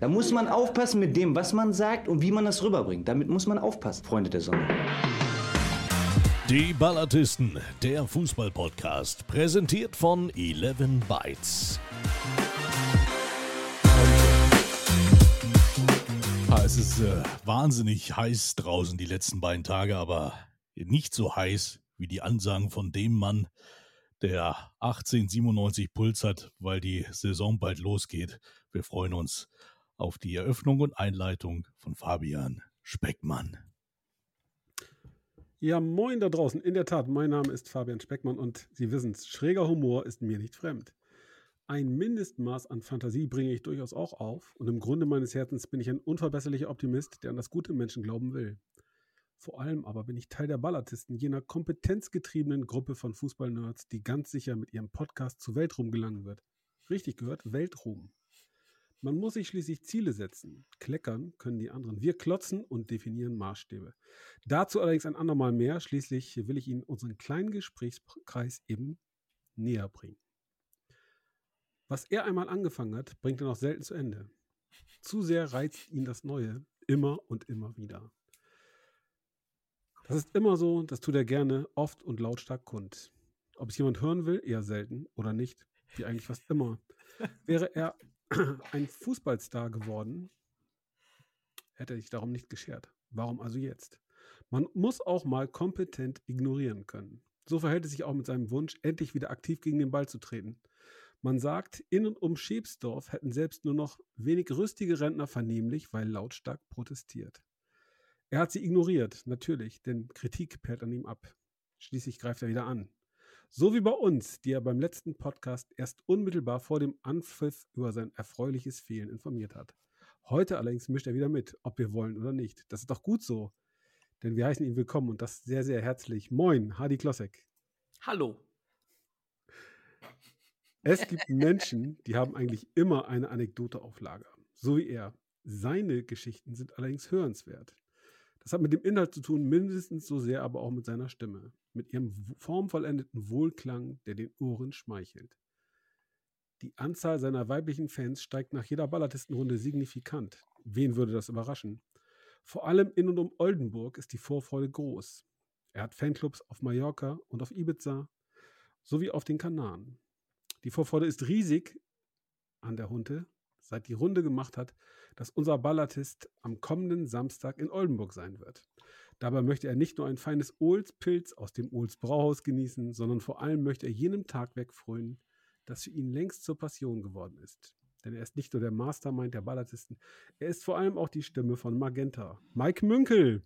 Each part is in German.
Da muss man aufpassen mit dem, was man sagt und wie man das rüberbringt. Damit muss man aufpassen, Freunde der Sonne. Die Ballatisten, der Fußball-Podcast, präsentiert von 11 Bytes. Ah, es ist äh, wahnsinnig heiß draußen die letzten beiden Tage, aber nicht so heiß wie die Ansagen von dem Mann, der 1897 Puls hat, weil die Saison bald losgeht. Wir freuen uns auf die Eröffnung und Einleitung von Fabian Speckmann. Ja, moin da draußen. In der Tat, mein Name ist Fabian Speckmann und Sie wissen es, schräger Humor ist mir nicht fremd. Ein Mindestmaß an Fantasie bringe ich durchaus auch auf und im Grunde meines Herzens bin ich ein unverbesserlicher Optimist, der an das gute Menschen glauben will. Vor allem aber bin ich Teil der Ballartisten, jener kompetenzgetriebenen Gruppe von Fußballnerds, die ganz sicher mit ihrem Podcast zu Weltruhm gelangen wird. Richtig gehört, Weltruhm. Man muss sich schließlich Ziele setzen. Kleckern können die anderen. Wir klotzen und definieren Maßstäbe. Dazu allerdings ein andermal mehr. Schließlich will ich Ihnen unseren kleinen Gesprächskreis eben näher bringen. Was er einmal angefangen hat, bringt er noch selten zu Ende. Zu sehr reizt ihn das Neue immer und immer wieder. Das ist immer so, das tut er gerne, oft und lautstark kund. Ob es jemand hören will, eher selten oder nicht, wie eigentlich fast immer. Wäre er ein Fußballstar geworden, hätte ich darum nicht geschert. Warum also jetzt? Man muss auch mal kompetent ignorieren können. So verhält es sich auch mit seinem Wunsch, endlich wieder aktiv gegen den Ball zu treten. Man sagt, in und um Schebsdorf hätten selbst nur noch wenig rüstige Rentner vernehmlich, weil lautstark protestiert. Er hat sie ignoriert, natürlich, denn Kritik perlt an ihm ab. Schließlich greift er wieder an. So wie bei uns, die er beim letzten Podcast erst unmittelbar vor dem Anpfiff über sein erfreuliches Fehlen informiert hat. Heute allerdings mischt er wieder mit, ob wir wollen oder nicht. Das ist doch gut so. Denn wir heißen ihn willkommen und das sehr, sehr herzlich. Moin, Hardy Klossek. Hallo. Es gibt Menschen, die haben eigentlich immer eine Anekdote auf Lager. So wie er. Seine Geschichten sind allerdings hörenswert. Das hat mit dem Inhalt zu tun, mindestens so sehr aber auch mit seiner Stimme, mit ihrem formvollendeten Wohlklang, der den Ohren schmeichelt. Die Anzahl seiner weiblichen Fans steigt nach jeder Ballartistenrunde signifikant. Wen würde das überraschen? Vor allem in und um Oldenburg ist die Vorfreude groß. Er hat Fanclubs auf Mallorca und auf Ibiza sowie auf den Kanaren. Die Vorfreude ist riesig an der Hunde, seit die Runde gemacht hat, dass unser Ballatist am kommenden Samstag in Oldenburg sein wird. Dabei möchte er nicht nur ein feines Ohlspilz aus dem Ohls Brauhaus genießen, sondern vor allem möchte er jenem Tag wegfrönen, das für ihn längst zur Passion geworden ist. Denn er ist nicht nur der Mastermind der Ballatisten, er ist vor allem auch die Stimme von Magenta. Mike Münkel.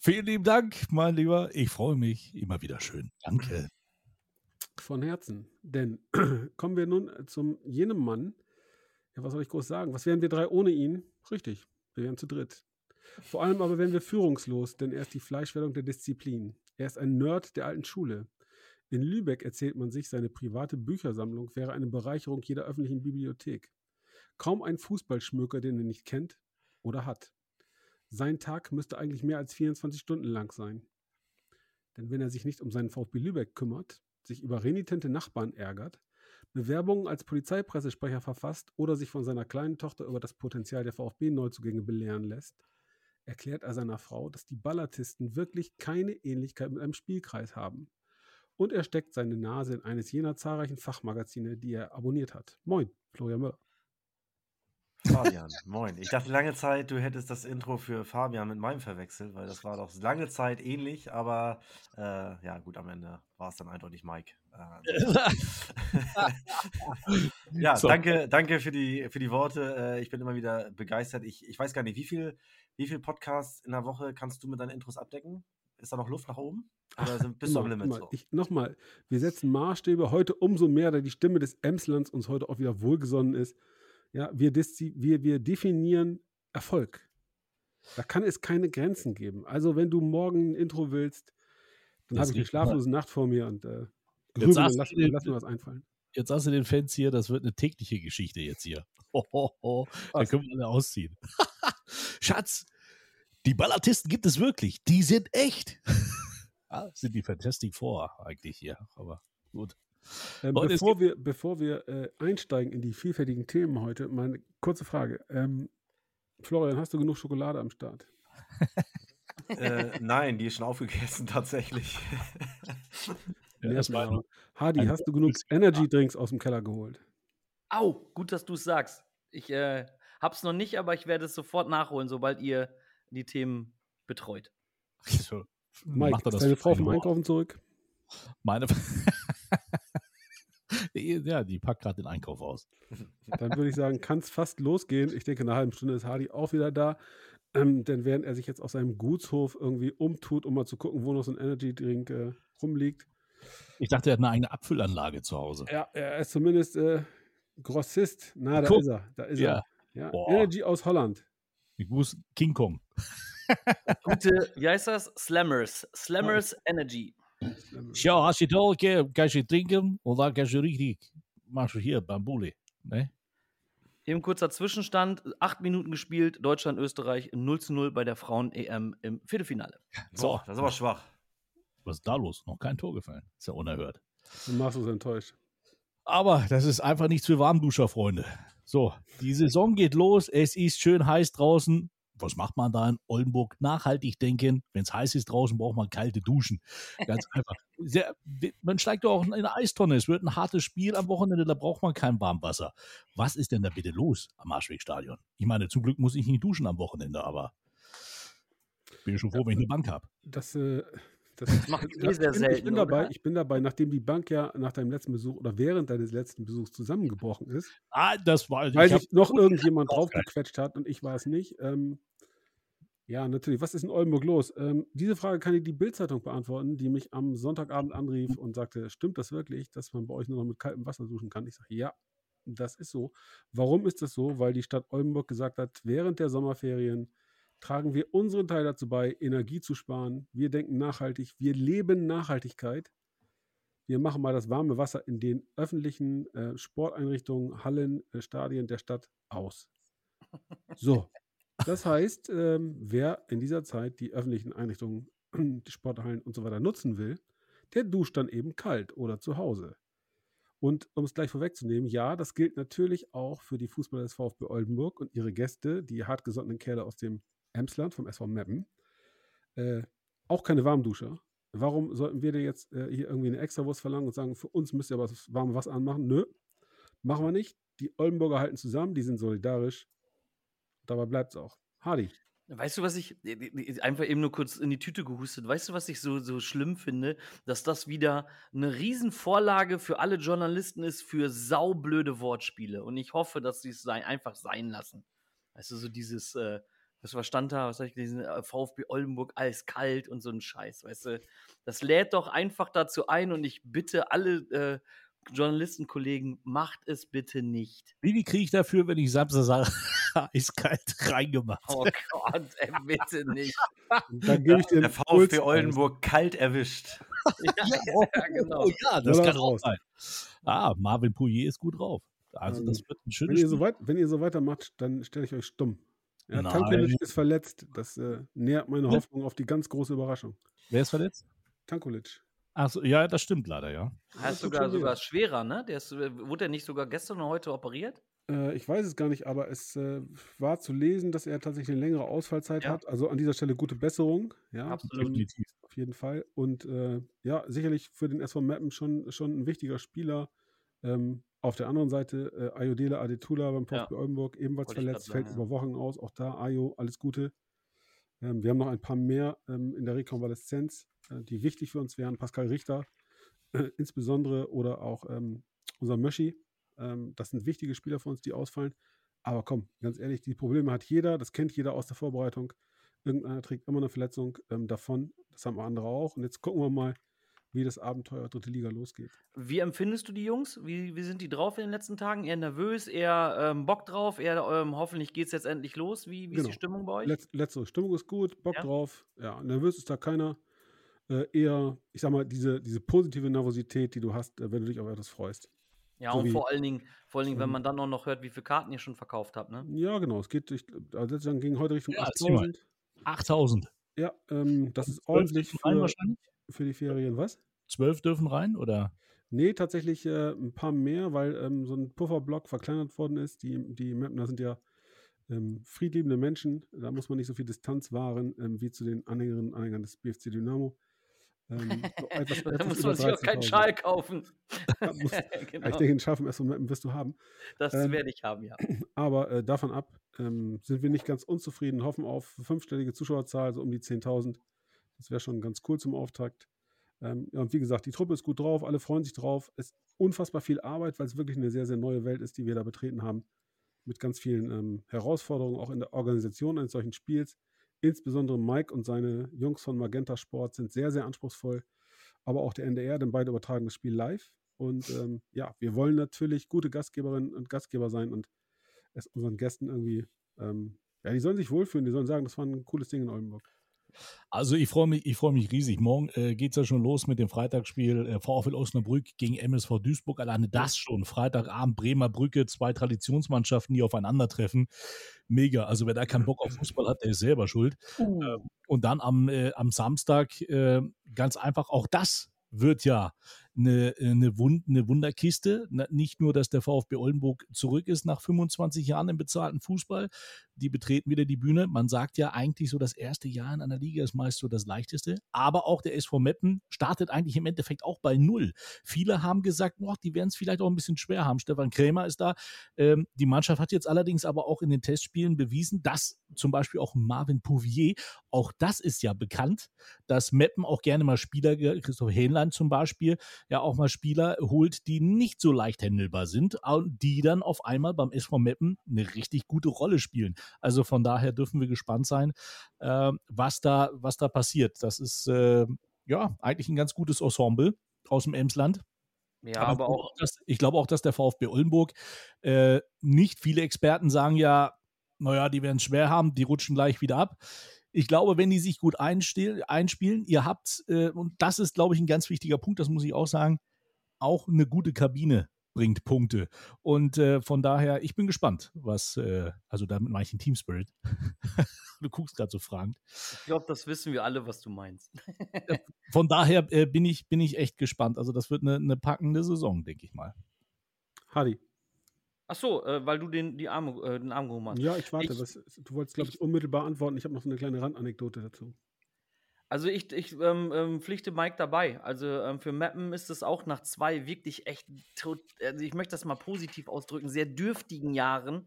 Vielen lieben Dank, mein Lieber. Ich freue mich. Immer wieder schön. Danke. Von Herzen. Denn kommen wir nun zum jenem Mann, ja, was soll ich groß sagen? Was wären wir drei ohne ihn? Richtig, wir wären zu dritt. Vor allem aber wären wir führungslos, denn er ist die Fleischwerdung der Disziplin. Er ist ein Nerd der alten Schule. In Lübeck erzählt man sich, seine private Büchersammlung wäre eine Bereicherung jeder öffentlichen Bibliothek. Kaum ein Fußballschmöker, den er nicht kennt oder hat. Sein Tag müsste eigentlich mehr als 24 Stunden lang sein. Denn wenn er sich nicht um seinen VfB Lübeck kümmert, sich über renitente Nachbarn ärgert, Bewerbungen als Polizeipressesprecher verfasst oder sich von seiner kleinen Tochter über das Potenzial der VfB-Neuzugänge belehren lässt, erklärt er seiner Frau, dass die Ballatisten wirklich keine Ähnlichkeit mit einem Spielkreis haben. Und er steckt seine Nase in eines jener zahlreichen Fachmagazine, die er abonniert hat. Moin, Florian Müller. Fabian, moin. Ich dachte lange Zeit, du hättest das Intro für Fabian mit meinem verwechselt, weil das war doch lange Zeit ähnlich, aber äh, ja, gut, am Ende war es dann eindeutig Mike. Äh, ja, so. danke, danke für die, für die Worte. Äh, ich bin immer wieder begeistert. Ich, ich weiß gar nicht, wie viel, wie viel Podcasts in der Woche kannst du mit deinen Intros abdecken? Ist da noch Luft nach oben? Oder sind, bist du am Limit? So? Nochmal, wir setzen Maßstäbe heute umso mehr, da die Stimme des Emslands uns heute auch wieder wohlgesonnen ist. Ja, wir, wir, wir definieren Erfolg. Da kann es keine Grenzen geben. Also, wenn du morgen ein Intro willst, dann habe ich eine schlaflose Nacht vor mir und äh, grübel, lass, lass mir was einfallen. Jetzt sagst du den Fans hier, das wird eine tägliche Geschichte jetzt hier. Ho, ho, ho. Da können wir alle ausziehen. Schatz, die Ballartisten gibt es wirklich. Die sind echt. ah, sind die Fantastic Four eigentlich hier, aber gut. Ähm, bevor wir, bevor wir äh, einsteigen in die vielfältigen Themen heute, mal eine kurze Frage. Ähm, Florian, hast du genug Schokolade am Start? Äh, nein, die ist schon aufgegessen tatsächlich. Ja, das war ein hast du genug Energy-Drinks aus dem Keller geholt? Au, gut, dass du es sagst. Ich äh, hab's noch nicht, aber ich werde es sofort nachholen, sobald ihr die Themen betreut. so, Mike, macht er ist das deine Frau vom. Einkaufen zurück? Meine. ja, die packt gerade den Einkauf aus. Dann würde ich sagen, kann es fast losgehen. Ich denke, in einer halben Stunde ist Hardy auch wieder da. Ähm, denn während er sich jetzt auf seinem Gutshof irgendwie umtut, um mal zu gucken, wo noch so ein Energy-Drink äh, rumliegt. Ich dachte, er hat eine eigene Abfüllanlage zu Hause. Ja, er ist zumindest äh, Grossist. Na, da Guck. ist er. Da ist Ja. er. Ja. Boah. Energy aus Holland. Ich muss King Kong. Gute, wie heißt das? Slammers. Slammers Energy. Ja, hast du da, geh- kannst du trinken und dann kannst du richtig, machst du hier Bambule. Ne? Eben kurzer Zwischenstand, acht Minuten gespielt, Deutschland, Österreich 0 zu 0 bei der Frauen-EM im Viertelfinale. So. Boah, das ist aber schwach. Was ist da los? Noch kein Tor gefallen. Ist ja unerhört. Dann machst du es enttäuscht. Aber das ist einfach nichts für Warmduscher, Freunde. So, die Saison geht los. Es ist schön heiß draußen. Was macht man da in Oldenburg? Nachhaltig denken. Wenn es heiß ist draußen, braucht man kalte Duschen. Ganz einfach. Sehr, man steigt doch auch in eine Eistonne. Es wird ein hartes Spiel am Wochenende, da braucht man kein Warmwasser. Was ist denn da bitte los am Marschwegstadion? Ich meine, zum Glück muss ich nicht duschen am Wochenende, aber bin ich schon froh, wenn ich eine Bank habe. Das, äh, das, macht eh sehr ich, bin, ich selten, bin dabei, oder? ich bin dabei, nachdem die Bank ja nach deinem letzten Besuch oder während deines letzten Besuchs zusammengebrochen ist, Ah, das war. weil ich sich noch irgendjemand drauf- draufgequetscht hat und ich war es nicht. Ähm, ja, natürlich. Was ist in Oldenburg los? Ähm, diese Frage kann dir die Bildzeitung beantworten, die mich am Sonntagabend anrief und sagte: Stimmt das wirklich, dass man bei euch nur noch mit kaltem Wasser duschen kann? Ich sage: Ja, das ist so. Warum ist das so? Weil die Stadt Oldenburg gesagt hat, während der Sommerferien tragen wir unseren Teil dazu bei, Energie zu sparen. Wir denken nachhaltig, wir leben Nachhaltigkeit. Wir machen mal das warme Wasser in den öffentlichen äh, Sporteinrichtungen, Hallen, äh, Stadien der Stadt aus. So, das heißt, ähm, wer in dieser Zeit die öffentlichen Einrichtungen, die Sporthallen und so weiter nutzen will, der duscht dann eben kalt oder zu Hause. Und um es gleich vorwegzunehmen, ja, das gilt natürlich auch für die Fußballer des VfB Oldenburg und ihre Gäste, die hartgesottenen Kerle aus dem Emsland vom SV Meppen. Äh, auch keine Warmduscher. Warum sollten wir dir jetzt äh, hier irgendwie eine Extrawurst verlangen und sagen, für uns müsst ihr aber das warme Wasser anmachen? Nö, machen wir nicht. Die Oldenburger halten zusammen, die sind solidarisch. Dabei bleibt es auch. Hardy. Weißt du, was ich äh, äh, einfach eben nur kurz in die Tüte gehustet, weißt du, was ich so, so schlimm finde, dass das wieder eine Riesenvorlage für alle Journalisten ist für saublöde Wortspiele. Und ich hoffe, dass sie es sein, einfach sein lassen. Weißt du, so dieses, äh, was war stand da, was habe ich gelesen, Äh, VfB Oldenburg, alles kalt und so ein Scheiß, weißt du. Das lädt doch einfach dazu ein und ich bitte alle äh, Journalistenkollegen, macht es bitte nicht. Wie viel kriege ich dafür, wenn ich Samstag sage, eiskalt reingemacht? Oh Gott, ey, bitte nicht. Da gebe ich dir Der VfB. Oldenburg kalt erwischt. Ja, ja, genau. Oh ja, das Soll kann auch raus. sein. Ah, Marvin Pouillet ist gut drauf. Also, das wird ein Wenn schönes ihr, so weit, wenn ihr so weitermacht, dann stelle ich euch stumm. Ja. Tankulic ist verletzt. Das äh, nährt meine Ne? Hoffnung auf die ganz große Überraschung. Wer ist verletzt? Tankulic. Achso, ja, das stimmt leider, ja. Er ist sogar, sogar schwerer, ne? Der ist, wurde er nicht sogar gestern oder heute operiert? Äh, ich weiß es gar nicht, aber es äh, war zu lesen, dass er tatsächlich eine längere Ausfallzeit Ja. hat. Also an dieser Stelle gute Besserung. Ja, Absolut. Definitiv. auf jeden Fall. Und äh, ja, sicherlich für den SV Meppen schon, schon ein wichtiger Spieler. Ähm, auf der anderen Seite äh, Ayodele Adetula beim Ja. VfB Oldenburg ebenfalls Wollte verletzt, fällt ja. über Wochen aus. Auch da Ayo, alles Gute. Ähm, wir haben noch ein paar mehr ähm, in der Rekonvaleszenz, äh, die wichtig für uns wären. Pascal Richter äh, insbesondere oder auch ähm, unser Möschi. Ähm, das sind wichtige Spieler für uns, die ausfallen. Aber komm, ganz ehrlich, die Probleme hat jeder, das kennt jeder aus der Vorbereitung. Irgendeiner trägt immer eine Verletzung ähm, davon. Das haben andere auch. Und jetzt gucken wir mal, wie das Abenteuer dritte Liga losgeht. Wie empfindest du die Jungs? Wie, wie sind die drauf in den letzten Tagen? Eher nervös, eher ähm, Bock drauf, eher ähm, hoffentlich geht es jetzt endlich los. Wie, wie ist Genau. die Stimmung bei euch? Letz, letztere Stimmung ist gut, Bock Ja. drauf. Ja, nervös ist da keiner. Äh, eher, ich sag mal, diese, diese positive Nervosität, die du hast, äh, wenn du dich auf etwas freust. ja, so und wie- vor allen Dingen, vor allen Dingen, wenn man dann auch noch hört, wie viele Karten ihr schon verkauft habt, ne? Ja, genau. Es geht, ich, also letztes ging heute Richtung Ja, erzähl mal. 8000. 8000. Ja, ähm, das ist ordentlich für, wahrscheinlich? Für die Ferien. Was? Zwölf dürfen rein oder? Nee, tatsächlich äh, ein paar mehr, weil ähm, so ein Pufferblock verkleinert worden ist. Die, die Mapner sind ja ähm, friedliebende Menschen. Da muss man nicht so viel Distanz wahren ähm, wie zu den Anhängerinnen und Anhängern des BFC Dynamo. Ähm, etwas, da muss man sich auch keinen Schal kaufen. muss, genau. Ich denke, den SV Mappen wirst du haben. Das ähm, werde ich haben, ja. Aber äh, davon ab ähm, sind wir nicht ganz unzufrieden, hoffen auf fünfstellige Zuschauerzahl, so um die 10.000. Das wäre schon ganz cool zum Auftakt. Ähm, und wie gesagt, die Truppe ist gut drauf, alle freuen sich drauf. Es ist unfassbar viel Arbeit, weil es wirklich eine sehr, sehr neue Welt ist, die wir da betreten haben. Mit ganz vielen ähm, Herausforderungen, auch in der Organisation eines solchen Spiels. Insbesondere Mike und seine Jungs von Magenta Sport sind sehr, sehr anspruchsvoll. Aber auch der NDR, denn beide übertragen das Spiel live. Und ähm, ja, wir wollen natürlich gute Gastgeberinnen und Gastgeber sein und es unseren Gästen irgendwie, ähm, ja, die sollen sich wohlfühlen, die sollen sagen, das war ein cooles Ding in Oldenburg. Also ich freue mich, ich freue mich riesig. Morgen äh, geht es ja schon los mit dem Freitagsspiel äh, VfL Osnabrück gegen MSV Duisburg. Alleine das schon. Freitagabend Bremer Brücke, zwei Traditionsmannschaften, die aufeinandertreffen. Mega. Also wer da keinen Bock auf Fußball hat, der ist selber schuld. Uh. Äh, und dann am, äh, am Samstag äh, ganz einfach auch das wird ja eine, eine, Wund, eine Wunderkiste. Nicht nur, dass der VfB Oldenburg zurück ist nach 25 Jahren im bezahlten Fußball. Die betreten wieder die Bühne. Man sagt ja eigentlich so, das erste Jahr in einer Liga ist meist so das leichteste. Aber auch der SV Meppen startet eigentlich im Endeffekt auch bei Null. Viele haben gesagt, boah, die werden es vielleicht auch ein bisschen schwer haben. Stefan Krämer ist da. Ähm, die Mannschaft hat jetzt allerdings aber auch in den Testspielen bewiesen, dass zum Beispiel auch Marvin Pouvier, auch das ist ja bekannt, dass Meppen auch gerne mal Spieler, Christoph Hähnlein zum Beispiel, ja auch mal Spieler holt, die nicht so leicht händelbar sind und die dann auf einmal beim SV Meppen eine richtig gute Rolle spielen. Also von daher dürfen wir gespannt sein, äh, was, da, was da passiert. Das ist äh, ja eigentlich ein ganz gutes Ensemble aus dem Emsland. Ja, aber, aber auch. Das, ich glaube auch, dass der VfB Oldenburg äh, nicht viele Experten sagen ja, naja, die werden es schwer haben, die rutschen gleich wieder ab ich glaube, wenn die sich gut einspielen, ihr habt, äh, und das ist, glaube ich, ein ganz wichtiger Punkt, das muss ich auch sagen, auch eine gute Kabine bringt Punkte. Und äh, von daher, ich bin gespannt, was, äh, also damit mache ich den Team Spirit. du guckst gerade so fragend. Ich glaube, das wissen wir alle, was du meinst. von daher äh, bin, ich, bin ich echt gespannt. Also, das wird eine, eine packende Saison, denke ich mal. Hadi. Ach so, äh, weil du den, die Arme, äh, den Arm gehoben hast. Ja, ich warte. Ich, was, du wolltest, glaube ich, unmittelbar antworten. Ich habe noch so eine kleine Randanekdote dazu. Also ich, ich ähm, ähm, pflichte Mike dabei. Also ähm, für Mappen ist es auch nach zwei wirklich echt, also ich möchte das mal positiv ausdrücken, sehr dürftigen Jahren,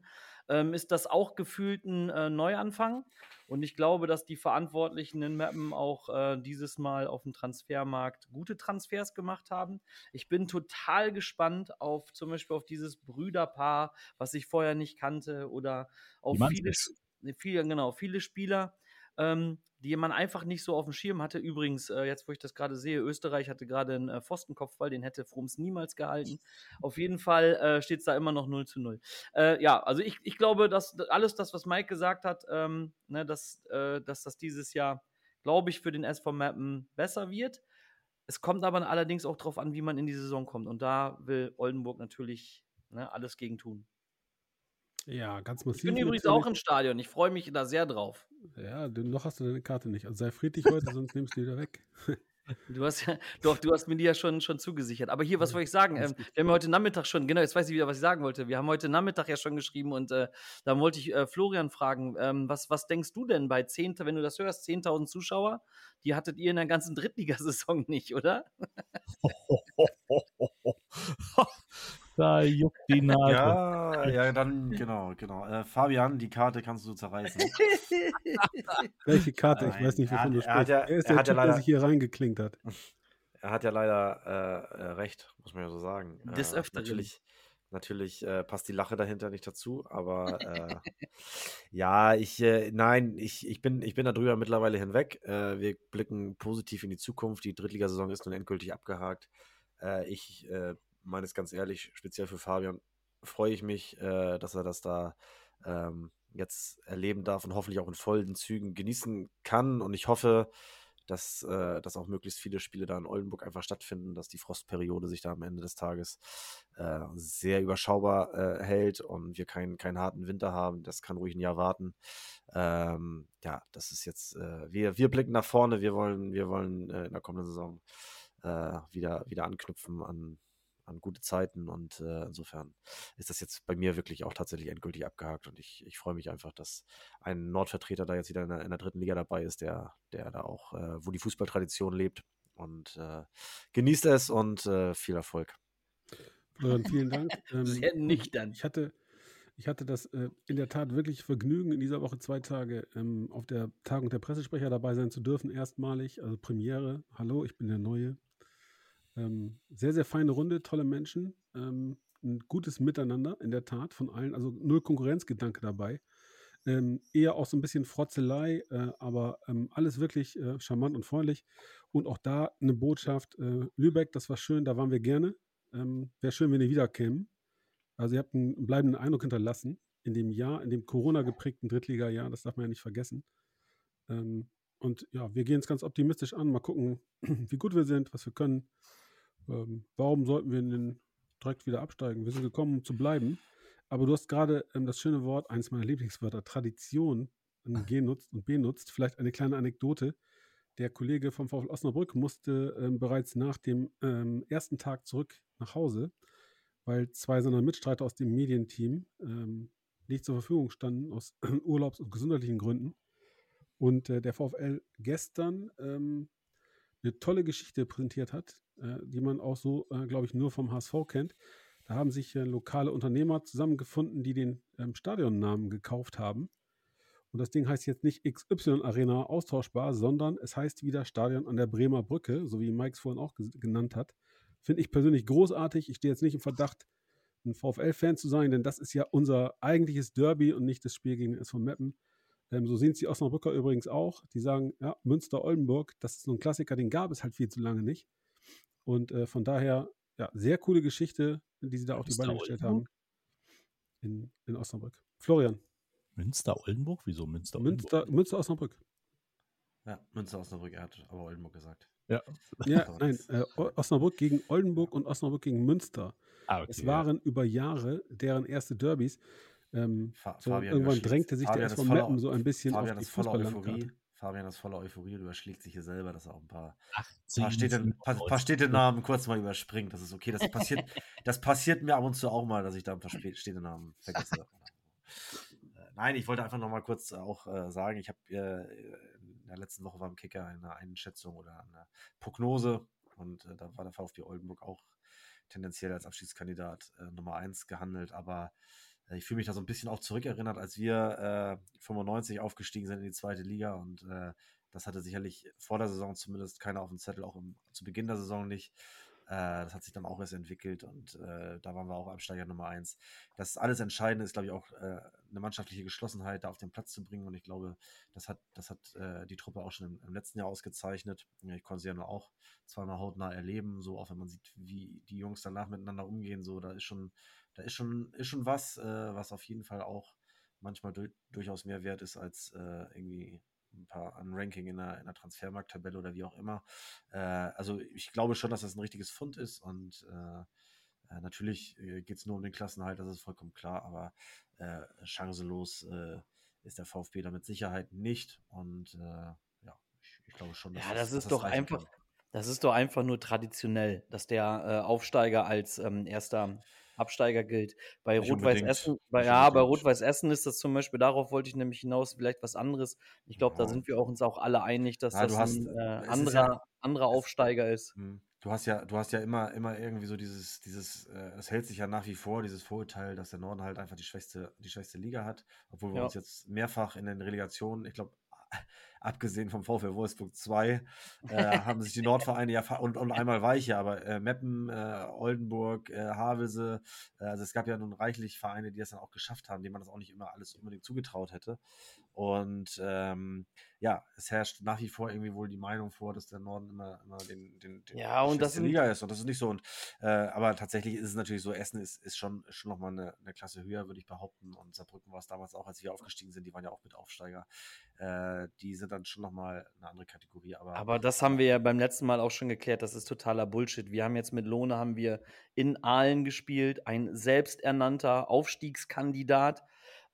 ähm, ist das auch gefühlt ein äh, Neuanfang. Und ich glaube, dass die Verantwortlichen in Mappen auch äh, dieses Mal auf dem Transfermarkt gute Transfers gemacht haben. Ich bin total gespannt auf zum Beispiel auf dieses Brüderpaar, was ich vorher nicht kannte, oder auf viele, viele, genau, viele Spieler, ähm, die man einfach nicht so auf dem Schirm hatte. Übrigens, äh, jetzt wo ich das gerade sehe, Österreich hatte gerade einen äh, Pfostenkopfball, den hätte Frums niemals gehalten. Auf jeden Fall äh, steht es da immer noch 0 zu 0. Äh, ja, also ich, ich glaube, dass alles das, was Mike gesagt hat, ähm, ne, dass, äh, dass das dieses Jahr, glaube ich, für den SV Mappen besser wird. Es kommt aber allerdings auch darauf an, wie man in die Saison kommt. Und da will Oldenburg natürlich ne, alles gegen tun. Ja, ganz massiv. Ich bin übrigens auch im Stadion. Ich freue mich da sehr drauf. Ja, noch hast du deine Karte nicht. Also sei friedlich heute, sonst nimmst du die wieder weg. Du hast ja, doch, du hast mir die ja schon, schon zugesichert. Aber hier, was wollte ich sagen? Ähm, wir haben heute Nachmittag schon, genau, jetzt weiß ich wieder, was ich sagen wollte. Wir haben heute Nachmittag ja schon geschrieben und äh, da wollte ich äh, Florian fragen, ähm, was, was denkst du denn bei 10, wenn du das hörst, 10.000 Zuschauer? Die hattet ihr in der ganzen Drittligasaison nicht, oder? Da juckt die Nase. Ja, ja, dann, genau, genau. Äh, Fabian, die Karte kannst du zerreißen. Welche Karte? Ich weiß nicht, wovon du sprichst. Er, er ist der er typ, ja leider, der sich hier reingeklinkt hat. Er hat ja leider äh, äh, recht, muss man ja so sagen. Des äh, Öfteren. Natürlich, natürlich äh, passt die Lache dahinter nicht dazu, aber äh, ja, ich, nein, ich, ich, bin, ich bin darüber mittlerweile hinweg. wir blicken positiv in die Zukunft. Die Drittligasaison ist nun endgültig abgehakt. ich meine es ganz ehrlich, speziell für Fabian, freue ich mich, äh, dass er das da ähm, jetzt erleben darf und hoffentlich auch in vollen Zügen genießen kann. Und ich hoffe, dass, äh, dass auch möglichst viele Spiele da in Oldenburg einfach stattfinden, dass die Frostperiode sich da am Ende des Tages äh, sehr überschaubar äh, hält und wir keinen keinen harten Winter haben. Das kann ruhig ein Jahr warten. Ähm, ja, das ist jetzt, äh, wir, wir blicken nach vorne, wir wollen, wir wollen äh, in der kommenden Saison äh, wieder, wieder anknüpfen an an gute Zeiten und äh, insofern ist das jetzt bei mir wirklich auch tatsächlich endgültig abgehakt und ich, ich freue mich einfach, dass ein Nordvertreter da jetzt wieder in der, in der dritten Liga dabei ist, der, der da auch, äh, wo die Fußballtradition lebt und äh, genießt es und äh, viel Erfolg. Florian, vielen Dank. Ähm, Sehr nüchtern. Ich hatte, ich hatte das äh, in der Tat wirklich Vergnügen, in dieser Woche zwei Tage ähm, auf der Tagung der Pressesprecher dabei sein zu dürfen, erstmalig, also Premiere. Hallo, ich bin der Neue. Ähm, sehr, sehr feine Runde, tolle Menschen, ähm, ein gutes Miteinander in der Tat von allen, also null Konkurrenzgedanke dabei. Ähm, eher auch so ein bisschen Frotzelei, äh, aber ähm, alles wirklich äh, charmant und freundlich. Und auch da eine Botschaft, äh, Lübeck, das war schön, da waren wir gerne. Ähm, Wäre schön, wenn ihr wiederkämen. Also ihr habt einen bleibenden Eindruck hinterlassen in dem Jahr, in dem Corona geprägten Drittliga-Jahr, das darf man ja nicht vergessen. Ähm, und ja, wir gehen es ganz optimistisch an, mal gucken, wie gut wir sind, was wir können. Ähm, warum sollten wir denn direkt wieder absteigen? Wir sind gekommen, um zu bleiben. Aber du hast gerade ähm, das schöne Wort, eines meiner Lieblingswörter, Tradition, genutzt und benutzt. Vielleicht eine kleine Anekdote. Der Kollege vom VfL Osnabrück musste ähm, bereits nach dem ähm, ersten Tag zurück nach Hause, weil zwei seiner Mitstreiter aus dem Medienteam ähm, nicht zur Verfügung standen aus Urlaubs- und gesundheitlichen Gründen. Und äh, der VfL gestern ähm, eine tolle Geschichte präsentiert hat, äh, die man auch so, äh, glaube ich, nur vom HSV kennt. Da haben sich äh, lokale Unternehmer zusammengefunden, die den ähm, Stadionnamen gekauft haben. Und das Ding heißt jetzt nicht XY Arena austauschbar, sondern es heißt wieder Stadion an der Bremer Brücke, so wie Mike es vorhin auch genannt hat. Finde ich persönlich großartig. Ich stehe jetzt nicht im Verdacht, ein VfL-Fan zu sein, denn das ist ja unser eigentliches Derby und nicht das Spiel gegen den SV Meppen. Ähm, so sehen es die Osnabrücker übrigens auch. Die sagen, ja, Münster-Oldenburg, das ist so ein Klassiker, den gab es halt viel zu lange nicht. Und äh, von daher, ja, sehr coole Geschichte, die sie da auf die Beine gestellt haben in, in Osnabrück. Florian. Münster-Oldenburg? Wieso Münster-Oldenburg? Münster, Münster-Osnabrück. Ja, Münster-Osnabrück, er hat aber Oldenburg gesagt. Ja, ja nein, äh, Osnabrück gegen Oldenburg und Osnabrück gegen Münster. Ah, okay, es waren ja. über Jahre deren erste Derbys. Ähm, so Fabian irgendwann drängte sich Fabian der SV Meppen so ein bisschen Fabian auf die ist voller Fußballlandkarte. Euphorie. Fabian ist voller Euphorie und überschlägt sich hier selber, dass er auch ein paar, 18, paar, Städte, paar, paar Städtenamen kurz mal überspringt. Das ist okay. Das passiert, das passiert mir ab und zu auch mal, dass ich da ein paar Städtenamen vergesse. Äh, Nein, ich wollte einfach noch mal kurz auch äh, sagen, ich habe äh, in der letzten Woche war im Kicker eine Einschätzung oder eine Prognose und äh, da war der VfB Oldenburg auch tendenziell als Abschiedskandidat äh, Nummer 1 gehandelt, aber äh, ich fühle mich da so ein bisschen auch zurückerinnert, als wir äh, 95 aufgestiegen sind in die zweite Liga und äh, das hatte sicherlich vor der Saison zumindest keiner auf dem Zettel, auch im, zu Beginn der Saison nicht. Äh, das hat sich dann auch erst entwickelt und äh, da waren wir auch Absteiger Nummer eins. Das alles Entscheidende ist, glaube ich, auch äh, eine mannschaftliche Geschlossenheit da auf den Platz zu bringen und ich glaube, das hat, das hat äh, die Truppe auch schon im, im letzten Jahr ausgezeichnet. Ich konnte sie ja nur auch zweimal hautnah erleben, so auch wenn man sieht, wie die Jungs danach miteinander umgehen, so da ist schon, da ist schon, ist schon was, äh, was auf jeden Fall auch manchmal du durchaus mehr wert ist als äh, irgendwie ein paar ein Ranking in der, in der Transfermarkttabelle oder wie auch immer. Äh, also ich glaube schon, dass das ein richtiges Fund ist und äh, äh, natürlich äh, geht es nur um den Klassenhalt, das ist vollkommen klar, aber chancenlos ist der VfB da mit Sicherheit nicht und ja, ich, ich glaube schon, dass Ja, das dass ist doch reichen einfach, kann. das ist doch einfach nur traditionell, dass der äh, Aufsteiger als ähm, erster Absteiger gilt. Bei Rot-Weiß. Essen, bei, ja, bei. Rot-Weiß Essen ist das zum Beispiel, darauf wollte ich nämlich hinaus, vielleicht was anderes. Ich glaube, da Ja. sind wir auch uns auch alle einig, dass Ja, das hast- ein äh, anderer, ja- anderer Aufsteiger ist. Hm. Du hast ja, du hast ja immer, immer irgendwie so dieses, dieses, äh, es hält sich ja nach wie vor, dieses Vorurteil, dass der Norden halt einfach die schwächste, die schwächste Liga hat, obwohl wir uns jetzt mehrfach in den Relegationen, ich glaube, abgesehen vom VfL Wolfsburg 2, äh, haben sich die Nordvereine ja und, und einmal Weiche, aber äh, Meppen, äh, Oldenburg, äh, Havelse, äh, also es gab ja nun reichlich Vereine, die das dann auch geschafft haben, denen man das auch nicht immer alles unbedingt zugetraut hätte. Und ähm, ja, es herrscht nach wie vor irgendwie wohl die Meinung vor, dass der Norden immer, immer den, den, den Ja, und das Liga ist. Und das ist nicht so. Und, äh, aber tatsächlich ist es natürlich so, Essen ist, ist schon, schon nochmal eine, eine Klasse höher, würde ich behaupten. Und Saarbrücken war es damals auch, als wir aufgestiegen sind, die waren ja auch mit Aufsteiger. Äh, die sind dann schon nochmal eine andere Kategorie. Aber, Aber das haben wir ja beim letzten Mal auch schon geklärt, das ist totaler Bullshit. Wir haben jetzt mit Lohne haben wir in Aalen gespielt, ein selbsternannter Aufstiegskandidat.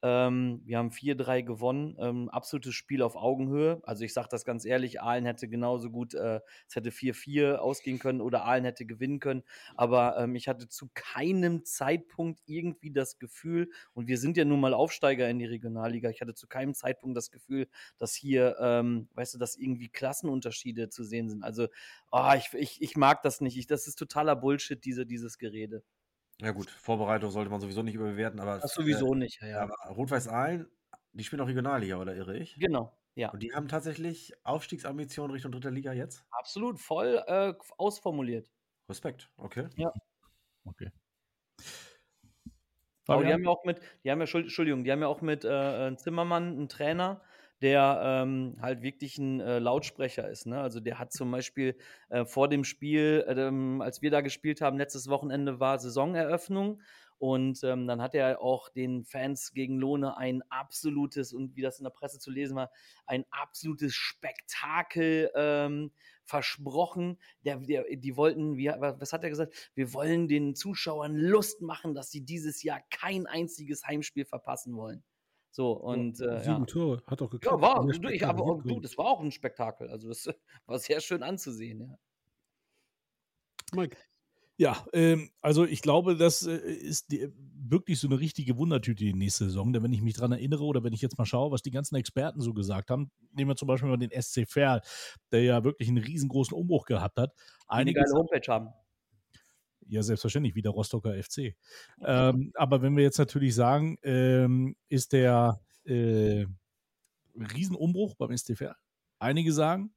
Ähm, wir haben 4-3 gewonnen. Ähm, absolutes Spiel auf Augenhöhe. Also ich sage das ganz ehrlich, Aalen hätte genauso gut, äh, es hätte 4-4 ausgehen können oder Aalen hätte gewinnen können. Aber ähm, ich hatte zu keinem Zeitpunkt irgendwie das Gefühl, und wir sind ja nun mal Aufsteiger in die Regionalliga, ich hatte zu keinem Zeitpunkt das Gefühl, dass hier, ähm, weißt du, dass irgendwie Klassenunterschiede zu sehen sind. Also oh, ich, ich, ich mag das nicht. Ich, das ist totaler Bullshit, diese, dieses Gerede. Ja gut, Vorbereitung sollte man sowieso nicht überbewerten, aber Das sowieso nicht, ja, äh, ja. aber Rot-Weiß Aalen, die spielen auch Regionalliga, oder irre ich? Genau, ja. Und die haben tatsächlich Aufstiegsambitionen Richtung dritter Liga jetzt? Absolut, voll äh, ausformuliert. Respekt, okay. Okay. Aber die haben ja auch mit, die haben ja, Schuld- Entschuldigung, die haben ja auch mit äh, einem Zimmermann einen Trainer, der ähm, halt wirklich ein äh, Lautsprecher ist. Ne? Also der hat zum Beispiel äh, vor dem Spiel, ähm, als wir da gespielt haben, letztes Wochenende war Saisoneröffnung. Und ähm, dann hat er auch den Fans gegen Lohne ein absolutes, und wie das in der Presse zu lesen war, ein absolutes Spektakel ähm, versprochen. Der, der, die wollten, wie, was hat er gesagt? Wir wollen den Zuschauern Lust machen, dass sie dieses Jahr kein einziges Heimspiel verpassen wollen. So, und äh, Sieben ja. Tore, hat doch geklappt. Ja, war, du, ich, aber, auch- du, das war auch ein Spektakel. Also, das war sehr schön anzusehen. Ja. Mike, Ja, ähm, also ich glaube, das äh, ist die, wirklich so eine richtige Wundertüte die nächste Saison. Denn wenn ich mich dran erinnere oder wenn ich jetzt mal schaue, was die ganzen Experten so gesagt haben, nehmen wir zum Beispiel mal den SC Verl, der ja wirklich einen riesengroßen Umbruch gehabt hat. Eine Einige geile Homepage haben. Ja, selbstverständlich, wie der Rostocker FC. Ähm, aber wenn wir jetzt natürlich sagen, ähm, ist der äh, Riesenumbruch beim STFR. Einige sagen,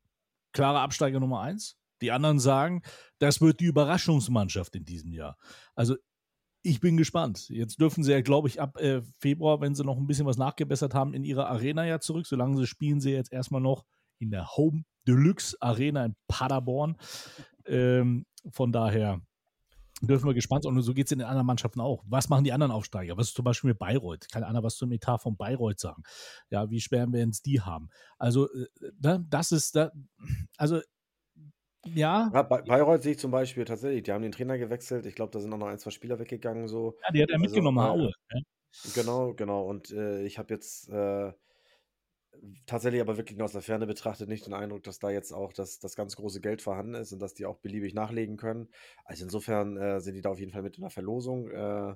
klare Absteiger Nummer eins. Die anderen sagen, das wird die Überraschungsmannschaft in diesem Jahr. Also ich bin gespannt. Jetzt dürfen sie ja, glaube ich, ab äh, Februar, wenn sie noch ein bisschen was nachgebessert haben, in ihre Arena ja zurück. Solange sie spielen sie jetzt erstmal noch in der Home Deluxe Arena in Paderborn. Ähm, von daher dürfen wir gespannt sein. Und so geht es in den anderen Mannschaften auch. Was machen die anderen Aufsteiger? Was ist zum Beispiel mit Bayreuth? Kann einer was zum Etat von Bayreuth sagen? Ja, wie schwer werden es die haben? Also, äh, das ist da, also, ja, Ja, Bay- Bayreuth sehe ich zum Beispiel tatsächlich, die haben den Trainer gewechselt. Ich glaube, da sind auch noch ein, zwei Spieler weggegangen. So. ja die hat er Also, mitgenommen, äh, Aue. Ne? Genau, genau. Und äh, ich habe jetzt äh, tatsächlich aber wirklich nur aus der Ferne betrachtet nicht den Eindruck, dass da jetzt auch das, das ganz große Geld vorhanden ist und dass die auch beliebig nachlegen können. Also insofern äh, sind die da auf jeden Fall mit in der Verlosung. Äh,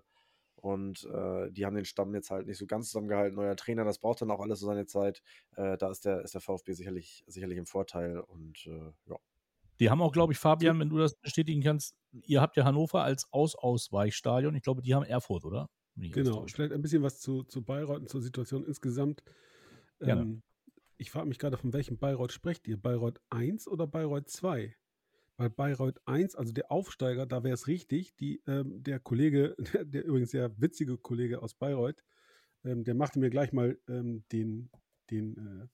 und äh, die haben den Stamm jetzt halt nicht so ganz zusammengehalten. Neuer Trainer, das braucht dann auch alles so seine Zeit. Äh, da ist der, ist der VfB sicherlich, sicherlich im Vorteil. Und äh, ja. Die haben auch, glaube ich, Fabian, wenn du das bestätigen kannst, ihr habt ja Hannover als Aus-Ausweichstadion. Ich glaube, die haben Erfurt, oder? Genau. Vielleicht ein bisschen was zu, zu Bayreuth und zur Situation insgesamt. Ähm, ich frage mich gerade, von welchem Bayreuth sprecht ihr? Bayreuth 1 oder Bayreuth 2? Weil Bayreuth 1, also der Aufsteiger, da wäre es richtig, die, ähm, der Kollege, der, der übrigens sehr witzige Kollege aus Bayreuth, ähm, der machte mir gleich mal ähm, den, den äh,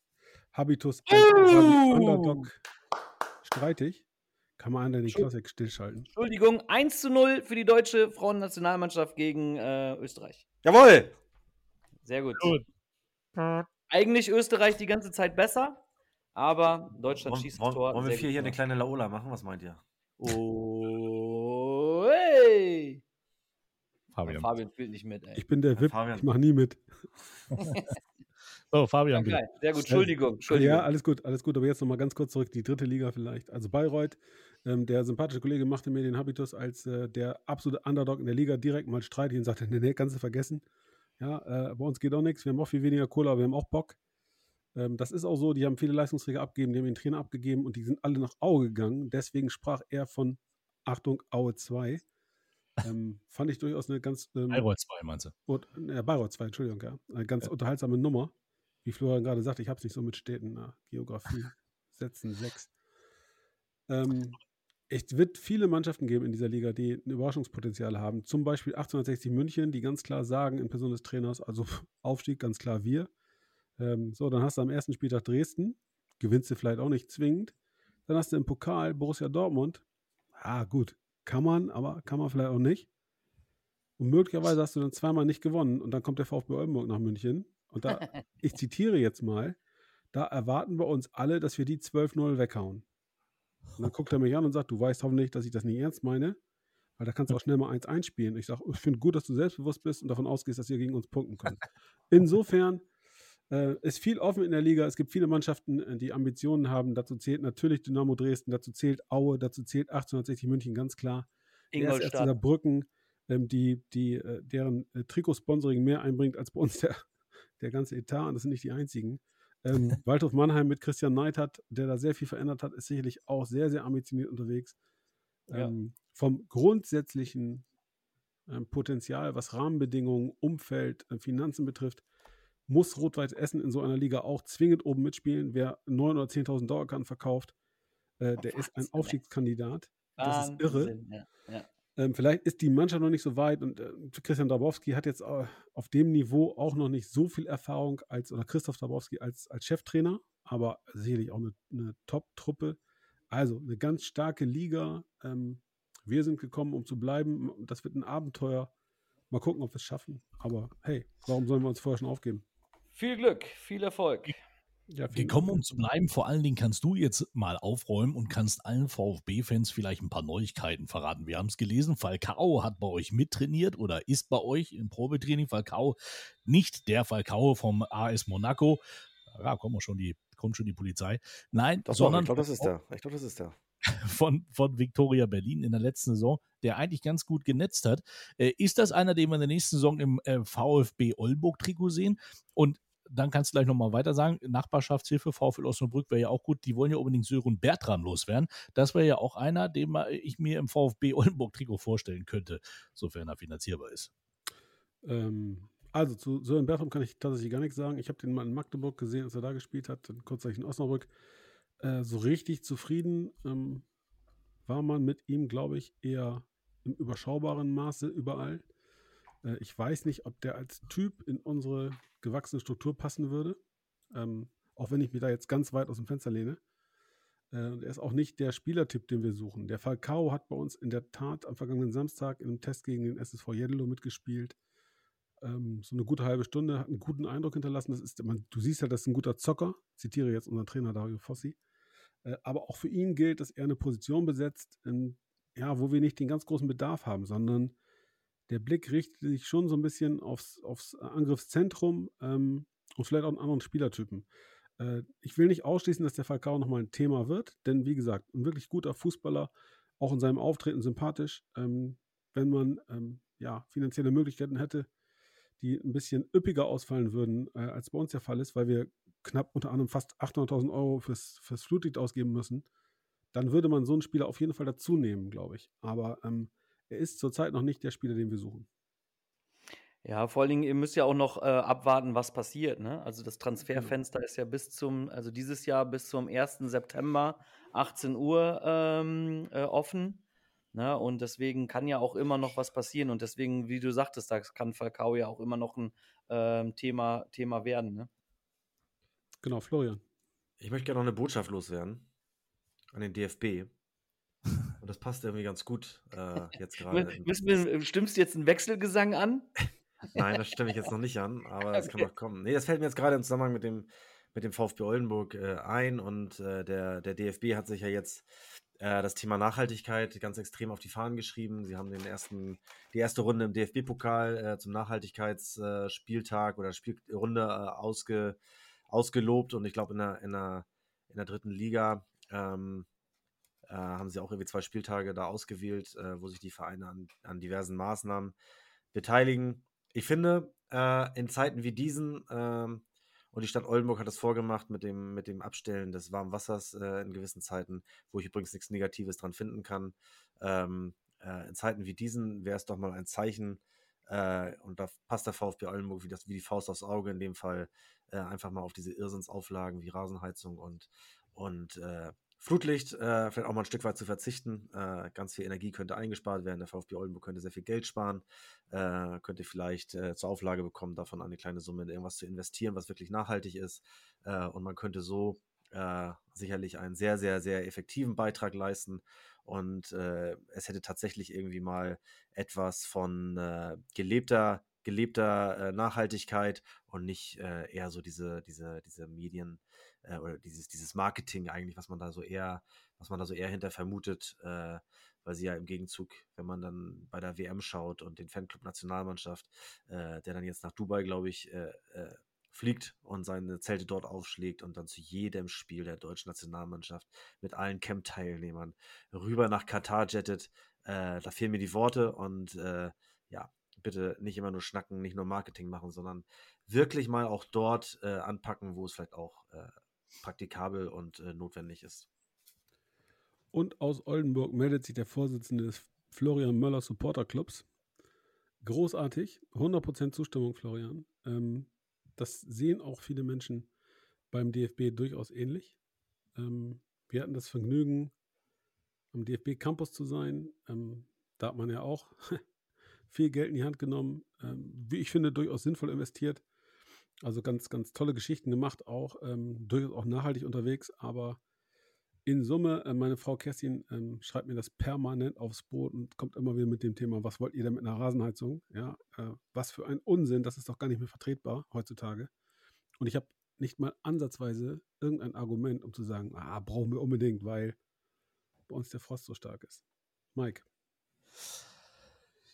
Habitus quasi Underdog streitig. Kann man an den Klassik stillschalten. Entschuldigung, 1 zu 0 für die deutsche Frauennationalmannschaft gegen äh, Österreich. Jawohl! Sehr gut. Gut. Eigentlich Österreich die ganze Zeit besser, aber Deutschland Wollen, schießt das wollen, Tor. wollen wir vier hier eine kleine Laola machen? Was meint ihr? Oh, hey. Fabian. Fabian spielt nicht mit, ey. Ich bin der Ja, VIP, Fabian. ich mache nie mit. So, Fabian, bitte. geil. Sehr gut, Entschuldigung. Entschuldigung. Ja, alles gut, alles gut. Aber jetzt nochmal ganz kurz zurück, die dritte Liga vielleicht. Also Bayreuth, ähm, der sympathische Kollege machte mir den Habitus als äh, der absolute Underdog in der Liga direkt mal streitig und sagte, nee, nee, kannst du vergessen. Ja, äh, bei uns geht auch nichts, wir haben auch viel weniger Kohle, aber wir haben auch Bock. Ähm, das ist auch so, die haben viele Leistungsträger abgegeben, die haben den Trainer abgegeben und die sind alle nach Aue gegangen. Deswegen sprach er von, Achtung, Aue 2. Ähm, fand ich durchaus eine ganz ähm, Bayreuth 2, meinst du? und, äh, Bayreuth 2, Entschuldigung, ja. Eine ganz unterhaltsame Nummer. Wie Florian gerade sagte, ich habe es nicht so mit Städten, na, Geografie, Sätzen 6. Ähm, es wird viele Mannschaften geben in dieser Liga, die ein Überraschungspotenzial haben. Zum Beispiel 1860 München, die ganz klar sagen, in Person des Trainers, also Aufstieg, ganz klar wir. Ähm, so, dann hast du am ersten Spieltag Dresden, gewinnst du vielleicht auch nicht zwingend. Dann hast du im Pokal Borussia Dortmund. Ah, gut, kann man, aber kann man vielleicht auch nicht. Und möglicherweise hast du dann zweimal nicht gewonnen und dann kommt der VfB Oldenburg nach München. Und da, ich zitiere jetzt mal, da erwarten wir uns alle, dass wir die 12-0 weghauen. Und dann guckt er mich an und sagt, du weißt hoffentlich, dass ich das nicht ernst meine. Weil da kannst du auch schnell mal 1-1 spielen. Ich sage, ich finde gut, dass du selbstbewusst bist und davon ausgehst, dass ihr gegen uns punkten könnt. Insofern äh, ist viel offen in der Liga. Es gibt viele Mannschaften, äh, die Ambitionen haben. Dazu zählt natürlich Dynamo Dresden, dazu zählt Aue, dazu zählt 1860 München, ganz klar. Ingolstadt. Brücken, ähm, die, die, äh, deren äh, Trikotsponsoring mehr einbringt als bei uns der, der ganze Etat. Und das sind nicht die einzigen. Ähm, Waldhof Mannheim mit Christian Neidhardt, der da sehr viel verändert hat, ist sicherlich auch sehr, sehr ambitioniert unterwegs. Ja. Ähm, vom grundsätzlichen ähm, Potenzial, was Rahmenbedingungen, Umfeld, äh, Finanzen betrifft, muss Rot-Weiß Essen in so einer Liga auch zwingend oben mitspielen. Wer 9.000 oder 10.000 Dauerkarten verkauft, äh, der ist ein Wahnsinn. Aufstiegskandidat. Das ist irre. Wahnsinn, Ja, ja. Ähm, vielleicht ist die Mannschaft noch nicht so weit und äh, Christian Dabowski hat jetzt äh, auf dem Niveau auch noch nicht so viel Erfahrung als, oder Christoph Dabowski als, als Cheftrainer, aber sicherlich auch eine, eine Top-Truppe. Also eine ganz starke Liga. Ähm, wir sind gekommen, um zu bleiben. Das wird ein Abenteuer. Mal gucken, ob wir es schaffen. Aber hey, warum sollen wir uns vorher schon aufgeben? Viel Glück, viel Erfolg. Ja, Gekommen, um zu bleiben. Vor allen Dingen kannst du jetzt mal aufräumen und kannst allen VfB-Fans vielleicht ein paar Neuigkeiten verraten. Wir haben es gelesen, Falcao hat bei euch mittrainiert oder ist bei euch im Probetraining. Falcao, nicht der Falcao vom AS Monaco. Ja, kommt auch schon die, kommt schon die Polizei. Nein, Doch, doch, sondern ich glaube, das ist der. Ich glaube, das ist der. von, von Victoria Berlin in der letzten Saison, der eigentlich ganz gut genetzt hat. Äh, ist das einer, den wir in der nächsten Saison im äh, VfB Oldenburg-Trikot sehen? Und dann kannst du gleich nochmal weiter sagen, Nachbarschaftshilfe, VfL Osnabrück wäre ja auch gut, die wollen ja unbedingt Sören Bertram loswerden. Das wäre ja auch einer, den ich mir im VfB Oldenburg-Trikot vorstellen könnte, sofern er finanzierbar ist. Ähm, also zu Sören Bertram kann ich tatsächlich gar nichts sagen. Ich habe den mal in Magdeburg gesehen, als er da gespielt hat, dann kurzzeitig in Osnabrück. Äh, so richtig zufrieden ähm, war man mit ihm, glaube ich, eher im überschaubaren Maße überall. Äh, ich weiß nicht, ob der als Typ in unsere gewachsene Struktur passen würde. Ähm, auch wenn ich mich da jetzt ganz weit aus dem Fenster lehne. Äh, und er ist auch nicht der Spielertyp, den wir suchen. Der Falcao hat bei uns in der Tat am vergangenen Samstag in einem Test gegen den SSV Jeddelo mitgespielt. Ähm, so eine gute halbe Stunde, hat einen guten Eindruck hinterlassen. Das ist, man, du siehst ja, das ist ein guter Zocker. Zitiere jetzt unseren Trainer Dario Fossi. Äh, aber auch für ihn gilt, dass er eine Position besetzt, in, ja, wo wir nicht den ganz großen Bedarf haben, sondern der Blick richtet sich schon so ein bisschen aufs, aufs Angriffszentrum ähm, und vielleicht auch einen anderen Spielertypen. Äh, ich will nicht ausschließen, dass der Falcao nochmal ein Thema wird, denn wie gesagt, ein wirklich guter Fußballer, auch in seinem Auftreten sympathisch. Ähm, wenn man ähm, ja, finanzielle Möglichkeiten hätte, die ein bisschen üppiger ausfallen würden, äh, als bei uns der Fall ist, weil wir knapp unter anderem fast 800.000 Euro fürs, fürs Flutlicht ausgeben müssen, dann würde man so einen Spieler auf jeden Fall dazu nehmen, glaube ich. Aber ähm, er ist zurzeit noch nicht der Spieler, den wir suchen. Ja, vor allen Dingen, ihr müsst ja auch noch äh, abwarten, was passiert. Ne? Also das Transferfenster ist ja bis zum, also dieses Jahr bis zum 1. September 18 Uhr ähm, äh, offen. Ne? Und deswegen kann ja auch immer noch was passieren. Und deswegen, wie du sagtest, da kann Falcao ja auch immer noch ein ähm, Thema, Thema werden. Ne? Genau, Florian. Ich möchte gerne noch eine Botschaft loswerden an den DFB. Das passt irgendwie ganz gut äh, jetzt gerade. wir, stimmst du jetzt einen Wechselgesang an? Nein, das stimme ich jetzt noch nicht an, aber es kann Okay. noch kommen. Nee, das fällt mir jetzt gerade im Zusammenhang mit dem, mit dem VfB Oldenburg äh, ein und äh, der, der DFB hat sich ja jetzt äh, das Thema Nachhaltigkeit ganz extrem auf die Fahnen geschrieben. Sie haben den ersten, die erste Runde im DFB-Pokal äh, zum Nachhaltigkeitsspieltag oder Spielrunde äh, ausge, ausgelobt und ich glaube in der, in, der, in der dritten Liga ähm, äh, haben sie auch irgendwie zwei Spieltage da ausgewählt, äh, wo sich die Vereine an, an diversen Maßnahmen beteiligen. Ich finde, äh, in Zeiten wie diesen, ähm, und die Stadt Oldenburg hat das vorgemacht mit dem, mit dem Abstellen des warmen Wassers äh, in gewissen Zeiten, wo ich übrigens nichts Negatives dran finden kann. Ähm, äh, in Zeiten wie diesen wäre es doch mal ein Zeichen, äh, und da passt der VfB Oldenburg wie, das, wie die Faust aufs Auge in dem Fall, einfach mal auf diese Irrsinnsauflagen wie Rasenheizung und, und Flutlicht äh, vielleicht auch mal ein Stück weit zu verzichten. Äh, ganz viel Energie könnte eingespart werden. Der VfB Oldenburg könnte sehr viel Geld sparen, äh, könnte vielleicht äh, zur Auflage bekommen, davon eine kleine Summe in irgendwas zu investieren, was wirklich nachhaltig ist. Äh, und man könnte so äh, sicherlich einen sehr, sehr, sehr effektiven Beitrag leisten. Und es hätte tatsächlich irgendwie mal etwas von gelebter gelebter Nachhaltigkeit und nicht eher so diese, diese, diese Medien äh, oder dieses, dieses Marketing eigentlich, was man da so eher, was man da so eher hinter vermutet, äh, weil sie ja im Gegenzug, wenn man dann bei der WM schaut und den Fanclub Nationalmannschaft, äh, der dann jetzt nach Dubai, glaube ich, äh, äh, fliegt und seine Zelte dort aufschlägt und dann zu jedem Spiel der deutschen Nationalmannschaft mit allen Camp-Teilnehmern rüber nach Katar jettet. Äh, da fehlen mir die Worte und ja, bitte nicht immer nur schnacken, nicht nur Marketing machen, sondern wirklich mal auch dort äh, anpacken, wo es vielleicht auch äh, praktikabel und äh, notwendig ist. Und aus Oldenburg meldet sich der Vorsitzende des Florian Möller Supporter Clubs. Großartig, 100% Zustimmung, Florian. Ähm, das sehen auch viele Menschen beim DFB durchaus ähnlich. Ähm, wir hatten das Vergnügen, am DFB Campus zu sein. Ähm, da hat man ja auch viel Geld in die Hand genommen, ähm, wie ich finde, durchaus sinnvoll investiert. Also ganz, ganz tolle Geschichten gemacht, auch ähm, durchaus auch nachhaltig unterwegs, aber in Summe, äh, meine Frau Kerstin ähm, schreibt mir das permanent aufs Boot und kommt immer wieder mit dem Thema, was wollt ihr denn mit einer Rasenheizung? Ja, äh, was für ein Unsinn, das ist doch gar nicht mehr vertretbar heutzutage. Und ich habe nicht mal ansatzweise irgendein Argument, um zu sagen, ah, brauchen wir unbedingt, weil bei uns der Frost so stark ist. Mike.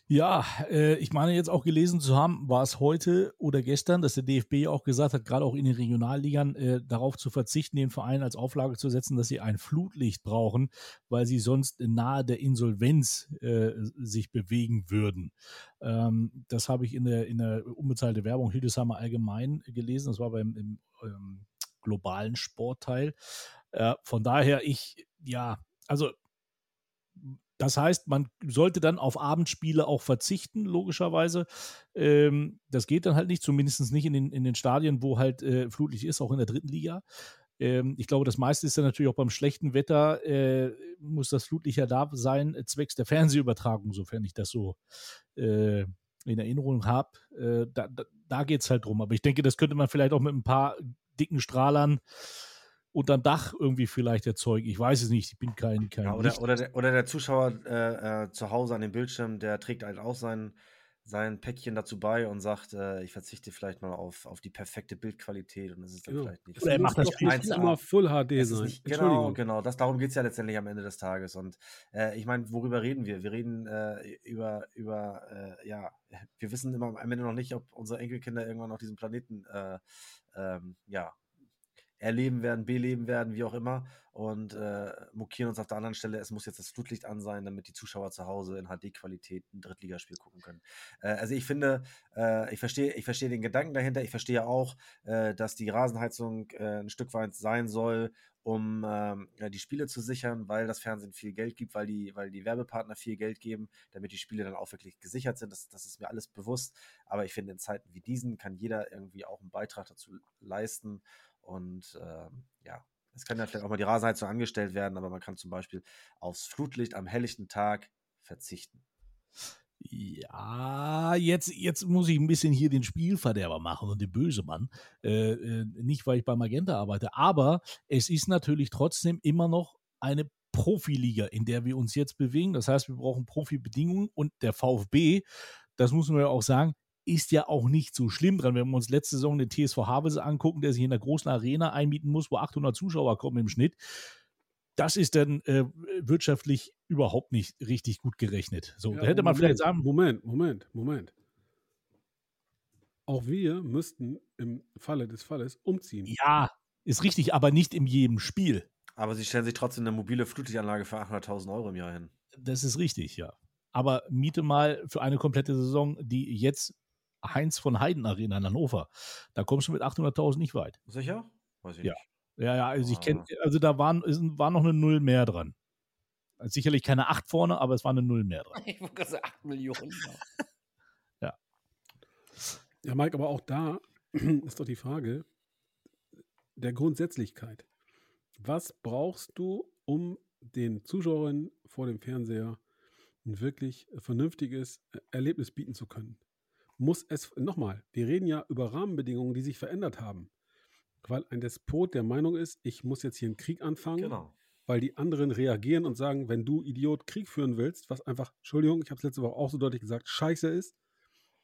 Ja, äh, ich meine jetzt auch gelesen zu haben, war es heute oder gestern, dass der DFB auch gesagt hat, gerade auch in den Regionalligern, äh, darauf zu verzichten, den Vereinen als Auflage zu setzen, dass sie ein Flutlicht brauchen, weil sie sonst nahe der Insolvenz äh, sich bewegen würden. Ähm, das habe ich in der, in der unbezahlte Werbung Hildesheimer Allgemein gelesen. Das war beim im, ähm, globalen Sportteil. Äh, von daher, ich, ja, also das heißt, man sollte dann auf Abendspiele auch verzichten, logischerweise. Ähm, das geht dann halt nicht, zumindest nicht in den, in den Stadien, wo halt äh, Flutlicht ist, auch in der dritten Liga. Ähm, ich glaube, das meiste ist dann natürlich auch beim schlechten Wetter, äh, muss das Flutlicht ja da sein, äh, zwecks der Fernsehübertragung, sofern ich das so äh, in Erinnerung habe. Äh, da da, da geht es halt drum. Aber ich denke, das könnte man vielleicht auch mit ein paar dicken Strahlern unterm Dach irgendwie vielleicht erzeugen. Ich weiß es nicht, ich bin kein. kein ja, oder, oder, der, oder der Zuschauer äh, äh, zu Hause an dem Bildschirm, der trägt halt auch sein, sein Päckchen dazu bei und sagt, äh, ich verzichte vielleicht mal auf, auf die perfekte Bildqualität und das ist dann genau. vielleicht nicht. Oder er macht das nicht immer Full HD sein. Nicht, genau, genau. Das, darum geht es ja letztendlich am Ende des Tages. Und äh, ich meine, worüber reden wir? Wir reden äh, über, über äh, ja, wir wissen immer am Ende noch nicht, ob unsere Enkelkinder irgendwann auf diesem Planeten äh, ähm, ja, erleben werden, beleben werden, wie auch immer. Und äh, mokieren uns auf der anderen Stelle, es muss jetzt das Flutlicht an sein, damit die Zuschauer zu Hause in HD-Qualität ein Drittligaspiel gucken können. Äh, also ich finde, äh, ich verstehe ich verstehe den Gedanken dahinter. Ich verstehe auch, äh, dass die Rasenheizung äh, ein Stück weit sein soll, um ähm, die Spiele zu sichern, weil das Fernsehen viel Geld gibt, weil die, weil die Werbepartner viel Geld geben, damit die Spiele dann auch wirklich gesichert sind. Das, das ist mir alles bewusst. Aber ich finde, in Zeiten wie diesen kann jeder irgendwie auch einen Beitrag dazu leisten. Und ähm, ja, es kann ja vielleicht auch mal die Rasenheizung angestellt werden, aber man kann zum Beispiel aufs Flutlicht am helllichten Tag verzichten. Ja, jetzt, jetzt muss ich ein bisschen hier den Spielverderber machen und den Bösemann. Äh, äh, nicht, weil ich bei Magenta arbeite, aber es ist natürlich trotzdem immer noch eine Profiliga, in der wir uns jetzt bewegen. Das heißt, wir brauchen Profibedingungen und der VfB, das muss man ja auch sagen, ist ja auch nicht so schlimm dran. Wenn wir uns letzte Saison den TSV Havelse angucken, der sich in der großen Arena einmieten muss, wo 800 Zuschauer kommen im Schnitt, das ist dann äh, wirtschaftlich überhaupt nicht richtig gut gerechnet. So, ja, da hätte man Moment, vielleicht sagen. Moment, Moment, Moment. Auch wir müssten im Falle des Falles umziehen. Ja, ist richtig, aber nicht in jedem Spiel. Aber sie stellen sich trotzdem eine mobile Flutlichtanlage für 800.000 Euro im Jahr hin. Das ist richtig, ja. Aber miete mal für eine komplette Saison, die jetzt Heinz von Heiden Arena in Hannover. Da kommst du mit 800.000 nicht weit. Sicher? Weiß ich ja. nicht. Ja, ja, also ich kenne, ah. also da waren, war noch eine Null mehr dran. Also sicherlich keine 8 vorne, aber es war eine Null mehr dran. Ich wollte gerade sagen, 8 Millionen. ja. Ja, Mike, aber auch da ist doch die Frage der Grundsätzlichkeit. Was brauchst du, um den Zuschauern vor dem Fernseher ein wirklich vernünftiges Erlebnis bieten zu können? Muss es, nochmal, wir reden ja über Rahmenbedingungen, die sich verändert haben. Weil ein Despot der Meinung ist, ich muss jetzt hier einen Krieg anfangen, genau. weil die anderen reagieren und sagen, wenn du Idiot Krieg führen willst, was einfach, Entschuldigung, ich habe es letzte Woche auch so deutlich gesagt, scheiße ist,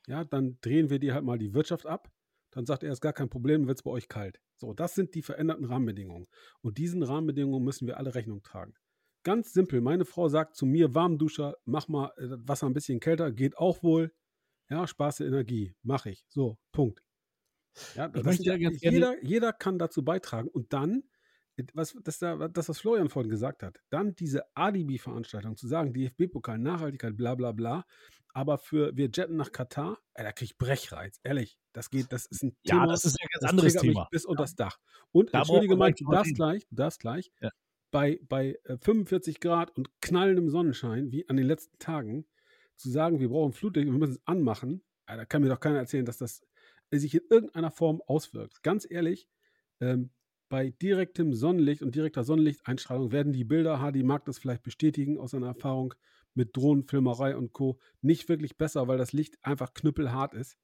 ja, dann drehen wir dir halt mal die Wirtschaft ab. Dann sagt er, ist gar kein Problem, wird es bei euch kalt. So, das sind die veränderten Rahmenbedingungen. Und diesen Rahmenbedingungen müssen wir alle Rechnung tragen. Ganz simpel, meine Frau sagt zu mir, Warmduscher, mach mal äh, Wasser ein bisschen kälter, geht auch wohl. Ja, Spaß Energie, mache ich. So, Punkt. Ja, das ja, ja jeder, jeder kann dazu beitragen. Und dann, äh, was, das, da- das, was Florian vorhin gesagt hat, dann diese Alibi-Veranstaltung zu sagen, DFB-Pokal, Nachhaltigkeit, bla bla bla, aber für wir jetten nach Katar, ey, da krieg ich Brechreiz, ehrlich. Das geht, das ist ein Ja, Thema, das ist ja ein ganz anderes Thema. bis unter das Dach. Und Da entschuldige gleich du darfst gleich, du darfst gleich, Ja. bei, bei äh, 45 Grad und knallendem Sonnenschein, wie an den letzten Tagen, zu sagen, wir brauchen Flutlicht und wir müssen es anmachen, äh, da kann mir doch keiner erzählen, dass das sich in irgendeiner Form auswirkt. Ganz ehrlich, ähm, bei direktem Sonnenlicht und direkter Sonnenlichteinstrahlung werden die Bilder, Hardy mag das vielleicht bestätigen aus seiner Erfahrung mit Drohnenfilmerei und Co. nicht wirklich besser, weil das Licht einfach knüppelhart ist.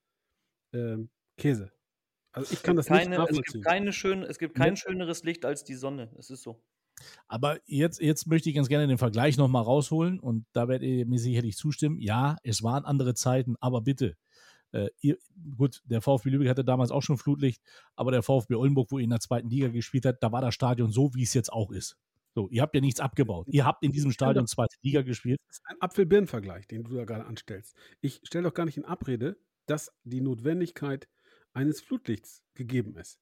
Ähm, Käse. Also ich kann das nicht keine, es nachvollziehen. gibt keine schön, es gibt kein schöneres Licht als die Sonne. Es ist so. Aber jetzt, jetzt möchte ich ganz gerne den Vergleich nochmal rausholen und da werdet ihr mir sicherlich zustimmen. Ja, es waren andere Zeiten, aber bitte. Äh, ihr, gut, der VfB Lübeck hatte damals auch schon Flutlicht, aber der VfB Oldenburg, wo ihr in der zweiten Liga gespielt hat, da war das Stadion so, wie es jetzt auch ist. So, ihr habt ja nichts abgebaut. Ihr habt in diesem Stadion zweite Liga gespielt. Das ist ein Apfel-Birnen-Vergleich, den du da gerade anstellst. Ich stelle doch gar nicht in Abrede, dass die Notwendigkeit eines Flutlichts gegeben ist.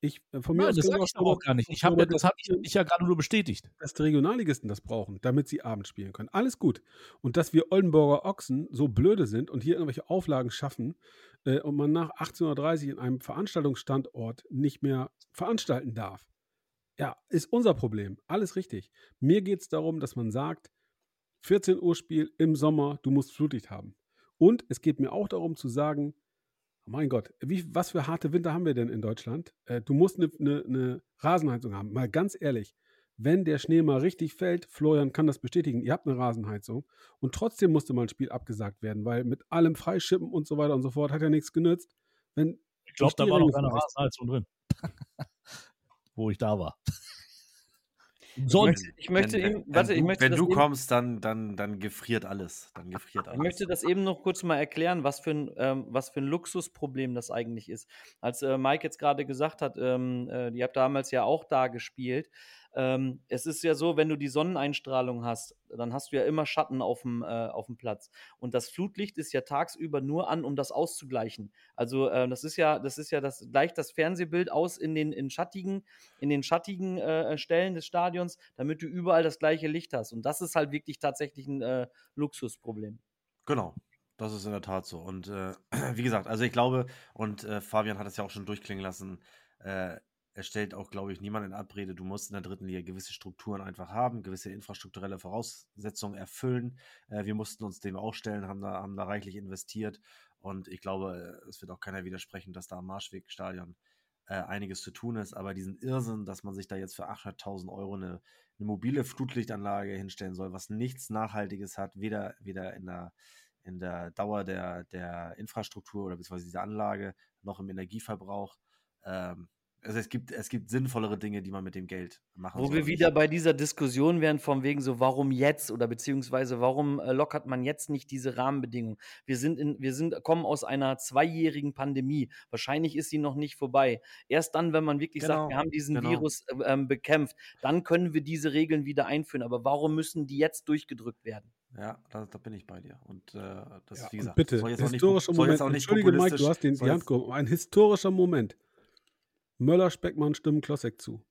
Ich, äh, von mir Nein, aus das sage ich aber auch gar nicht. Ich hab, darüber das habe ich, ich ja gerade nur bestätigt. dass die Regionalligisten das brauchen, damit sie abends spielen können. Alles gut. Und dass wir Oldenburger Ochsen so blöde sind und hier irgendwelche Auflagen schaffen äh, und man nach 18.30 Uhr in einem Veranstaltungsstandort nicht mehr veranstalten darf. Ja, ist unser Problem. Alles richtig. Mir geht es darum, dass man sagt, 14 Uhr Spiel im Sommer, du musst Flutlicht haben. Und es geht mir auch darum zu sagen, mein Gott, wie, was für harte Winter haben wir denn in Deutschland? Äh, du musst eine ne, ne Rasenheizung haben. Mal ganz ehrlich, wenn der Schnee mal richtig fällt, Florian kann das bestätigen, ihr habt eine Rasenheizung und trotzdem musste mal ein Spiel abgesagt werden, weil mit allem Freischippen und so weiter und so fort hat ja nichts genützt. Wenn Ich glaube, da war noch keine Rasenheizung drin. wo ich da war. Ich Sonst, möchte, ich möchte wenn, ihm, wenn, warte, wenn ich du, möchte wenn das du eben, kommst, dann, dann, dann gefriert alles. Dann gefriert Ich alles. möchte das eben noch kurz mal erklären, was für ein, ähm, was für ein Luxusproblem das eigentlich ist. Als äh, Mike jetzt gerade gesagt hat, ähm, äh, ihr habt damals ja auch da gespielt. Ähm, es ist ja so, wenn du die Sonneneinstrahlung hast, dann hast du ja immer Schatten auf dem, äh, auf dem Platz. Und das Flutlicht ist ja tagsüber nur an, um das auszugleichen. Also äh, das ist ja, das ist ja das gleicht das Fernsehbild aus in den in schattigen, in den schattigen äh, Stellen des Stadions, damit du überall das gleiche Licht hast. Und das ist halt wirklich tatsächlich ein äh, Luxusproblem. Genau, das ist in der Tat so. Und äh, wie gesagt, also ich glaube, und äh, Fabian hat es ja auch schon durchklingen lassen, äh, er stellt auch, glaube ich, niemand in Abrede, du musst in der dritten Liga gewisse Strukturen einfach haben, gewisse infrastrukturelle Voraussetzungen erfüllen. Äh, wir mussten uns dem auch stellen, haben da, haben da reichlich investiert. Und ich glaube, äh, es wird auch keiner widersprechen, dass da am Marschwegstadion äh, einiges zu tun ist. Aber diesen Irrsinn, dass man sich da jetzt für 800.000 Euro eine, eine mobile Flutlichtanlage hinstellen soll, was nichts Nachhaltiges hat, weder, weder in der in der Dauer der, der Infrastruktur oder beziehungsweise dieser Anlage noch im Energieverbrauch. Ähm, also es gibt, es gibt sinnvollere Dinge, die man mit dem Geld machen Wo soll. wir wieder bei dieser Diskussion wären, von wegen so, warum jetzt oder beziehungsweise warum äh, lockert man jetzt nicht diese Rahmenbedingungen? Wir sind in, wir sind, kommen aus einer zweijährigen Pandemie. Wahrscheinlich ist sie noch nicht vorbei. Erst dann, wenn man wirklich Genau, sagt, wir haben diesen genau. Virus äh, ähm, bekämpft, dann können wir diese Regeln wieder einführen. Aber warum müssen die jetzt durchgedrückt werden? Ja, da, da bin ich bei dir. Und äh, das, Ja, wie und gesagt, bitte, soll jetzt auch nicht, historischer Moment. jetzt auch nicht Entschuldige, Mike, du hast den, die Hand gehoben. Ein historischer Moment. Möller, Speckmann stimmen Klossek zu.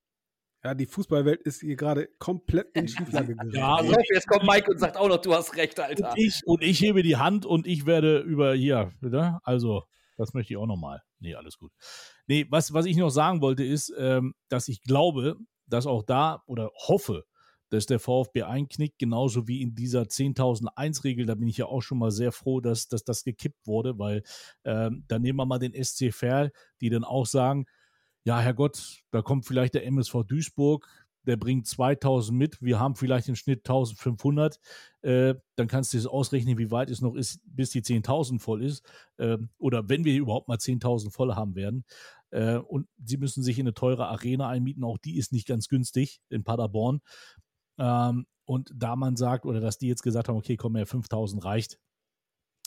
Ja, die Fußballwelt ist hier gerade komplett in Schieflage geraten. Ja, auf, jetzt kommt Mike und sagt auch noch, du hast recht, Alter. und ich, und ich hebe die Hand und ich werde über hier, ne? also das möchte ich auch nochmal. Nee, alles gut. Nee, was, was ich noch sagen wollte, ist, ähm, dass ich glaube, dass auch da oder hoffe, dass der VfB einknickt, genauso wie in dieser 10.001-Regel. Da bin ich ja auch schon mal sehr froh, dass, dass das gekippt wurde, weil ähm, da nehmen wir mal den SC Verl, die dann auch sagen, ja, Herrgott, da kommt vielleicht der MSV Duisburg, der bringt 2000 mit, wir haben vielleicht im Schnitt 1500, äh, dann kannst du es ausrechnen, wie weit es noch ist, bis die 10.000 voll ist, äh, oder wenn wir überhaupt mal 10.000 voll haben werden. Äh, und sie müssen sich in eine teure Arena einmieten, auch die ist nicht ganz günstig in Paderborn. Ähm, und da man sagt, oder dass die jetzt gesagt haben, okay, komm, ja, 5000 reicht,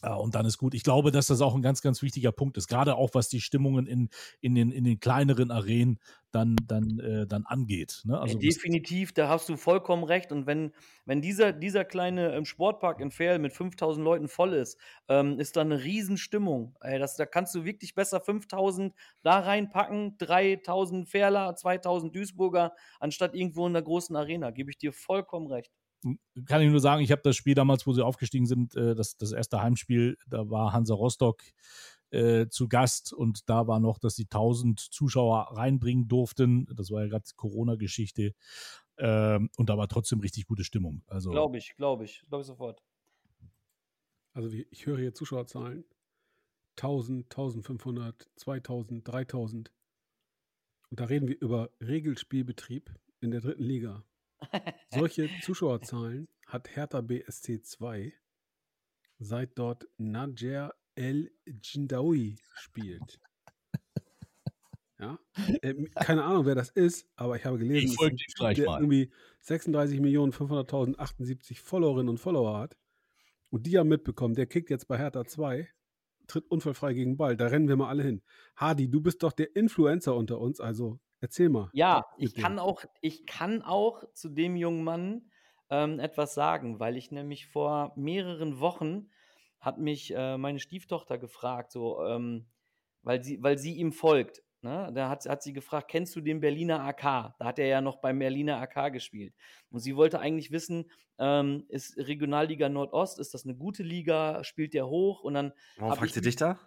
und dann ist gut. Ich glaube, dass das auch ein ganz, ganz wichtiger Punkt ist, gerade auch was die Stimmungen in, in, den, in den kleineren Arenen dann, dann, äh, dann angeht. Ne? Also ja, definitiv, da hast du vollkommen recht. Und wenn, wenn dieser, dieser kleine ähm, Sportpark in Ferl mit 5000 Leuten voll ist, ähm, ist da eine Riesenstimmung. Ey, das, da kannst du wirklich besser 5000 da reinpacken, 3000 Ferler, 2000 Duisburger, anstatt irgendwo in der großen Arena. Gebe ich dir vollkommen recht kann ich nur sagen, ich habe das Spiel damals, wo sie aufgestiegen sind, äh, das, das erste Heimspiel, da war Hansa Rostock äh, zu Gast und da war noch, dass sie 1000 Zuschauer reinbringen durften. Das war ja gerade Corona-Geschichte. Ähm, und da war trotzdem richtig gute Stimmung. Also, glaube ich, glaube ich, glaube ich sofort. Also ich höre hier Zuschauerzahlen. 1000, 1500, 2000, 3000. Und da reden wir über Regelspielbetrieb in der dritten Liga. Solche Zuschauerzahlen hat Hertha BSC 2, seit dort Najer El Jindawi spielt. Ja, äh, keine Ahnung, wer das ist, aber ich habe gelesen, ich gleich der mal. irgendwie 36 Millionen 500.078 Followerinnen und Follower hat. Und die haben mitbekommen, der kickt jetzt bei Hertha 2, tritt unfallfrei gegen Ball. Da rennen wir mal alle hin. Hadi, du bist doch der Influencer unter uns, also Erzähl mal. Ja, ich kann auch, ich kann auch zu dem jungen Mann ähm, etwas sagen, weil ich nämlich vor mehreren Wochen hat mich äh, meine Stieftochter gefragt, so, ähm, weil sie, weil sie ihm folgt. Ne? Da hat, hat sie gefragt, kennst du den Berliner AK? Da hat er ja noch beim Berliner AK gespielt. Und sie wollte eigentlich wissen, ähm, ist Regionalliga Nordost, ist das eine gute Liga? Spielt der hoch? Und dann. Warum fragt sie dich da?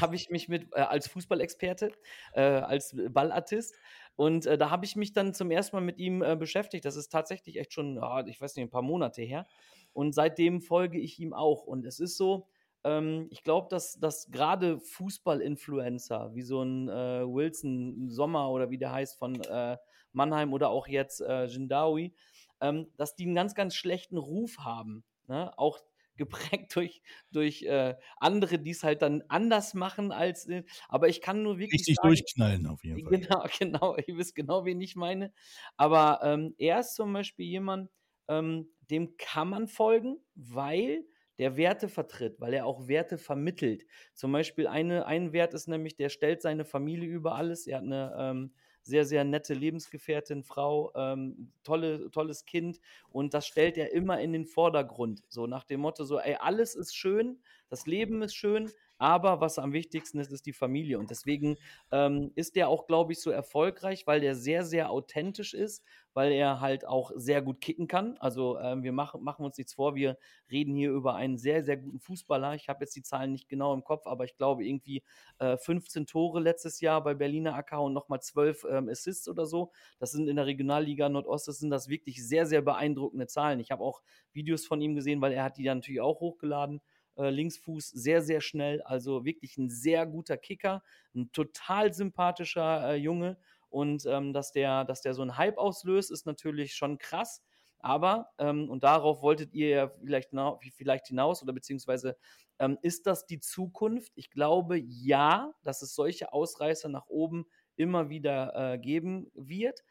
Habe ich mich mit äh, als Fußballexperte, äh, als Ballartist und äh, da habe ich mich dann zum ersten Mal mit ihm äh, beschäftigt. Das ist tatsächlich echt schon, oh, ich weiß nicht, ein paar Monate her. Und seitdem folge ich ihm auch. Und es ist so, ähm, ich glaube, dass, dass gerade Fußball-Influencer, wie so ein äh, Wilson Sommer oder wie der heißt von äh, Mannheim oder auch jetzt äh, Jindawi, ähm, dass die einen ganz, ganz schlechten Ruf haben. Ne? Auch geprägt durch, durch äh, andere, die es halt dann anders machen als. Äh, aber ich kann nur wirklich. Richtig sagen, durchknallen auf jeden Fall. Genau, genau. Ihr wisst genau, wen ich meine. Aber ähm, er ist zum Beispiel jemand, ähm, dem kann man folgen, weil der Werte vertritt, weil er auch Werte vermittelt. Zum Beispiel eine, ein Wert ist nämlich, der stellt seine Familie über alles. Er hat eine ähm, sehr, sehr nette Lebensgefährtin, Frau, ähm, tolle, tolles Kind und das stellt er immer in den Vordergrund. So nach dem Motto, so, ey, alles ist schön, das Leben ist schön, aber was am wichtigsten ist, ist die Familie. Und deswegen ähm, ist der auch, glaube ich, so erfolgreich, weil der sehr, sehr authentisch ist, weil er halt auch sehr gut kicken kann. Also ähm, wir machen, machen uns nichts vor, wir reden hier über einen sehr, sehr guten Fußballer. Ich habe jetzt die Zahlen nicht genau im Kopf, aber ich glaube irgendwie äh, 15 Tore letztes Jahr bei Berliner AK und nochmal 12 ähm, Assists oder so. Das sind in der Regionalliga Nordost, das sind das wirklich sehr, sehr beeindruckende Zahlen. Ich habe auch Videos von ihm gesehen, weil er hat die dann natürlich auch hochgeladen äh, Linksfuß, sehr, sehr schnell. Also wirklich ein sehr guter Kicker, ein total sympathischer äh, Junge. Und ähm, dass, der, dass der so einen Hype auslöst, ist natürlich schon krass. Aber, ähm, und darauf wolltet ihr ja vielleicht, vielleicht hinaus, oder beziehungsweise ähm, ist das die Zukunft? Ich glaube ja, dass es solche Ausreißer nach oben immer wieder äh, geben wird.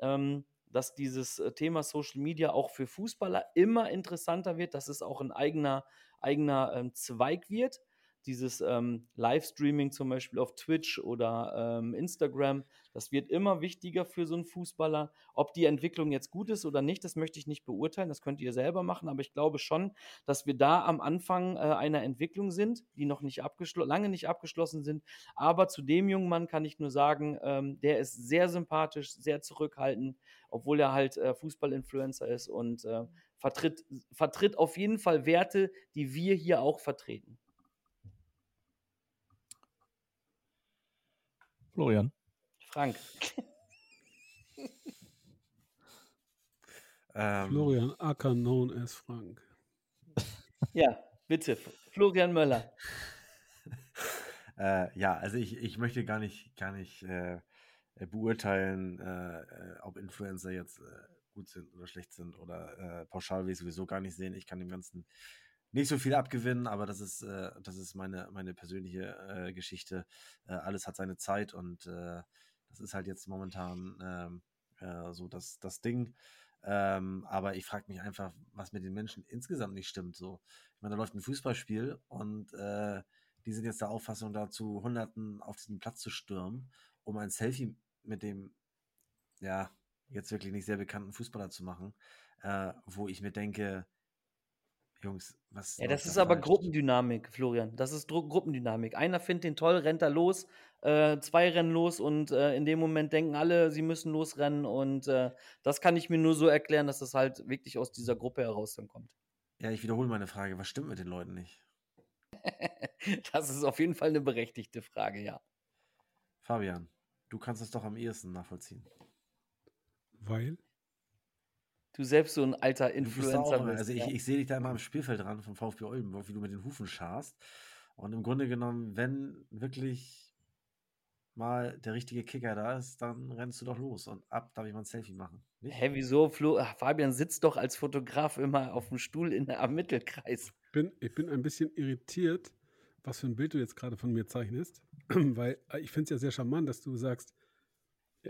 Ähm, dass dieses äh, Thema Social Media auch für Fußballer immer interessanter wird, dass es auch ein eigener eigener ähm, Zweig wird. Dieses ähm, Livestreaming zum Beispiel auf Twitch oder ähm, Instagram, das wird immer wichtiger für so einen Fußballer. Ob die Entwicklung jetzt gut ist oder nicht, das möchte ich nicht beurteilen, das könnt ihr selber machen, aber ich glaube schon, dass wir da am Anfang äh, einer Entwicklung sind, die noch nicht lange nicht abgeschlossen sind. Aber zu dem jungen Mann kann ich nur sagen, ähm, der ist sehr sympathisch, sehr zurückhaltend, obwohl er halt äh, Fußball-Influencer ist und äh, vertritt, vertritt auf jeden Fall Werte, die wir hier auch vertreten. Florian. Frank. ähm. Florian Acker, known as Frank. Ja, bitte. Florian Möller. Äh, ja, also ich, ich möchte gar nicht, gar nicht äh, beurteilen, äh, äh ob Influencer jetzt äh, gut sind oder schlecht sind oder äh, pauschal will ich sowieso gar nicht sehen. Ich kann dem Ganzen nicht so viel abgewinnen, aber das ist, äh, das ist meine, meine persönliche äh, Geschichte. Äh, alles hat seine Zeit und äh, das ist halt jetzt momentan ähm, äh, so das, das Ding. Ähm, aber ich frage mich einfach, was mit den Menschen insgesamt nicht stimmt. So, ich meine, da läuft ein Fußballspiel und die sind jetzt der Auffassung dazu, Hunderten auf diesen Platz zu stürmen, um ein Selfie mit dem, ja, jetzt wirklich nicht sehr bekannten Fußballer zu machen, äh, wo ich mir denke, Jungs, was. Ja, das ist da aber falsch? Gruppendynamik, Florian. Das ist Dru Gruppendynamik. Einer findet den toll, rennt da los, äh, zwei rennen los und äh, in dem Moment denken alle, sie müssen losrennen. Und äh, das kann ich mir nur so erklären, dass das halt wirklich aus dieser Gruppe heraus dann kommt. Ja, ich wiederhole meine Frage. Was stimmt mit den Leuten nicht? das ist auf jeden Fall eine berechtigte Frage, ja. Fabian, du kannst es doch am ehesten nachvollziehen. Weil? Du selbst so ein alter Influencer bist. also ich, ja. ich sehe dich da immer am Spielfeld dran vom VfB Oldenburg, wie du mit den Hufen scharst. Und im Grunde genommen, wenn wirklich mal der richtige Kicker da ist, dann rennst du doch los und ab darf ich mal ein Selfie machen. Nicht? Hä, wieso? Flo Ach, Fabian sitzt doch als Fotograf immer auf dem Stuhl in der, am Mittelkreis. bin, ich bin ein bisschen irritiert, was für ein Bild du jetzt gerade von mir zeichnest, weil äh, ich finde es ja sehr charmant, dass du sagst,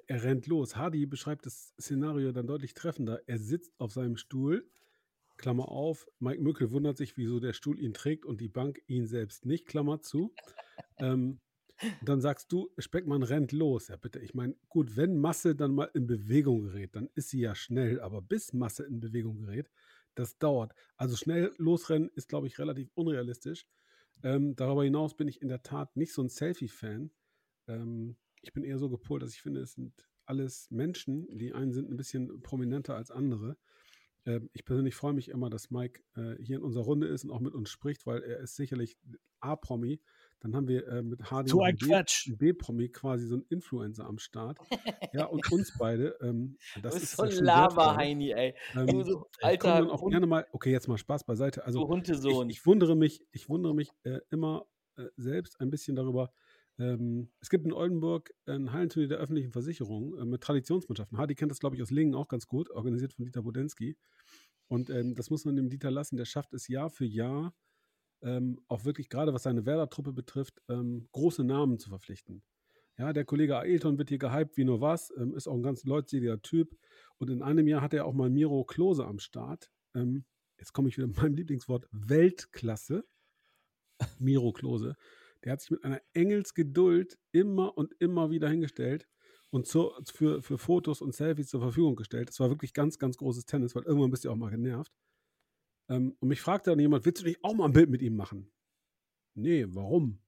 er, rennt los. Hardy beschreibt das Szenario dann deutlich treffender. Er sitzt auf seinem Stuhl, Klammer auf, Mike Mückel wundert sich, wieso der Stuhl ihn trägt und die Bank ihn selbst nicht, Klammer zu. Ähm, dann sagst du, Speckmann rennt los. Ja, bitte. Ich meine, gut, wenn Masse dann mal in Bewegung gerät, dann ist sie ja schnell, aber bis Masse in Bewegung gerät, das dauert. Also schnell losrennen ist, glaube ich, relativ unrealistisch. Ähm, darüber hinaus bin ich in der Tat nicht so ein Selfie-Fan. Ähm, ich bin eher so gepolt, dass ich finde, es sind alles Menschen. Die einen sind ein bisschen prominenter als andere. Ähm, ich persönlich freue mich immer, dass Mike äh, hier in unserer Runde ist und auch mit uns spricht, weil er ist sicherlich A-Promi. Dann haben wir äh, mit Hardy So ein einen einen B-Promi, quasi so ein Influencer am Start. Ja, und uns beide. Ähm, das Du bist ist so ja. Lava-Heini, ey. Ähm, so ich alter dann auch gerne mal, okay, jetzt mal Spaß beiseite. Also ich, ich wundere mich, ich wundere mich äh, immer äh, selbst ein bisschen darüber. Ähm, es gibt in Oldenburg ein Hallenturnier der öffentlichen Versicherung äh, mit Traditionsmannschaften. Hardy kennt das, glaube ich, aus Lingen auch ganz gut, organisiert von Dieter Bodensky. Und ähm, das muss man dem Dieter lassen. Der schafft es Jahr für Jahr, ähm, auch wirklich gerade was seine Werder-Truppe betrifft, ähm, große Namen zu verpflichten. Ja, der Kollege Ailton wird hier gehypt wie nur was, ähm, ist auch ein ganz leutseliger Typ. Und in einem Jahr hat er auch mal Miro Klose am Start. Ähm, jetzt komme ich wieder mit meinem Lieblingswort, Weltklasse. Miro Klose. Der hat sich mit einer Engelsgeduld immer und immer wieder hingestellt und zu, für, für Fotos und Selfies zur Verfügung gestellt. Das war wirklich ganz, ganz großes Tennis, weil irgendwann bist du auch mal genervt. Ähm, und mich fragte dann jemand, willst du nicht auch mal ein Bild mit ihm machen? Nee, warum?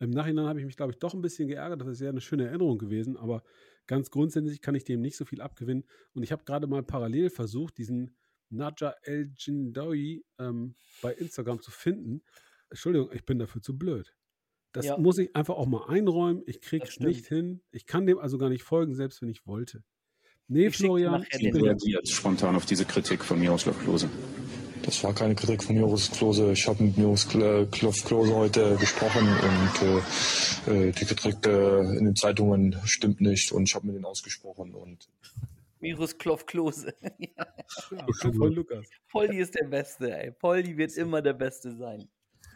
Im Nachhinein habe ich mich, glaube ich, doch ein bisschen geärgert. Das ist ja eine schöne Erinnerung gewesen, aber ganz grundsätzlich kann ich dem nicht so viel abgewinnen. Und ich habe gerade mal parallel versucht, diesen Naja El Jindawi ähm, bei Instagram zu finden. Entschuldigung, ich bin dafür zu blöd. Das Ja. muss ich einfach auch mal einräumen. Ich kriege es nicht hin. Ich kann dem also gar nicht folgen, selbst wenn ich wollte. Nee, Ich Florian, bin, reagiert spontan auf diese Kritik von Miroslav Klose? Das war keine Kritik von Miroslav Klose. Ich habe mit Miroslav Klose heute gesprochen und äh, äh, die Kritik äh, in den Zeitungen stimmt nicht und ich habe mit ihnen ausgesprochen und Mirus Kloff Klose. ja, von Lukas. Poldi ist der Beste, ey. Poldi wird immer der Beste sein.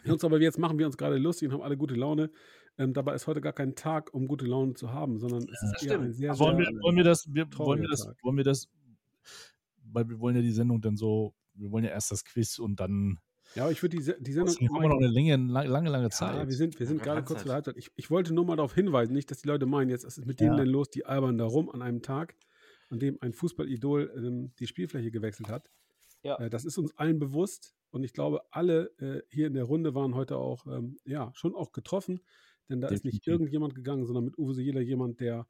Jungs, aber jetzt machen wir uns gerade lustig und haben alle gute Laune. Ähm, dabei ist heute gar kein Tag, um gute Laune zu haben, sondern es ist eher ein sehr, wollen, sehr wir, wollen wir das, wir, wollen wir das, Tag. wollen wir das, weil wir wollen ja die Sendung dann so, wir wollen ja erst das Quiz und dann Ja, aber ich würde die, die Sendung. haben wir noch eine Lange, lange, lange Zeit. ja, wir sind, wir sind Ja, gerade kurz Zeit. vor der Halbzeit. Ich, ich wollte nur mal darauf hinweisen, nicht, dass die Leute meinen, jetzt was ist mit denen Ja. denn los, die albern da rum an einem Tag, an dem ein Fußballidol ähm, die Spielfläche gewechselt hat. Ja. Äh, das ist uns allen bewusst und ich glaube, alle äh, hier in der Runde waren heute auch, ähm, ja, schon auch getroffen, denn da ist nicht Definitiv. irgendjemand gegangen, sondern mit Uwe Seeler jemand, der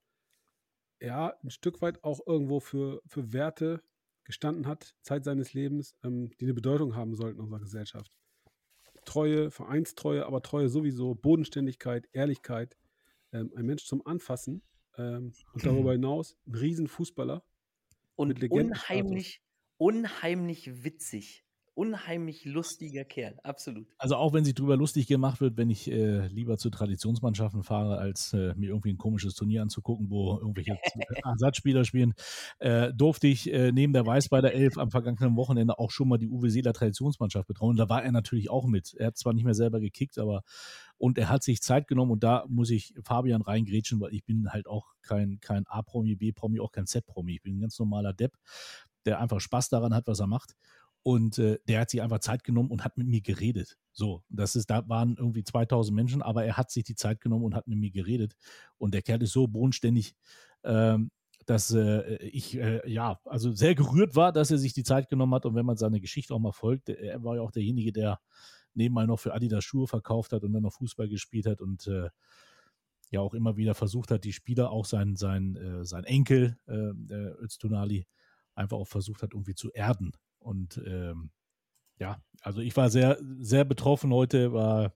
ja ein Stück weit auch irgendwo für, für Werte gestanden hat, Zeit seines Lebens, ähm, die eine Bedeutung haben sollten in unserer Gesellschaft. Treue, Vereinstreue, aber Treue sowieso, Bodenständigkeit, Ehrlichkeit, ähm, ein Mensch zum Anfassen ähm, und darüber hinaus ein Riesenfußballer. Und unheimlich, unheimlich witzig. Unheimlich lustiger Kerl. Absolut. Also auch wenn sich drüber lustig gemacht wird, wenn ich äh, lieber zu Traditionsmannschaften fahre, als äh, mir irgendwie ein komisches Turnier anzugucken, wo irgendwelche Ersatzspieler spielen, äh, durfte ich äh, neben der Weißbeider Elf am vergangenen Wochenende auch schon mal die Uwe Seeler Traditionsmannschaft betreuen. Da war er natürlich auch mit. Er hat zwar nicht mehr selber gekickt, aber und er hat sich Zeit genommen und da muss ich Fabian reingrätschen, weil ich bin halt auch kein, kein A-Promi, B-Promi, auch kein Z-Promi. Ich bin ein ganz normaler Depp der einfach Spaß daran hat, was er macht. Und äh, der hat sich einfach Zeit genommen und hat mit mir geredet. So, das ist, da waren irgendwie 2000 Menschen, aber er hat sich die Zeit genommen und hat mit mir geredet. Und der Kerl ist so bodenständig, ähm, dass äh, ich äh, ja, also sehr gerührt war, dass er sich die Zeit genommen hat. Und wenn man seine Geschichte auch mal folgt, er war ja auch derjenige, der nebenbei noch für Adidas Schuhe verkauft hat und dann noch Fußball gespielt hat und äh, ja auch immer wieder versucht hat, die Spieler, auch sein, sein, äh, sein Enkel, äh, Öztunali, einfach auch versucht hat, irgendwie zu erden. Und ähm, ja, also ich war sehr, sehr betroffen heute, war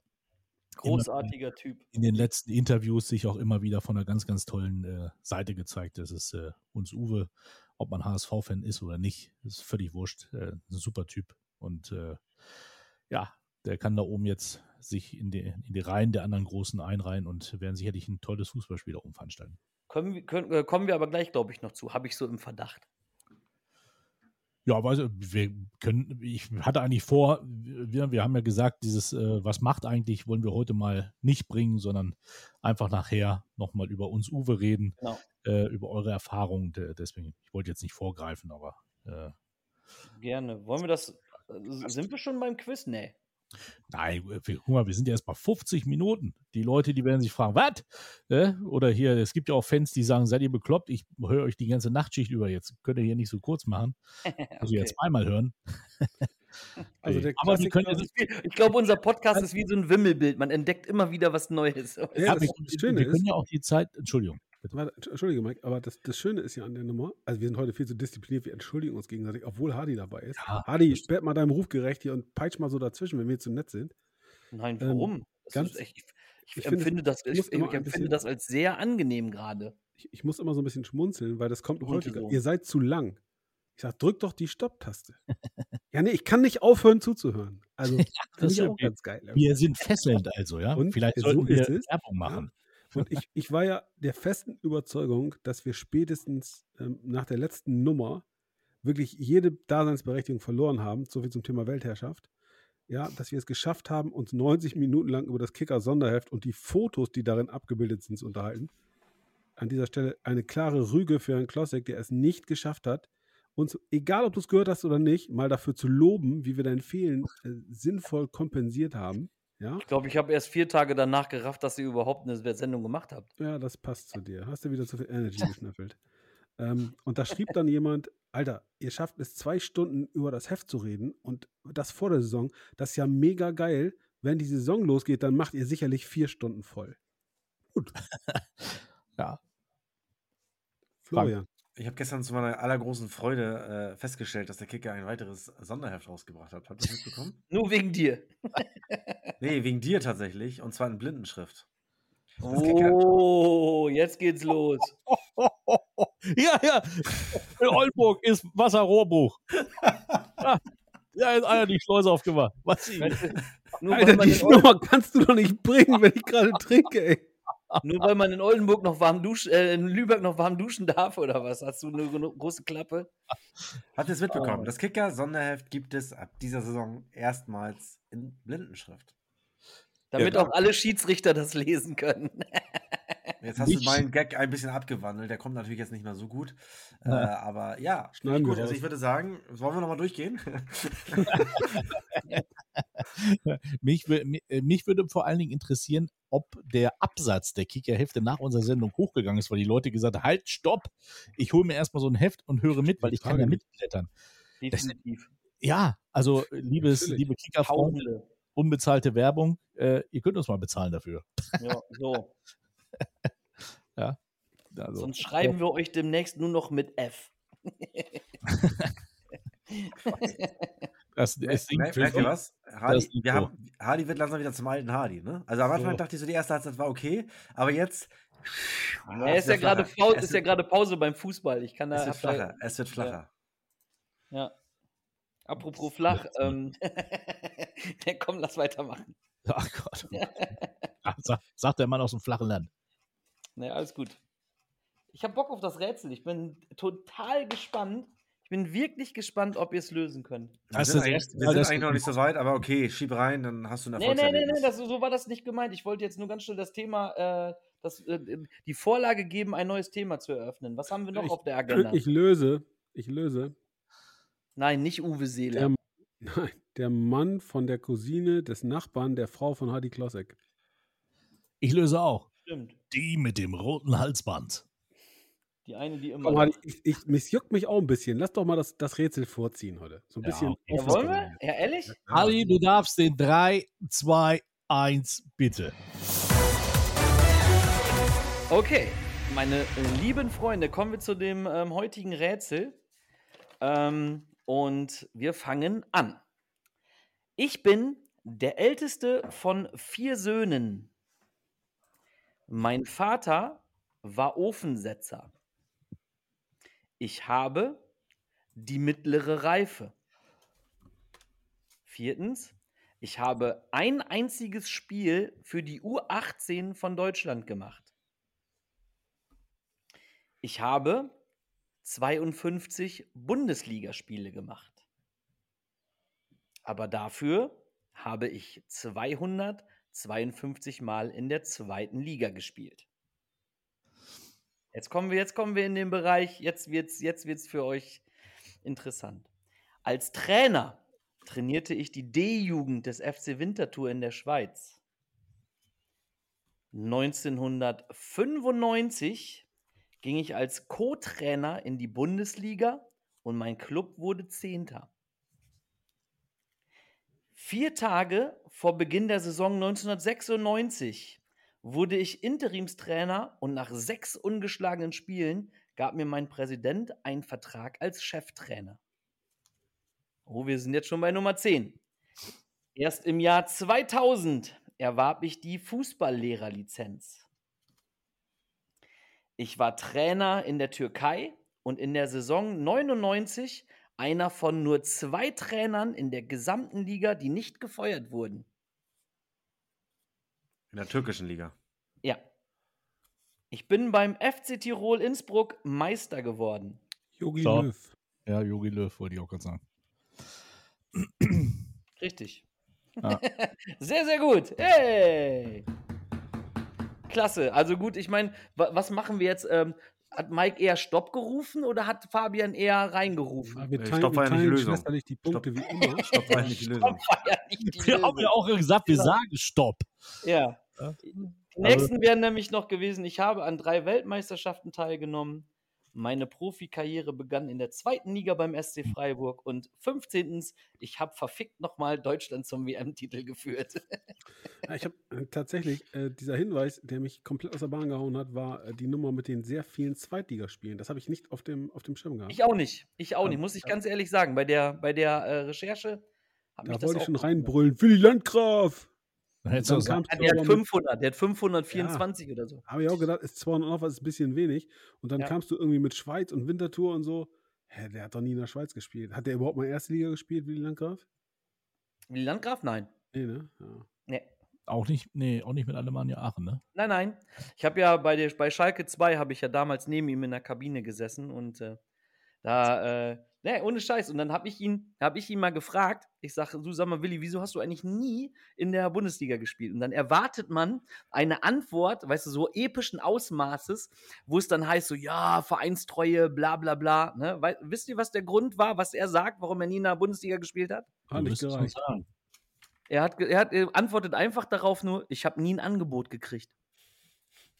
Großartiger Typ. In den letzten Interviews sich auch immer wieder von einer ganz, ganz tollen äh, Seite gezeigt. Das ist äh, uns Uwe, ob man HSV-Fan ist oder nicht, ist völlig wurscht. Äh, ein super Typ. Und äh, ja, der kann da oben jetzt sich in die, in die Reihen der anderen Großen einreihen und werden sicherlich ein tolles Fußballspiel da oben veranstalten. Können, können, äh, kommen wir aber gleich, glaube ich, noch zu. Habe ich so im Verdacht. Ja, weiß wir können, ich hatte eigentlich vor, wir, wir haben ja gesagt, dieses, äh, was macht eigentlich, wollen wir heute mal nicht bringen, sondern einfach nachher nochmal über uns Uwe reden, genau. äh, über eure Erfahrungen. Deswegen, ich wollte jetzt nicht vorgreifen, aber. Äh, Gerne. Wollen wir das, äh, sind wir schon beim Quiz? Nee. Nein, guck mal, wir sind ja erst bei 50 Minuten. Die Leute, die werden sich fragen, was? Äh? Oder hier, es gibt ja auch Fans, die sagen, seid ihr bekloppt? Ich höre euch die ganze Nachtschicht über. Jetzt könnt ihr hier nicht so kurz machen. okay. Also jetzt zweimal hören. Also Aber Sie können, wie, ich glaube, unser Podcast ist wie so ein Wimmelbild. Man entdeckt immer wieder was Neues. Ja, das, das wir, wir können ja auch die Zeit, Entschuldigung. Entschuldige, Mike, aber das, das Schöne ist ja an der Nummer, also wir sind heute viel zu diszipliniert, wir entschuldigen uns gegenseitig, obwohl Hardy dabei ist. Ja, Hardy, sperrt mal deinem Ruf gerecht hier und peitscht mal so dazwischen, wenn wir zu nett sind. Nein, warum? Ähm, ganz, echt, ich, ich, ich, empfinde, das, ich, ich empfinde bisschen, das als sehr angenehm gerade. Ich, muss immer so ein bisschen schmunzeln, weil das kommt häufiger. So. Ihr seid zu lang. Ich sage, drück doch die Stopptaste. ja, nee, ich kann nicht aufhören zuzuhören. Also, das ist auch ganz geil. Wir sind fesselnd also, ja. Und Vielleicht sollten so wir Werbung machen. Und ich, ich war ja der festen Überzeugung, dass wir spätestens ähm, nach der letzten Nummer wirklich jede Daseinsberechtigung verloren haben, so viel zum Thema Weltherrschaft. Ja, dass wir es geschafft haben, uns 90 Minuten lang über das Kicker-Sonderheft und die Fotos, die darin abgebildet sind, zu unterhalten. An dieser Stelle eine klare Rüge für Herrn Klossek, der es nicht geschafft hat, uns, egal ob du es gehört hast oder nicht, mal dafür zu loben, wie wir dein Fehlen äh, sinnvoll kompensiert haben. Ja? Ich glaube, ich habe erst vier Tage danach gerafft, dass ihr überhaupt eine Sendung gemacht habt. Ja, das passt zu dir. Hast du wieder zu viel Energy geschnüffelt. ähm, und da schrieb dann jemand, Alter, ihr schafft es zwei Stunden über das Heft zu reden und das vor der Saison. Das ist ja mega geil. Wenn die Saison losgeht, dann macht ihr sicherlich vier Stunden voll. Gut. ja. Florian. Ich habe gestern zu meiner allergroßen Freude äh, festgestellt, dass der Kicker ein weiteres Sonderheft rausgebracht hat. Habt ihr das mitbekommen? Nur wegen dir. nee, wegen dir tatsächlich. Und zwar in Blindenschrift. Oh, jetzt geht's los. ja, ja. In Oldenburg ist Wasserrohrbuch. ja, ist einer die Schleuse aufgemacht. Was? Nur Alter, die Nummer kannst du doch nicht bringen, wenn ich gerade trinke, ey. Nur weil man in Oldenburg noch warm duschen, äh, in Lübeck noch warm duschen darf oder was? Hast du eine große Klappe? Habt ihr es mitbekommen? Oh. Das Kicker-Sonderheft gibt es ab dieser Saison erstmals in Blindenschrift. Damit ja, auch alle Schiedsrichter das lesen können. Jetzt hast nicht. du meinen Gag ein bisschen abgewandelt. Der kommt natürlich jetzt nicht mehr so gut. Ja. Äh, aber ja, Schneiden gut. Also ich würde sagen, wollen wir nochmal durchgehen? mich, äh, mich würde vor allen Dingen interessieren, ob der Absatz der Kickerhefte nach unserer Sendung hochgegangen ist, weil die Leute gesagt haben, halt, stopp, ich hole mir erstmal so ein Heft und höre mit, weil ich kann ja mitblättern. Definitiv. Das, ja, also liebes, liebe Kickerfreunde, unbezahlte Werbung, äh, ihr könnt uns mal bezahlen dafür. Ja, so. ja. Also, Sonst schreiben wir euch demnächst nur noch mit F. das, es merkt, merkt ihr was? Hardy, wir haben, Hardy wird langsam wieder zum alten Hardy, ne? Also am Anfang so. dachte ich so, die erste Halbzeit war okay, aber jetzt. Er ist, ja gerade Pause, ist ja gerade Pause beim Fußball. Ich kann da, es wird flacher. Es wird flacher. Ja. ja. Apropos flach, ähm, komm, lass weitermachen. Ach Gott. sagt der Mann aus dem flachen Land. Naja, alles gut. Ich habe Bock auf das Rätsel. Ich bin total gespannt. Ich bin wirklich gespannt, ob ihr es lösen könnt. Wir sind, eigentlich, wir sind eigentlich noch nicht so weit, aber okay, schieb rein, dann hast du eine Nee, nee, nee, nee das, so war das nicht gemeint. Ich wollte jetzt nur ganz schnell das Thema, äh, das, äh, die Vorlage geben, ein neues Thema zu eröffnen. Was haben wir noch ich, auf der Agenda? Ich löse, ich löse. Nein, nicht Uwe Seeler. Der, nein, der Mann von der Cousine des Nachbarn der Frau von Heidi Klossek. Ich löse auch. Stimmt. Die mit dem roten Halsband. Die eine, die immer. Komm, Heidi, ich, ich, mich juckt mich auch ein bisschen. Lass doch mal das, das Rätsel vorziehen heute. So ein Ja, bisschen. okay. ja, wollen wir? Ja, ehrlich? Ali, du darfst den 3, 2, 1, bitte. Okay, meine äh, lieben Freunde, kommen wir zu dem ähm, heutigen Rätsel. Ähm, und wir fangen an. Ich bin der älteste von vier Söhnen. Mein Vater war Ofensetzer. Ich habe die mittlere Reife. Viertens, ich habe ein einziges Spiel für die U18 von Deutschland gemacht. Ich habe 52 Bundesligaspiele gemacht. Aber dafür habe ich 252 Mal in der zweiten Liga gespielt. Jetzt kommen wir, jetzt kommen wir in den Bereich, jetzt wird's, jetzt wird's für euch interessant. Als Trainer trainierte ich die D-Jugend des FC Winterthur in der Schweiz. 1995 ging ich als Co-Trainer in die Bundesliga und mein Club wurde Zehnter. Vier Tage vor Beginn der Saison 1996 wurde ich Interimstrainer und nach sechs ungeschlagenen Spielen gab mir mein Präsident einen Vertrag als Cheftrainer. Oh, wir sind jetzt schon bei Nummer 10. Erst im Jahr 2000 erwarb ich die Fußballlehrerlizenz. Ich war Trainer in der Türkei und in der Saison 99 einer von nur zwei Trainern in der gesamten Liga, die nicht gefeuert wurden. In der türkischen Liga. Ja. Ich bin beim FC Tirol Innsbruck Meister geworden. Jogi So. Löw. Ja, Jogi Löw wollte ich auch gerade sagen. Richtig. Ja. sehr, sehr gut. Hey! Klasse. Also gut, ich meine, wa was machen wir jetzt? Ähm, hat Mike eher Stopp gerufen oder hat Fabian eher reingerufen? Ja, wir teilen, Stopp war ja nicht die Lösung. schwesterlich die Punkte Stopp. wie immer. Stopp war nicht die Lösung. Stopp ja nicht die Wir haben Lösung. ja auch gesagt, wir Ja. sagen Stopp. Ja. Ja. Die nächsten wären nämlich noch gewesen, ich habe an drei Weltmeisterschaften teilgenommen. Meine Profikarriere begann in der zweiten Liga beim SC Freiburg und 15. Ich habe verfickt nochmal Deutschland zum WM-Titel geführt. Ja, ich habe äh, tatsächlich, äh, dieser Hinweis, der mich komplett aus der Bahn gehauen hat, war äh, die Nummer mit den sehr vielen Zweitligaspielen. Das habe ich nicht auf dem, auf dem Schirm gehabt. Ich auch nicht. Ich auch nicht, muss ich ganz ehrlich sagen. Bei der, bei der äh, Recherche da wollte ich schon reinbrüllen. Willi Landgraf! Dann Dann sagen, Ja, der hat mit- 500, der hat 524 oder so. Habe ich auch gedacht, ist 200 noch was, ist ein bisschen wenig. Und dann Ja. kamst du irgendwie mit Schweiz und Winterthur und so. Hä, der hat doch nie in der Schweiz gespielt. Hat der überhaupt mal erste Liga gespielt, Willi Landgraf? Willi Landgraf? Nein. Nee, ne? Ja. Nee. auch nicht, nee, auch nicht mit Alemannia Aachen, ne? Nein, nein. Ich habe ja bei, der, bei Schalke 2 habe ich ja damals neben ihm in der Kabine gesessen und äh, da, äh, ne, ohne Scheiß. Und dann habe ich ihn, habe ich ihn mal gefragt. Ich sage, du sag mal, Willi, wieso hast du eigentlich nie in der Bundesliga gespielt? Und dann erwartet man eine Antwort, weißt du, so epischen Ausmaßes, wo es dann heißt, so, ja, Vereinstreue, bla bla bla. Ne? Wei- wisst ihr, was der Grund war, was er sagt, warum er nie in der Bundesliga gespielt hat? Hat nicht gereicht. Er hat, er hat äh, antwortet einfach darauf nur, ich habe nie ein Angebot gekriegt.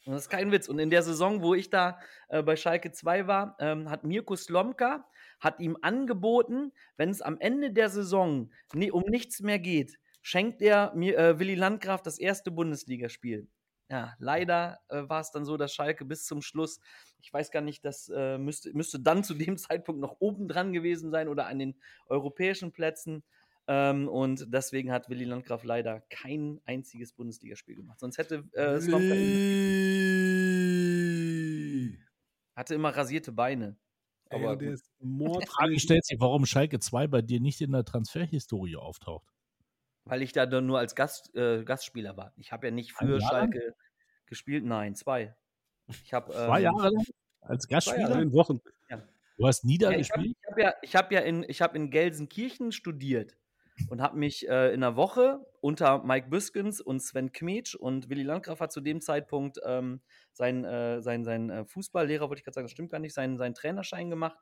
Und das ist kein Witz. Und in der Saison, wo ich da äh, bei Schalke 2 war, ähm, hat Mirko Slomka hat ihm angeboten, wenn es am Ende der Saison ni um nichts mehr geht, schenkt er mir äh, Willi Landgraf das erste Bundesligaspiel. Ja, leider äh, war es dann so, dass Schalke bis zum Schluss, ich weiß gar nicht, das äh, müsste, müsste dann zu dem Zeitpunkt noch oben dran gewesen sein oder an den europäischen Plätzen. Ähm, und deswegen hat Willi Landgraf leider kein einziges Bundesligaspiel gemacht. Sonst hätte äh, Slomka hatte immer rasierte Beine. Ey, Aber der ist Mord. Die Frage stellt sich, warum Schalke 2 bei dir nicht in der Transferhistorie auftaucht. weil ich da dann nur als Gast, äh, Gastspieler war. Ich habe ja nicht für? Schalke gespielt, nein, zwei. Ich habe Zwei ähm, Jahre lang als Gastspieler? In Wochen. Du hast nie da Ja, ich habe gespielt? hab ja, ich hab ja in, ich hab in Gelsenkirchen studiert. Und habe mich äh, in der Woche unter Mike Büskens und Sven Kmetsch und Willi Landgraf hat zu dem Zeitpunkt ähm, seinen äh, sein, sein, äh, Fußballlehrer, wollte ich gerade sagen, das stimmt gar nicht, seinen, seinen Trainerschein gemacht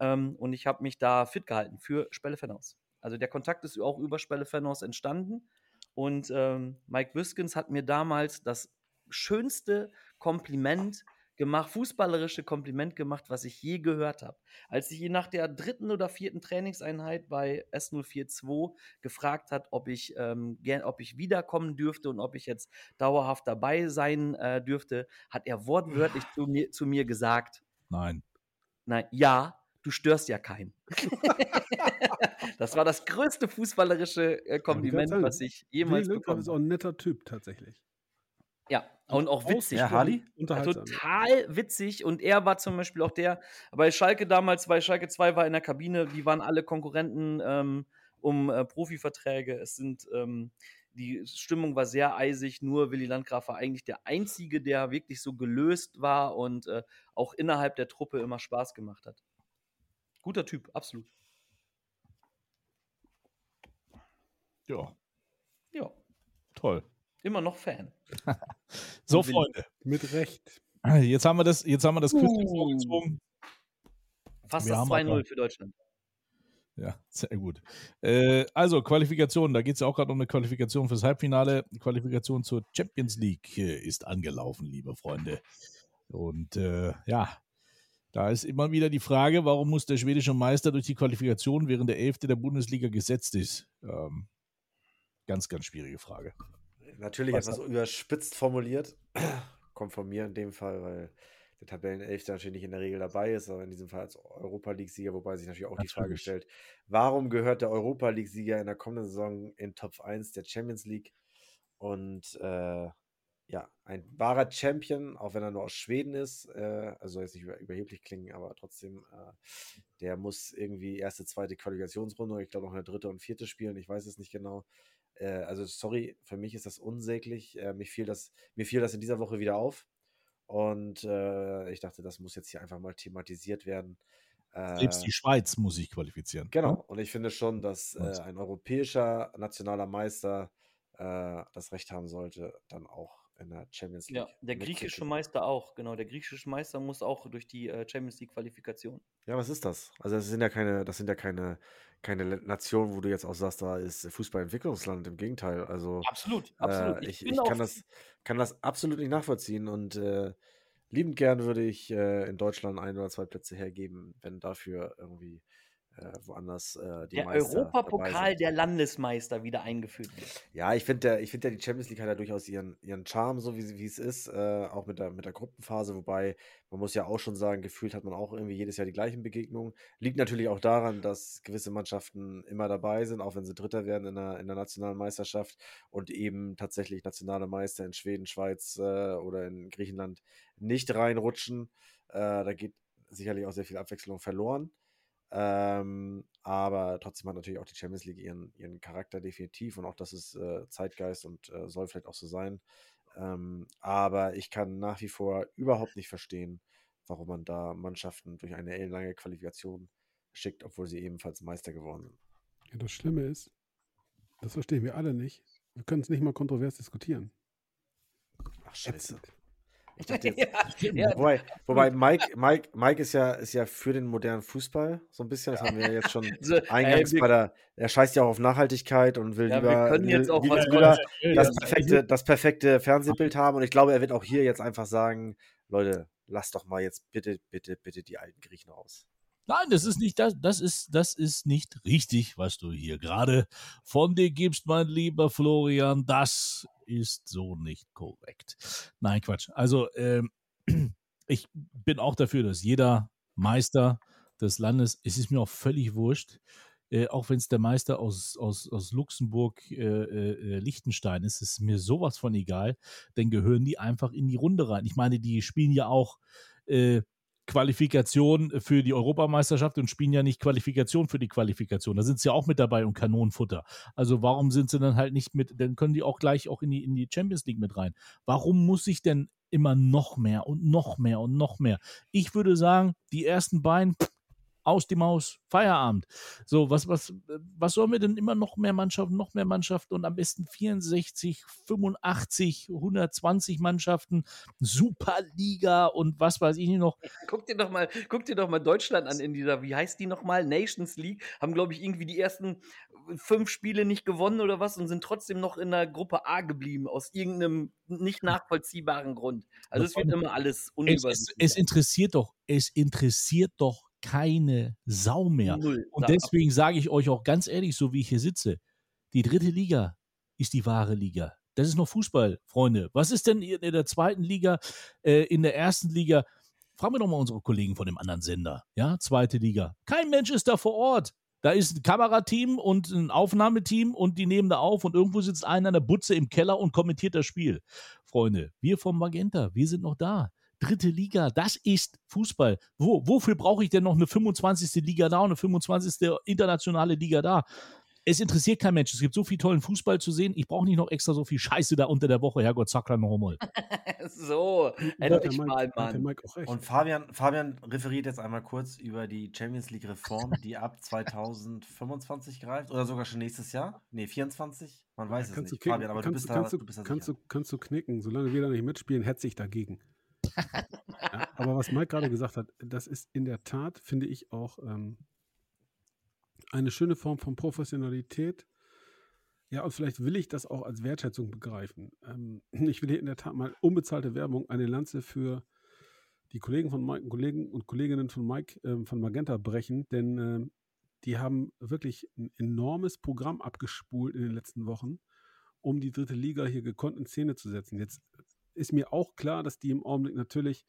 ähm, und ich habe mich da fit gehalten für Spelle Fenhaus. Also der Kontakt ist auch über Spelle Fenhaus entstanden und ähm, Mike Büskens hat mir damals das schönste Kompliment gemacht, fußballerische Kompliment gemacht, was ich je gehört habe. Als ich ihn nach der dritten oder vierten Trainingseinheit bei S042 gefragt hat, ob ich, ähm, gern, ob ich wiederkommen dürfte und ob ich jetzt dauerhaft dabei sein äh, dürfte, hat er wortwörtlich zu mir, zu mir gesagt: Nein. Nein, ja, du störst ja keinen. das war das größte fußballerische äh, Kompliment, was ich jemals Lindgraf bekommen ist auch habe. ein netter Typ tatsächlich. Ja, und auch witzig. Ja, Harley? Unterhaltsam. Total witzig. Und er war zum Beispiel auch der, bei Schalke damals, bei Schalke 2 war in der Kabine, die waren alle Konkurrenten ähm, um äh, Profiverträge. Es sind, ähm, die Stimmung war sehr eisig, nur Willi Landgraf war eigentlich der Einzige, der wirklich so gelöst war und äh, auch innerhalb der Truppe immer Spaß gemacht hat. Guter Typ, absolut. Ja, Ja, toll. Immer noch Fan. So. Freunde. Mit Recht. Jetzt haben wir das, jetzt haben wir das Quiz Uh. vorgezogen. Fast Wir das haben aber- 2-0 für Deutschland. Ja, sehr gut. Äh, also, Qualifikation, da geht es ja auch gerade um eine Qualifikation fürs Halbfinale. Die Qualifikation zur Champions League äh, ist angelaufen, liebe Freunde. Und äh, ja, da ist immer wieder die Frage, warum muss der schwedische Meister durch die Qualifikation, während der Elfte der Bundesliga gesetzt ist? Ähm, ganz, ganz schwierige Frage. Natürlich Was etwas überspitzt formuliert. Kommt von mir in dem Fall, weil der Tabellenelfte natürlich nicht in der Regel dabei ist, aber in diesem Fall als Europa League-Sieger, wobei sich natürlich auch die Frage Natürlich. stellt, warum gehört der Europa League-Sieger in der kommenden Saison in Top 1 der Champions League? Und äh, ja, ein wahrer Champion, auch wenn er nur aus Schweden ist, äh, also jetzt nicht über, überheblich klingen, aber trotzdem, äh, der muss irgendwie erste, zweite Qualifikationsrunde, ich glaube noch eine dritte und vierte spielen, ich weiß es nicht genau. Äh, also sorry, für mich ist das unsäglich. Äh, mir, fiel das, mir fiel das in dieser Woche wieder auf. Und äh, ich dachte, das muss jetzt hier einfach mal thematisiert werden. Selbst Äh, die Schweiz muss sich qualifizieren. Genau, und ich finde schon, dass äh, ein europäischer nationaler Meister äh, das Recht haben sollte, dann auch in der Champions League. Ja, der griechische. Meister auch, genau. Der griechische Meister muss auch durch die äh, Champions League Qualifikation. Ja, was ist das? Also das sind ja keine, das sind ja keine, keine Nationen, wo du jetzt auch sagst, da ist Fußballentwicklungsland. Im Gegenteil. Also Absolut, absolut. äh, ich, bin ich kann das, kann das absolut nicht nachvollziehen und äh, liebend gern würde ich äh, in Deutschland ein oder zwei Plätze hergeben, wenn dafür irgendwie äh, woanders äh, die der Meister Europapokal der Landesmeister wieder eingeführt wird. Ja, ich finde, ich finde ja, die Champions League hat ja durchaus ihren, ihren Charme, so wie es ist, äh, auch mit der, mit der Gruppenphase, wobei man muss ja auch schon sagen, gefühlt hat man auch irgendwie jedes Jahr die gleichen Begegnungen. Liegt natürlich auch daran, dass gewisse Mannschaften immer dabei sind, auch wenn sie Dritter werden in der, in der nationalen Meisterschaft und eben tatsächlich nationale Meister in Schweden, Schweiz äh, oder in Griechenland nicht reinrutschen. Äh, da geht sicherlich auch sehr viel Abwechslung verloren. Ähm, aber trotzdem hat natürlich auch die Champions League ihren, ihren Charakter definitiv und auch das ist äh, Zeitgeist und äh, soll vielleicht auch so sein. Ähm, aber ich kann nach wie vor überhaupt nicht verstehen, warum man da Mannschaften durch eine ellenlange Qualifikation schickt, obwohl sie ebenfalls Meister geworden sind. Ja, das Schlimme ist, das verstehen wir alle nicht. Wir können es nicht mal kontrovers diskutieren. Ach, scheiße. Ätzend. Ich dachte jetzt, ja, ja, wobei, wobei Mike, Mike, Mike ist ja, ist ja für den modernen Fußball, so ein bisschen. Das haben wir ja jetzt schon so, eingangs ey, wir, bei der. Er scheißt ja auch auf Nachhaltigkeit und will Ja, wir lieber, können jetzt auch das, perfekte, das perfekte Fernsehbild haben. Und ich glaube, er wird auch hier jetzt einfach sagen: Leute, lasst doch mal jetzt bitte, bitte, bitte die alten Griechen raus. Nein, das ist nicht das, das ist, das ist nicht richtig, was du hier gerade von dir gibst, mein lieber Florian. Das ist so nicht korrekt. Nein, Quatsch. Also, ähm, ich bin auch dafür, dass jeder Meister des Landes, es ist mir auch völlig wurscht, äh, auch wenn es der Meister aus, aus, aus Luxemburg, äh, äh, Liechtenstein ist, ist mir sowas von egal, dann gehören die einfach in die Runde rein. Ich meine, die spielen ja auch äh, Qualifikation für die Europameisterschaft und spielen ja nicht Qualifikation für die Qualifikation. Da sind sie ja auch mit dabei und Kanonenfutter. Also warum sind sie dann halt nicht mit, dann können die auch gleich auch in die, in die Champions League mit rein. Warum muss ich denn immer noch mehr und noch mehr und noch mehr? Ich würde sagen, die ersten beiden, pff, aus die Maus, Feierabend. So, was, was, was sollen wir denn immer noch mehr Mannschaften, noch mehr Mannschaften und am besten 64, 85, 120 Mannschaften, Superliga und was weiß ich nicht noch. Guck dir doch mal, guck dir doch mal Deutschland an in dieser, wie heißt die nochmal? Nations League. Haben, glaube ich, irgendwie die ersten fünf Spiele nicht gewonnen oder was und sind trotzdem noch in der Gruppe A geblieben, aus irgendeinem nicht nachvollziehbaren Grund. Also es wird immer alles Es, es, unübersichtlich. es interessiert doch, es interessiert doch keine Sau mehr. Null. Und deswegen sage ich euch auch ganz ehrlich, so wie ich hier sitze, die dritte Liga ist die wahre Liga. Das ist noch Fußball, Freunde. Was ist denn in der zweiten Liga, äh, in der ersten Liga? Fragen wir doch mal unsere Kollegen von dem anderen Sender. Ja, zweite Liga. Kein Mensch ist da vor Ort. Da ist ein Kamerateam und ein Aufnahmeteam und die nehmen da auf und irgendwo sitzt einer an der Butze im Keller und kommentiert das Spiel. Freunde, wir vom Magenta, wir sind noch da. Dritte Liga, das ist Fußball. Wo, wofür brauche ich denn noch eine 25. Liga da und eine 25. internationale Liga da? Es interessiert kein Mensch. Es gibt so viel tollen Fußball zu sehen. Ich brauche nicht noch extra so viel Scheiße da unter der Woche. Herrgott, sag dann noch mal. so, endlich mal, Mann. Und Fabian, Fabian referiert jetzt einmal kurz über die Champions League Reform, die ab 2025 greift oder sogar schon nächstes Jahr? Nee, 24? Man weiß es kannst nicht. du kicken, Fabian, aber du kannst, bist da, kannst, du du, bist da kannst, du, kannst du knicken. Solange wir da nicht mitspielen, hetze ich dagegen. Ja, aber was Mike gerade gesagt hat, das ist in der Tat, finde ich, auch ähm, eine schöne Form von Professionalität. Ja, und vielleicht will ich das auch als Wertschätzung begreifen. Ähm, ich will hier in der Tat mal unbezahlte Werbung, eine Lanze für die Kollegen von Mike, Kollegen und Kolleginnen von Mike ähm, von Magenta brechen, denn ähm, die haben wirklich ein enormes Programm abgespult in den letzten Wochen, um die dritte Liga hier gekonnt in Szene zu setzen. Jetzt ist mir auch klar, dass die im Augenblick natürlich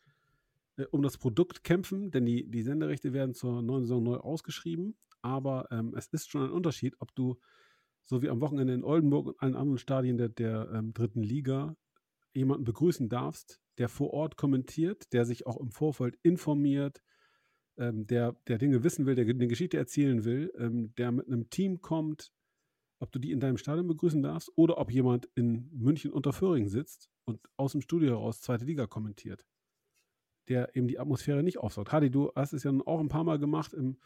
äh, um das Produkt kämpfen, denn die, die Senderechte werden zur neuen Saison neu ausgeschrieben. Aber ähm, es ist schon ein Unterschied, ob du so wie am Wochenende in Oldenburg und allen anderen Stadien der, der ähm, dritten Liga jemanden begrüßen darfst, der vor Ort kommentiert, der sich auch im Vorfeld informiert, ähm, der, der Dinge wissen will, der eine Geschichte erzählen will, ähm, der mit einem Team kommt, ob du die in deinem Stadion begrüßen darfst oder ob jemand in München unter Föhring sitzt und aus dem Studio heraus zweite Liga kommentiert, der eben die Atmosphäre nicht aufsaugt. Hadi, du hast es ja auch ein paar Mal gemacht im,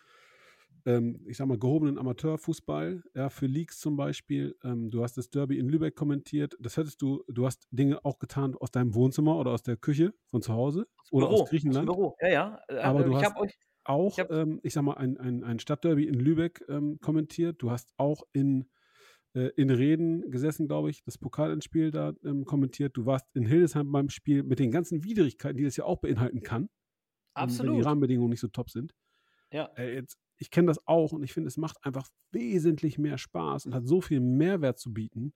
ähm, ich sag mal, gehobenen Amateurfußball, ja, für Leagues zum Beispiel. Ähm, du hast das Derby in Lübeck kommentiert. Das hättest du, du hast Dinge auch getan aus deinem Wohnzimmer oder aus der Küche von zu Hause oder Büro, aus Griechenland. Büro. Ja, ja. Äh, Aber du ich hast auch, Ich hab- ähm, ich sag mal, ein, ein, ein Stadtderby in Lübeck ähm, kommentiert. Du hast auch in, äh, in Reden gesessen, glaube ich, das Pokalendspiel da ähm, kommentiert. Du warst in Hildesheim beim Spiel mit den ganzen Widrigkeiten, die das ja auch beinhalten kann, ähm, wenn die Absolut. Rahmenbedingungen nicht so top sind. Ja. Äh, jetzt, ich kenne das auch und ich finde, es macht einfach wesentlich mehr Spaß und hat so viel Mehrwert zu bieten.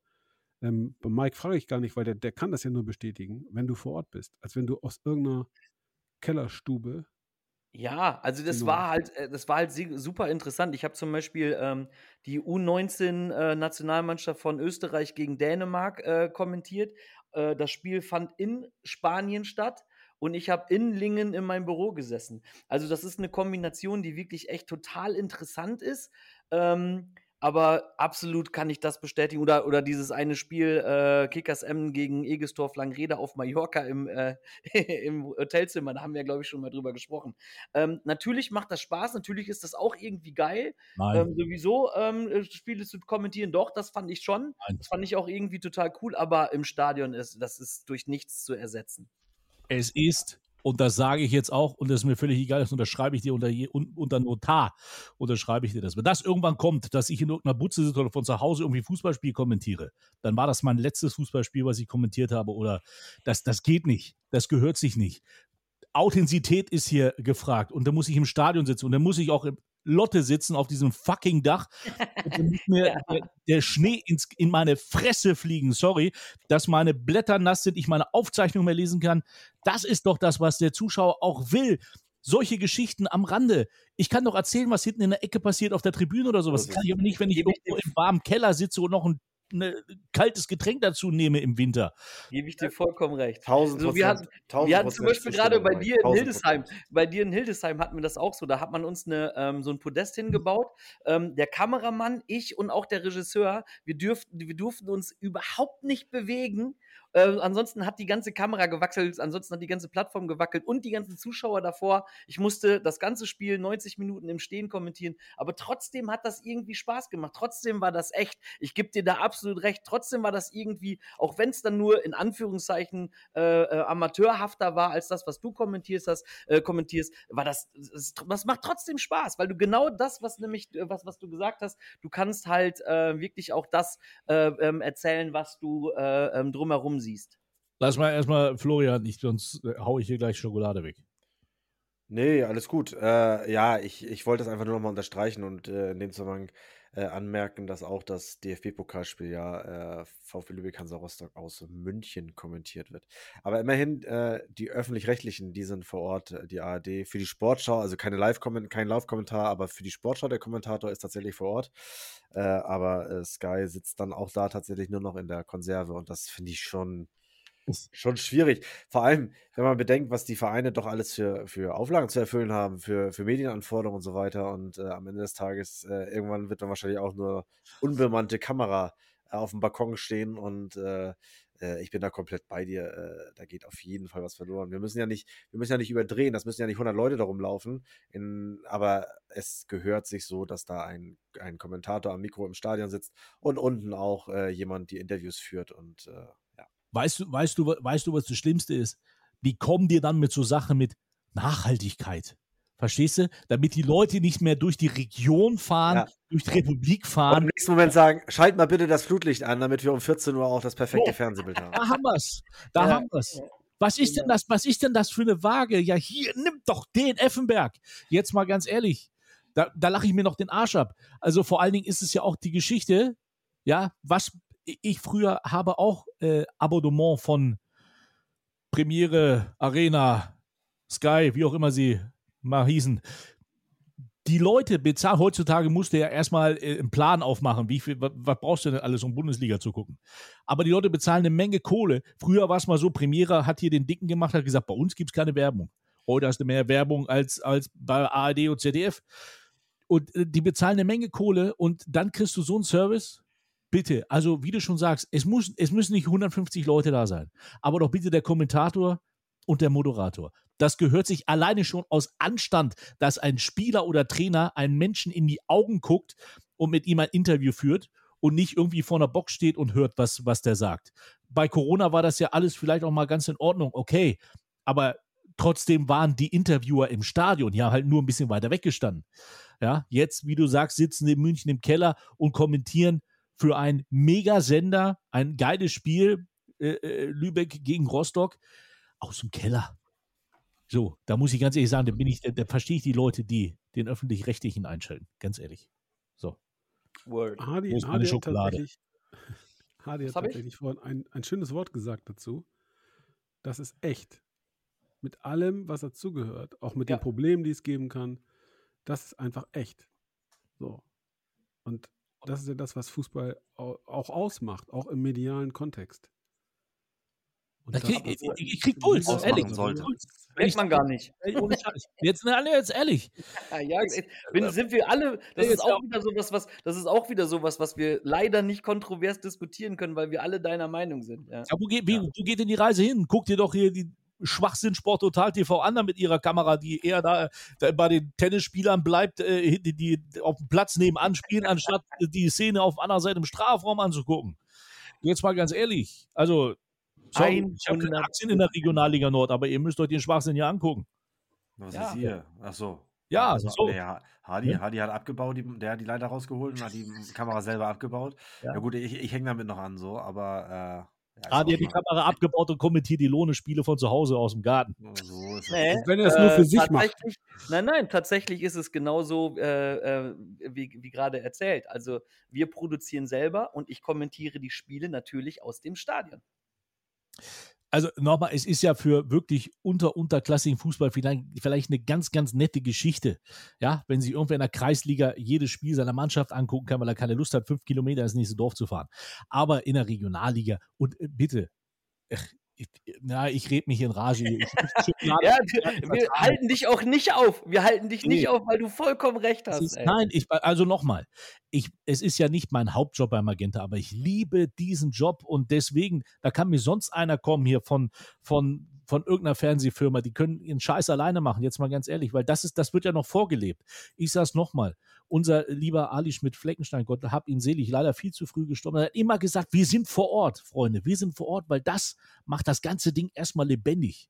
Ähm, bei Mike frage ich gar nicht, weil der, der kann das ja nur bestätigen, wenn du vor Ort bist, als wenn du aus irgendeiner Kellerstube Ja, also das war halt, äh, das war halt super interessant. Ich habe zum Beispiel ähm, die U19-Nationalmannschaft von Österreich gegen Dänemark äh, kommentiert. Äh, das Spiel fand in Spanien statt und ich habe in Lingen in meinem Büro gesessen. Also das ist eine Kombination, die wirklich echt total interessant ist. Ähm, aber absolut kann ich das bestätigen. Oder, oder dieses eine Spiel äh, Kickers Emmen gegen Egestorf Langrede auf Mallorca im, äh, im Hotelzimmer. Da haben wir, glaube ich, schon mal drüber gesprochen. Ähm, natürlich macht das Spaß, natürlich ist das auch irgendwie geil. Ähm, sowieso ähm, äh, Spiele zu kommentieren, doch, das fand ich schon. Nein. Das fand ich auch irgendwie total cool, aber im Stadion ist das ist durch nichts zu ersetzen. es ist, und das sage ich jetzt auch, und das ist mir völlig egal, das unterschreibe ich dir unter, unter Notar, unterschreibe ich dir das. Wenn das irgendwann kommt, dass ich in irgendeiner Butze sitze oder von zu Hause irgendwie Fußballspiel kommentiere, dann war das mein letztes Fußballspiel, was ich kommentiert habe, oder das, das geht nicht, das gehört sich nicht. Authentizität ist hier gefragt und da muss ich im Stadion sitzen und da muss ich auch Lotte sitzen auf diesem fucking Dach und mir der, der Schnee ins, in meine Fresse fliegen, sorry, dass meine Blätter nass sind, ich meine Aufzeichnung mehr lesen kann. Das ist doch das, was der Zuschauer auch will. Solche Geschichten am Rande. Ich kann doch erzählen, was hinten in der Ecke passiert auf der Tribüne oder sowas. So Das kann ich aber nicht, wenn ich irgendwo im warmen Keller sitze und noch ein ne, kaltes Getränk dazu nehme im Winter. Gebe ich dir vollkommen recht. 1000 So, wir hatten, wir hatten zum Beispiel gerade bei dir in 1000 Hildesheim, bei dir in Hildesheim hatten wir das auch so. Da hat man uns eine, ähm, so ein Podest hingebaut. Ähm, der Kameramann, ich und auch der Regisseur, wir, dürften, wir durften uns überhaupt nicht bewegen. Äh, ansonsten hat die ganze Kamera gewackelt, ansonsten hat die ganze Plattform gewackelt und die ganzen Zuschauer davor. Ich musste das ganze Spiel 90 Minuten im Stehen kommentieren, aber trotzdem hat das irgendwie Spaß gemacht. Trotzdem war das echt. Ich gebe dir da absolut recht. Trotzdem war das irgendwie, auch wenn es dann nur in Anführungszeichen äh, äh, amateurhafter war als das, was du kommentierst hast, äh, kommentierst, war das, das, das macht trotzdem Spaß, weil du genau das, was nämlich, äh, was, was du gesagt hast, du kannst halt äh, wirklich auch das äh, ähm, erzählen, was du äh, ähm, drumherum siehst. Lass mal erstmal Florian, nicht, sonst äh, hau ich hier gleich Schokolade weg. Nee, alles gut. Äh, ja, ich, ich wollte das einfach nur nochmal unterstreichen und äh, in dem Zusammenhang äh, anmerken, dass auch das DFB-Pokalspiel ja äh, VfB Lübeck Hansa Rostock aus München kommentiert wird. Aber immerhin, äh, die öffentlich-rechtlichen, die sind vor Ort, äh, die ARD, für die Sportschau, also keine Live kein Live-Kommentar, aber für die Sportschau der Kommentator ist tatsächlich vor Ort. Äh, aber Sky sitzt dann auch da tatsächlich nur noch in der Konserve und das finde ich schon schon schwierig. Vor allem, wenn man bedenkt, was die Vereine doch alles für, für Auflagen zu erfüllen haben, für, für Medienanforderungen und so weiter. Und äh, am Ende des Tages, äh, irgendwann wird dann wahrscheinlich auch nur unbemannte Kamera äh, auf dem Balkon stehen und äh, äh, ich bin da komplett bei dir. Da geht auf jeden Fall was verloren. Wir müssen ja nicht, wir müssen ja nicht überdrehen. Das müssen ja nicht 100 Leute darum laufen. In, aber es gehört sich so, dass da ein, ein Kommentator am Mikro im Stadion sitzt und unten auch jemand die Interviews führt und Weißt du, weißt du, weißt du, was das Schlimmste ist? Die kommen dir dann mit so Sachen mit Nachhaltigkeit. Verstehst du? Damit die Leute nicht mehr durch die Region fahren, ja. durch die Republik fahren. Und im nächsten Moment sagen, schalt mal bitte das Flutlicht an, damit wir um 14 Uhr auch das perfekte oh, Fernsehbild haben. Da haben wir's. Da ja. haben wir's. Was ist denn das? Was ist denn das für eine Waage? Ja, hier, nimm doch den Effenberg. Jetzt mal ganz ehrlich. Da, da lache ich mir noch den Arsch ab. Also vor allen Dingen ist es ja auch die Geschichte, ja, was ich früher habe auch äh, Abonnement von Premiere, Arena, Sky, wie auch immer sie mal hießen. Die Leute bezahlen, heutzutage musst du ja erstmal äh, einen Plan aufmachen, wie viel, was, brauchst du denn alles, um Bundesliga zu gucken. Aber die Leute bezahlen eine Menge Kohle. Früher war es mal so, Premiere hat hier den Dicken gemacht, hat gesagt, bei uns gibt es keine Werbung. Heute hast du mehr Werbung als, als bei ARD und ZDF. Und äh, die bezahlen eine Menge Kohle und dann kriegst du so einen Service, bitte, also wie du schon sagst, es, muss, es müssen nicht 150 Leute da sein, aber doch bitte der Kommentator und der Moderator. Das gehört sich alleine schon aus Anstand, dass ein Spieler oder Trainer einen Menschen in die Augen guckt und mit ihm ein Interview führt und nicht irgendwie vor einer Box steht und hört, was, was der sagt. Bei Corona war das ja alles vielleicht auch mal ganz in Ordnung, okay, aber trotzdem waren die Interviewer im Stadion ja halt nur ein bisschen weiter weggestanden. Ja, jetzt, wie du sagst, sitzen in München im Keller und kommentieren für ein Megasender, ein geiles Spiel, äh, äh, Lübeck gegen Rostock, aus dem Keller. So, da muss ich ganz ehrlich sagen, da, bin ich, da, da verstehe ich die Leute, die den öffentlich-rechtlichen einschalten. Ganz ehrlich. So. Word. Hardy, Wo ist meine Schokolade? Hat Hardy hat tatsächlich vorhin ein, ein schönes Wort gesagt dazu. Das ist echt. Mit allem, was dazugehört, auch mit ja. den Problemen, die es geben kann, das ist einfach echt. So. Und das ist ja das, was Fußball auch ausmacht, auch im medialen Kontext. Und krieg, ich, ich, krieg Puls, ehrlich. Merkt man gar nicht. Jetzt, jetzt ehrlich. ja, bin, sind wir alle, das ist auch wieder sowas, was, das ist auch wieder sowas, was wir leider nicht kontrovers diskutieren können, weil wir alle deiner Meinung sind. Ja. Ja, wo, geht, wie, wo geht denn die Reise hin? Guck dir doch hier die Schwachsinn Sport Total TV an mit ihrer Kamera, die eher da, da bei den Tennisspielern bleibt, äh, die, die auf dem Platz nebenan spielen, anstatt die Szene auf einer Seite im Strafraum anzugucken. Jetzt mal ganz ehrlich, also sorry, ich habe keine Aktien in der Regionalliga Nord, aber ihr müsst euch den Schwachsinn hier angucken. Was ja. ist hier? Ach so. Ja, also, so. Der Hardy, ja. Hardy hat abgebaut, die, der hat die Leiter rausgeholt und hat die Kamera selber abgebaut. Ja, ja gut, ich, ich hänge damit noch an, so, aber äh, ja, ah, die hat die Kamera abgebaut und kommentiert die Lohne-Spiele von zu Hause aus dem Garten. So nee, Wenn er es nur für äh, sich macht. Nein, nein, tatsächlich ist es genauso, äh, äh, wie, wie gerade erzählt. Also, wir produzieren selber und ich kommentiere die Spiele natürlich aus dem Stadion also nochmal, es ist ja für wirklich unter unterklassigen Fußball vielleicht, vielleicht eine ganz, ganz nette Geschichte. Ja, wenn sich irgendwer in der Kreisliga jedes Spiel seiner Mannschaft angucken kann, weil er keine Lust hat, fünf Kilometer ins nächste Dorf zu fahren. Aber in der Regionalliga und äh, bitte, ich, na, ich rede mich in Rage. Ich, ja, wir halten dich auch nicht auf. Wir halten dich nicht nee. auf, weil du vollkommen recht hast. Ist, nein, ich, also nochmal. es ist ja nicht mein Hauptjob bei Magenta, aber ich liebe diesen Job und deswegen, da kann mir sonst einer kommen hier von, von, von irgendeiner Fernsehfirma, die können ihren Scheiß alleine machen, jetzt mal ganz ehrlich, weil das ist, das wird ja noch vorgelebt. Ich sage es nochmal, unser lieber Ali Schmidt-Fleckenstein, Gott hab ihn selig, leider viel zu früh gestorben, er hat immer gesagt, wir sind vor Ort, Freunde, wir sind vor Ort, weil das macht das ganze Ding erstmal lebendig.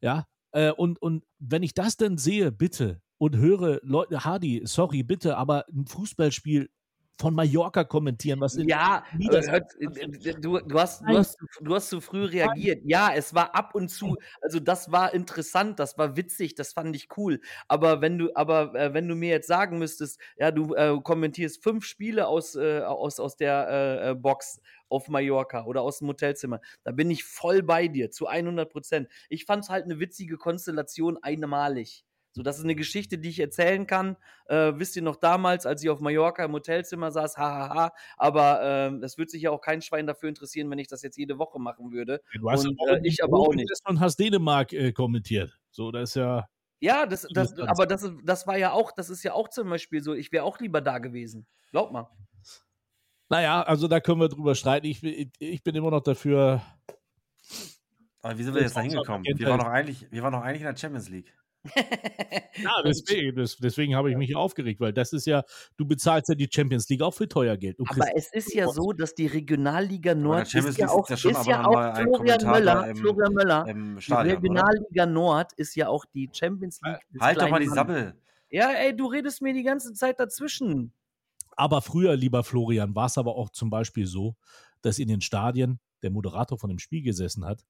Ja, äh, und, und wenn ich das dann sehe, bitte, und höre, Leute, Hardy, sorry, bitte, aber ein Fußballspiel von Mallorca kommentieren. Was ja, hört, du, du, hast, du, hast, du hast zu früh reagiert. Ja, es war ab und zu, also das war interessant, das war witzig, das fand ich cool. Aber wenn du, aber äh, wenn du mir jetzt sagen müsstest, ja, du äh, kommentierst fünf Spiele aus, äh, aus, aus der äh, äh, Box auf Mallorca oder aus dem Hotelzimmer, da bin ich voll bei dir, zu 100 Prozent. Ich fand es halt eine witzige Konstellation einmalig. So, das ist eine Geschichte, die ich erzählen kann. Äh, wisst ihr noch damals, als ich auf Mallorca im Hotelzimmer saß, hahaha, ha, ha. aber äh, es wird sich ja auch kein Schwein dafür interessieren, wenn ich das jetzt jede Woche machen würde. Du hast und, äh, ich aber auch nicht. Und hast Dänemark äh, kommentiert. So, das ist ja. Ja, das, das, aber das, das war ja auch, das ist ja auch zum Beispiel so, ich wäre auch lieber da gewesen. Glaub mal. Naja, also da können wir drüber streiten. Ich, ich bin immer noch dafür. Aber wie sind wir jetzt da hingekommen? Wir waren, noch eigentlich, wir waren noch eigentlich in der Champions League ja, deswegen, deswegen habe ich mich aufgeregt, weil das ist ja, du bezahlst ja die Champions League auch für teuer Geld. Aber es ist ja so, dass die Regionalliga Nord ist ja auch, ist ja, ist ja auch Florian Möller, im, Florian Möller, die Regionalliga oder? Nord ist ja auch die Champions League. Halt doch mal die Sabbel. Ja, ey, du redest mir die ganze Zeit dazwischen. Aber früher, lieber Florian, war es aber auch zum Beispiel so, dass in den Stadien der Moderator von dem Spiel gesessen hat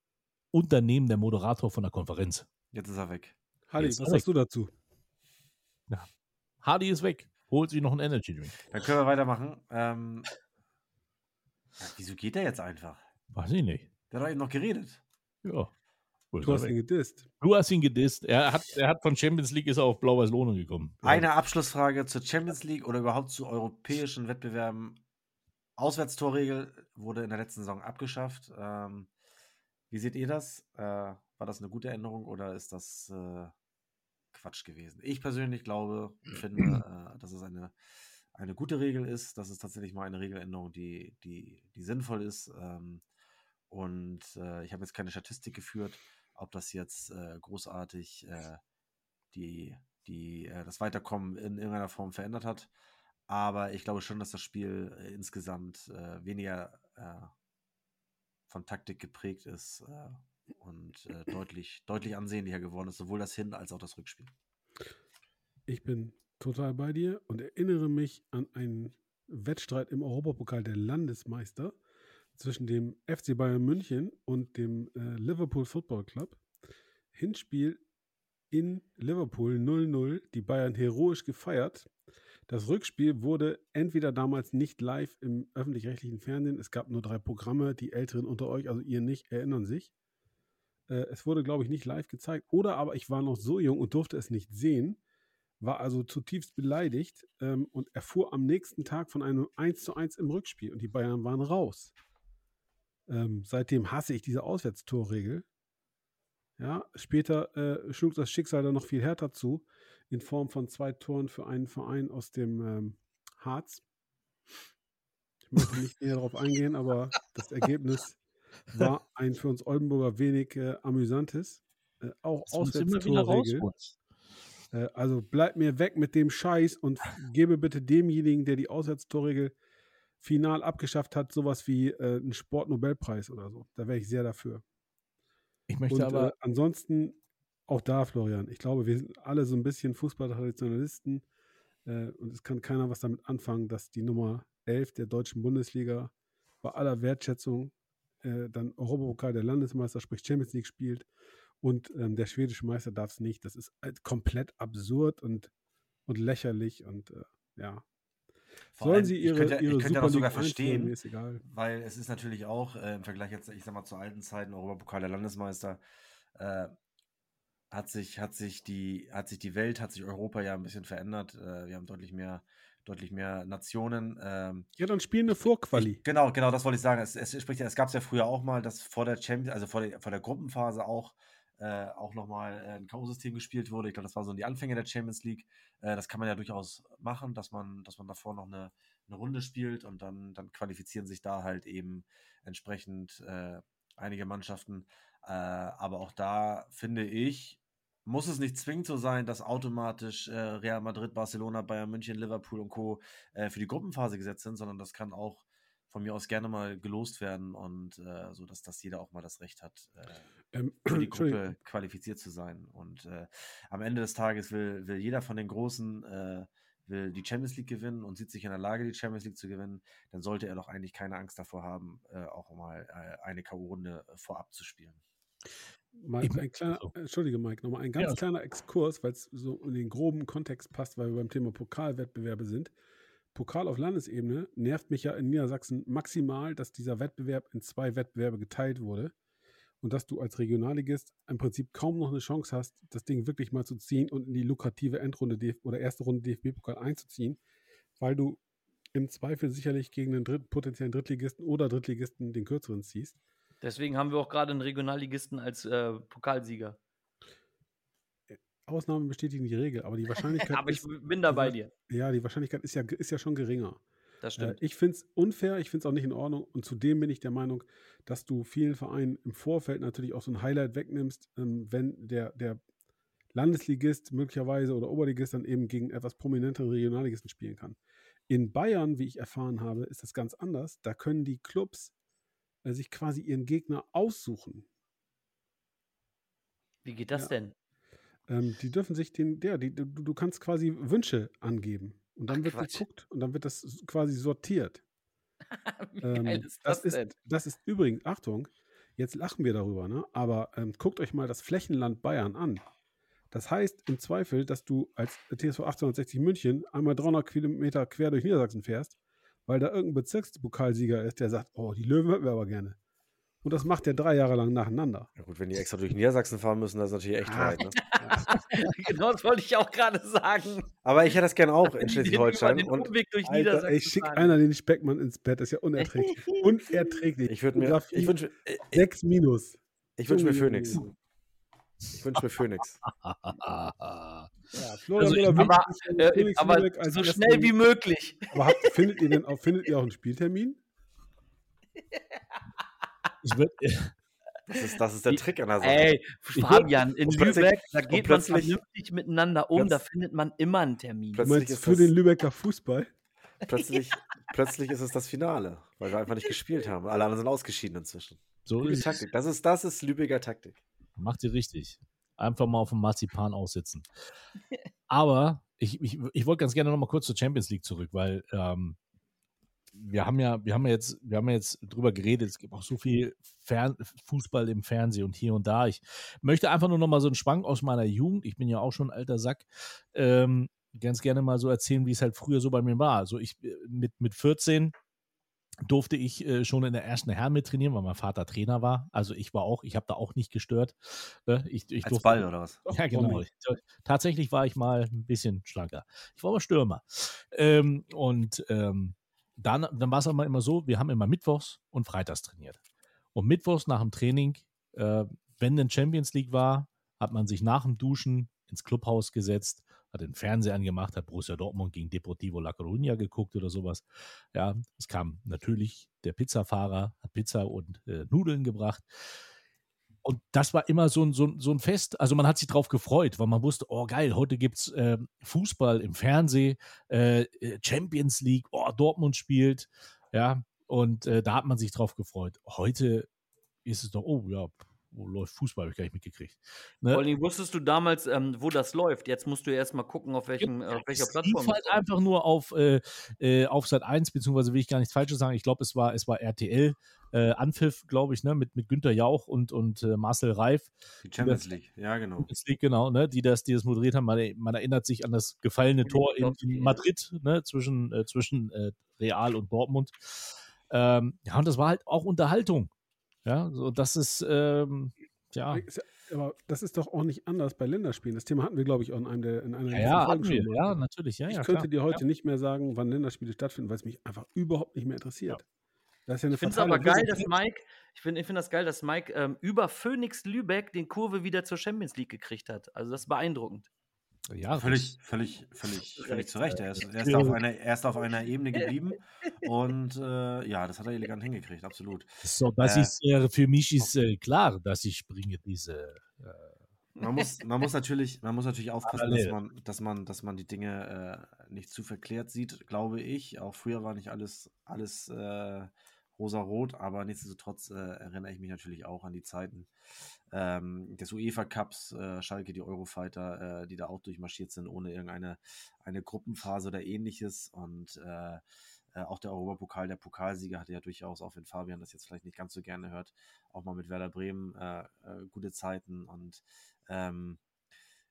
und daneben der Moderator von der Konferenz. Jetzt ist er weg. Hardy, was sagst du dazu? Ja. Hardy ist weg. Holt sich noch einen Energy Drink. Dann können wir weitermachen. Ähm, ja, wieso geht der jetzt einfach? Weiß ich nicht. Der hat doch eben noch geredet. Ja. Du hast ihn gedisst. Du hast ihn gedisst. Er hat, er hat von Champions League ist er auf Blau-Weiß Lohne gekommen. Eine Abschlussfrage zur Champions League oder überhaupt zu europäischen Wettbewerben. Auswärtstorregel wurde in der letzten Saison abgeschafft. Ähm, wie seht ihr das? Äh, war das eine gute Änderung oder ist das äh, Quatsch gewesen. Ich persönlich glaube, finde, äh, dass es eine, eine gute Regel ist. Das ist tatsächlich mal eine Regeländerung, die, die, die sinnvoll ist. Ähm, und äh, ich habe jetzt keine Statistik geführt, ob das jetzt äh, großartig äh, die, die, äh, das Weiterkommen in irgendeiner Form verändert hat. Aber ich glaube schon, dass das Spiel äh, insgesamt weniger von Taktik geprägt ist und äh, deutlich, deutlich ansehnlicher geworden ist, sowohl das Hin- als auch das Rückspiel. Ich bin total bei dir und erinnere mich an einen Wettstreit im Europapokal der Landesmeister zwischen dem FC Bayern München und dem äh, Liverpool Football Club. Hinspiel in Liverpool 0-0, die Bayern heroisch gefeiert. Das Rückspiel wurde entweder damals nicht live im öffentlich-rechtlichen Fernsehen, es gab nur drei Programme, die Älteren unter euch, also ihr nicht, erinnern sich. Äh, es wurde, glaube ich, nicht live gezeigt. Oder aber ich war noch so jung und durfte es nicht sehen, war also zutiefst beleidigt ähm, und erfuhr am nächsten Tag von einem 1 zu 1 im Rückspiel und die Bayern waren raus. Ähm, seitdem hasse ich diese Auswärtstorregel. Ja, später äh, schlug das Schicksal dann noch viel härter zu, in Form von zwei Toren für einen Verein aus dem ähm, Harz. Ich möchte nicht näher darauf eingehen, aber das Ergebnis war ein für uns Oldenburger wenig äh, amüsantes. Äh, auch Auswärtstorregel. Äh, also bleib mir weg mit dem Scheiß und gebe bitte demjenigen, der die Auswärtstorregel final abgeschafft hat, sowas wie äh, einen Sportnobelpreis oder so. Da wäre ich sehr dafür. Ich möchte und, aber. Äh, ansonsten auch da, Florian. Ich glaube, wir sind alle so ein bisschen Fußballtraditionalisten. Äh, und es kann keiner was damit anfangen, dass die Nummer 11 der deutschen Bundesliga bei aller Wertschätzung äh, dann Europapokal der Landesmeister, sprich Champions League spielt und ähm, der schwedische Meister darf es nicht. Das ist halt komplett absurd und, und lächerlich und äh, ja. Vor Sollen allem, sie ihre, ich könnte, ihre ich könnte das sogar verstehen, weil es ist natürlich auch äh, im Vergleich jetzt, ich sag mal, zu alten Zeiten Europapokal der Landesmeister, äh, hat sich, hat sich die, hat sich die Welt, hat sich Europa ja ein bisschen verändert. Äh, wir haben deutlich mehr, deutlich mehr Nationen. Ähm, Ja, dann spielen eine Vorquali. ich, genau, genau, das wollte ich sagen. Es, es, spricht, ja- es gab es ja früher auch mal, dass vor der Champions, also vor der, vor der Gruppenphase auch, äh, auch nochmal ein K.O.-System gespielt wurde. Ich glaube, das war so die Anfänge der Champions League. Äh, das kann man ja durchaus machen, dass man, dass man davor noch eine, eine Runde spielt und dann, dann qualifizieren sich da halt eben entsprechend äh, einige Mannschaften. Äh, aber auch da finde ich, muss es nicht zwingend so sein, dass automatisch äh, Real Madrid, Barcelona, Bayern München, Liverpool und Co. Äh, für die Gruppenphase gesetzt sind, sondern das kann auch von mir aus gerne mal gelost werden und äh, so, dass, dass jeder auch mal das Recht hat, äh, Ähm, für die. Gruppe qualifiziert zu sein. Und äh, am Ende des Tages will, will jeder von den Großen äh, will die Champions League gewinnen und sieht sich in der Lage, die Champions League zu gewinnen, dann sollte er doch eigentlich keine Angst davor haben, auch mal eine K.O.-Runde vorab zu spielen. Ich- ein kleiner, so. Entschuldige, Mike, nochmal ein ganz Ja. kleiner Exkurs, weil es so in den groben Kontext passt, weil wir beim Thema Pokalwettbewerbe sind. Pokal auf Landesebene nervt mich ja in Niedersachsen maximal, dass dieser Wettbewerb in zwei Wettbewerbe geteilt wurde und dass du als Regionalligist im Prinzip kaum noch eine Chance hast, das Ding wirklich mal zu ziehen und in die lukrative Endrunde DF oder erste Runde DFB-Pokal einzuziehen, weil du im Zweifel sicherlich gegen einen Dritt, potenziellen Drittligisten oder Drittligisten den kürzeren ziehst. Deswegen haben wir auch gerade einen Regionalligisten als äh, Pokalsieger. Ausnahmen bestätigen die Regel, aber die Wahrscheinlichkeit Aber ich ist, bin da bei dir. ja, die Wahrscheinlichkeit ist ja, ist ja schon geringer. Das Äh, stimmt. ich finde es unfair, ich finde es auch nicht in Ordnung und zudem bin ich der Meinung, dass du vielen Vereinen im Vorfeld natürlich auch so ein Highlight wegnimmst, ähm, wenn der, der Landesligist möglicherweise oder Oberligist dann eben gegen etwas prominenteren Regionalligisten spielen kann. In Bayern, wie ich erfahren habe, ist das ganz anders. Da können die Clubs äh, sich quasi ihren Gegner aussuchen. Wie geht das ja. denn? Ähm, die dürfen sich den, der, die, du, du kannst quasi Wünsche angeben. Und dann Ach, wird Quatsch. geguckt und dann wird das quasi sortiert. Wie Ähm, geil ist das, ist, denn? das ist übrigens, Achtung, jetzt lachen wir darüber, ne? aber ähm, guckt euch mal das Flächenland Bayern an. Das heißt im Zweifel, dass du als TSV 1860 München einmal 300 Kilometer quer durch Niedersachsen fährst, weil da irgendein Bezirkspokalsieger ist, der sagt, oh, die Löwen hätten wir aber gerne. Und das macht er drei Jahre lang nacheinander. Ja gut, wenn die extra durch Niedersachsen fahren müssen, das ist natürlich echt Ah. weit. Ne? genau das wollte ich auch gerade sagen. Aber ich hätte das gern auch in Schleswig-Holstein. Und Umweg durch Alter, Niedersachsen ey, schick fahren. einer den Speckmann ins Bett, das ist ja unerträglich. unerträglich. ich würde mir, ich wünsche ich, 6 minus. ich wünsch mir Phoenix. Ich wünsche mir Phoenix. Ja, Florian Also Müller aber, Äh, Felix aber Lübeck als so schnell wie möglich. Aber habt, findet ihr denn auch, findet ihr auch einen Spieltermin? Ich würd, Das ist, das ist der Trick an der Sache. Ey, Fabian, in Lübeck, da geht man plötzlich- vernünftig miteinander um, da findet man immer einen Termin. Du Plötzlich meinst ist für das- den Lübecker Fußball? Plötzlich, plötzlich ist es das Finale, weil wir einfach nicht gespielt haben. Alle anderen sind ausgeschieden inzwischen. so ist. Taktik. Das ist, das ist Lübecker Taktik. Macht ihr richtig. Einfach mal auf dem Marzipan aussitzen. Aber ich, ich, ich wollte ganz gerne noch mal kurz zur Champions League zurück, weil ähm, wir haben ja, wir haben ja jetzt, wir haben ja jetzt drüber geredet, es gibt auch so viel Fern Fußball im Fernsehen und hier und da. Ich möchte einfach nur noch mal so einen Schwank aus meiner Jugend, ich bin ja auch schon ein alter Sack, ähm, ganz gerne mal so erzählen, wie es halt früher so bei mir war. Also ich äh, mit, mit 14 durfte ich äh, schon in der ersten Herren mit trainieren, weil mein Vater Trainer war. Also ich war auch, ich habe da auch nicht gestört. Ne? Ich, ich Als durfte, Ball oder was? ja, genau. Ich, tatsächlich war ich mal ein bisschen schlanker. Ich war aber Stürmer. Ähm, und ähm, dann, dann war es aber immer so, wir haben immer Mittwochs und Freitags trainiert. Und Mittwochs nach dem Training, äh, wenn denn Champions League war, hat man sich nach dem Duschen ins Clubhaus gesetzt, hat den Fernseher angemacht, hat Borussia Dortmund gegen Deportivo La Coruña geguckt oder sowas. Ja, es kam natürlich der Pizzafahrer, hat Pizza und äh, Nudeln gebracht. Und das war immer so ein, so, ein- so ein Fest. Also man hat sich drauf gefreut, weil man wusste, oh geil, heute gibt es äh, Fußball im Fernsehen, äh, äh, Champions League, oh, Dortmund spielt. Ja, und äh, da hat man sich drauf gefreut. Heute ist es doch, oh ja, wo läuft Fußball, habe ich gar nicht mitgekriegt. Ne? Vor allem wusstest du damals, ähm, wo das läuft. Jetzt musst du erst mal gucken, auf, welchem, äh, auf welcher Plattform. lief halt das einfach nur auf, äh, äh, auf Sat 1, beziehungsweise will ich gar nichts Falsches sagen. Ich glaube, es war, es war RTL, äh, Anpfiff, glaube ich, ne, mit, mit Günter Jauch und, und äh, Marcel Reif. Die Champions League, ja genau. Champions League, genau, ne, die das, die das moderiert haben. Man, man erinnert sich an das gefallene Tor in, in Madrid, ne, zwischen, äh, zwischen äh, Real und Dortmund. Ähm, ja, und das war halt auch Unterhaltung. Ja, so das ist, ähm, ja. Aber das ist doch auch nicht anders bei Länderspielen. Das Thema hatten wir, glaube ich, auch in, einem der, in einer Ja, ja, Folgen wir. schon mal. Ja, natürlich. Ja, ich ja, könnte klar. dir heute nicht mehr sagen, wann Länderspiele stattfinden, weil es mich einfach überhaupt nicht mehr interessiert. Das ist ja eine Ich finde es aber geil, dass Mike, ich finde ich find das geil, dass Mike ähm, über Phoenix Lübeck den Kurve wieder zur Champions League gekriegt hat. Also das ist beeindruckend. Ja, Völlig, völlig, völlig, völlig zu Recht. Er ist, er, ist auf einer, er ist auf einer Ebene geblieben und äh, ja, das hat er elegant hingekriegt, absolut. So, das Äh, ist äh, für mich ist äh, klar, dass ich bringe diese. Äh, Man muss, man muss natürlich, man muss natürlich aufpassen, dass man, dass man, dass man die Dinge äh, nicht zu verklärt sieht, glaube ich. Auch früher war nicht alles, alles äh, rosa-rot, aber nichtsdestotrotz äh, erinnere ich mich natürlich auch an die Zeiten ähm, des UEFA Cups, äh, Schalke, die Eurofighter, äh, die da auch durchmarschiert sind, ohne irgendeine eine Gruppenphase oder ähnliches. Und äh, äh, auch der Europapokal, der Pokalsieger hatte ja durchaus, auch wenn Fabian das jetzt vielleicht nicht ganz so gerne hört, auch mal mit Werder Bremen äh, gute Zeiten. Und ähm,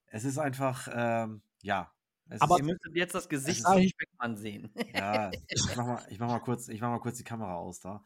es ist einfach, ähm, ja. Es Aber- Ihr müsstet jetzt das Gesicht von Speckmann sehen. ja, ich mach mal, ich mach mal kurz, ich mach mal kurz die Kamera aus da.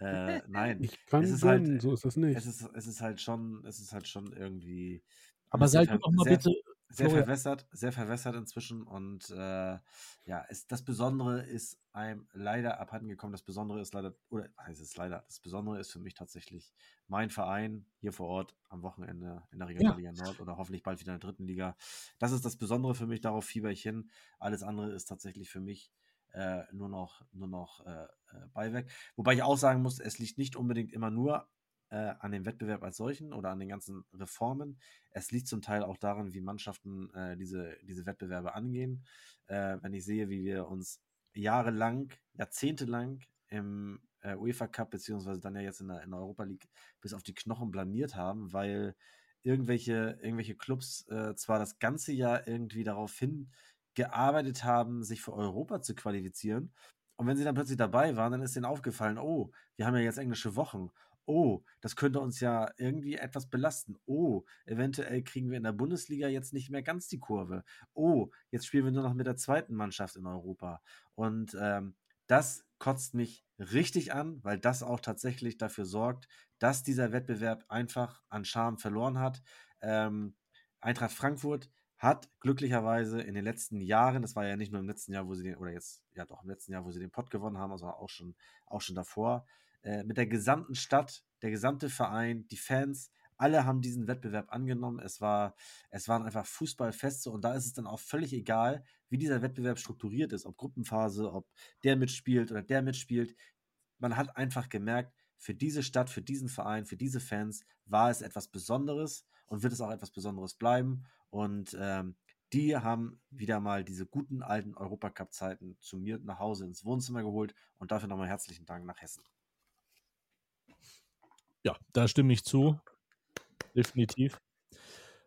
Äh, nein, Ich kann es ist halt- so ist das nicht. es ist, es ist halt schon, es ist halt schon irgendwie. aber seid ver- doch mal sehr, bitte. Sehr Florian. verwässert, sehr verwässert inzwischen und äh, ja, es, das Besondere ist einem leider abhanden gekommen. Das Besondere ist leider, oder heißt es leider, das Besondere ist für mich tatsächlich mein Verein hier vor Ort am Wochenende in der Regionalliga Nord oder hoffentlich bald wieder in der dritten Liga. Das ist das Besondere für mich, darauf fieber ich hin. Alles andere ist tatsächlich für mich äh, nur noch, nur noch äh, äh, Beiwerk. Wobei ich auch sagen muss, es liegt nicht unbedingt immer nur äh, an dem Wettbewerb als solchen oder an den ganzen Reformen. Es liegt zum Teil auch daran, wie Mannschaften äh, diese, diese Wettbewerbe angehen. Äh, wenn ich sehe, wie wir uns jahrelang, jahrzehntelang im äh, UEFA Cup, beziehungsweise dann ja jetzt in der, in der Europa League bis auf die Knochen blamiert haben, weil irgendwelche, irgendwelche Clubs äh, zwar das ganze Jahr irgendwie darauf hingearbeitet haben, sich für Europa zu qualifizieren. Und wenn sie dann plötzlich dabei waren, dann ist ihnen aufgefallen, oh, wir haben ja jetzt englische Wochen. Oh, das könnte uns ja irgendwie etwas belasten. Oh, eventuell kriegen wir in der Bundesliga jetzt nicht mehr ganz die Kurve. Oh, jetzt spielen wir nur noch mit der zweiten Mannschaft in Europa. Und ähm, das kotzt mich richtig an, weil das auch tatsächlich dafür sorgt, dass dieser Wettbewerb einfach an Charme verloren hat. Ähm, Eintracht Frankfurt hat glücklicherweise in den letzten Jahren, das war ja nicht nur im letzten Jahr, wo sie den, oder jetzt, ja doch im letzten Jahr, wo sie den Pott gewonnen haben, sondern auch schon, auch schon davor, äh, mit der gesamten Stadt, der gesamte Verein, die Fans, alle haben diesen Wettbewerb angenommen. Es, war, es waren einfach Fußballfeste und da ist es dann auch völlig egal, wie dieser Wettbewerb strukturiert ist, ob Gruppenphase, ob der mitspielt oder der mitspielt. Man hat einfach gemerkt, für diese Stadt, für diesen Verein, für diese Fans war es etwas Besonderes und wird es auch etwas Besonderes bleiben. Und ähm, die haben wieder mal diese guten alten Europacup-Zeiten zu mir nach Hause ins Wohnzimmer geholt und dafür nochmal herzlichen Dank nach Hessen. Ja, da stimme ich zu. Definitiv.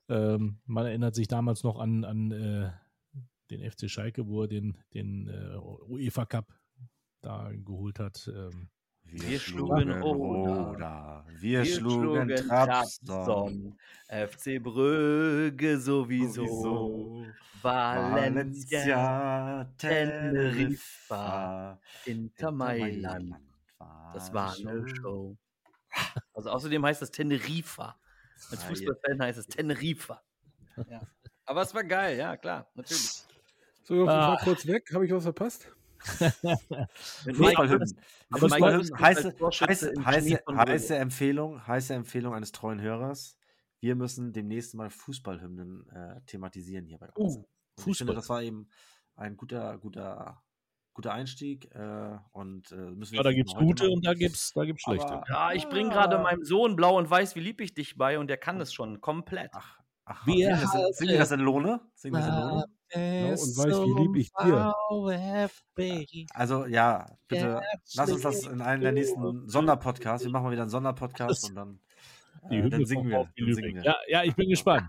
Ähm, man erinnert sich damals noch an, an äh, den FC Schalke, wo er den, den äh, UEFA Cup da geholt hat. Ähm, Wir schlugen Roda. Wir, schlugen Trabzon. FC Brügge sowieso. Valencia, Valencia, Teneriffa, Teneriffa, Inter Mailand. Das war eine Show. Show. Also außerdem heißt das Tenerifa. Als Ah, Fußballfan heißt es Tenerifa. Ja. Aber es war geil, ja, klar, natürlich. So, ich Ah. war kurz weg. Habe ich was verpasst? Aber. Christmas Heiße, heiße. Empfehlung, heiße Empfehlung eines treuen Hörers. Wir müssen demnächst mal Fußballhymnen äh, thematisieren hier bei uns. Oh, Und Ich Fußball. finde, das war eben ein guter, guter, guter Einstieg. Äh, und äh, müssen wir ja, da jetzt gibt es nicht noch heute gute machen. und da gibt es da gibt's schlechte. Aber- Ja, ich bringe gerade meinem Sohn Blau und Weiß, wie lieb ich dich bei und der kann das schon komplett. Ach, ach Wir singen, wir das, in- singen wir das in Lohne? Singen wir das in Lohne? Blau und weiß, wie lieb ich dir. Also ja, bitte lass uns das in einem der nächsten Sonderpodcasts. Wir machen mal wieder einen Sonderpodcast und dann, Die äh, Hymne dann singen wir. Dann singen wir. Ja, ja, ich bin gespannt.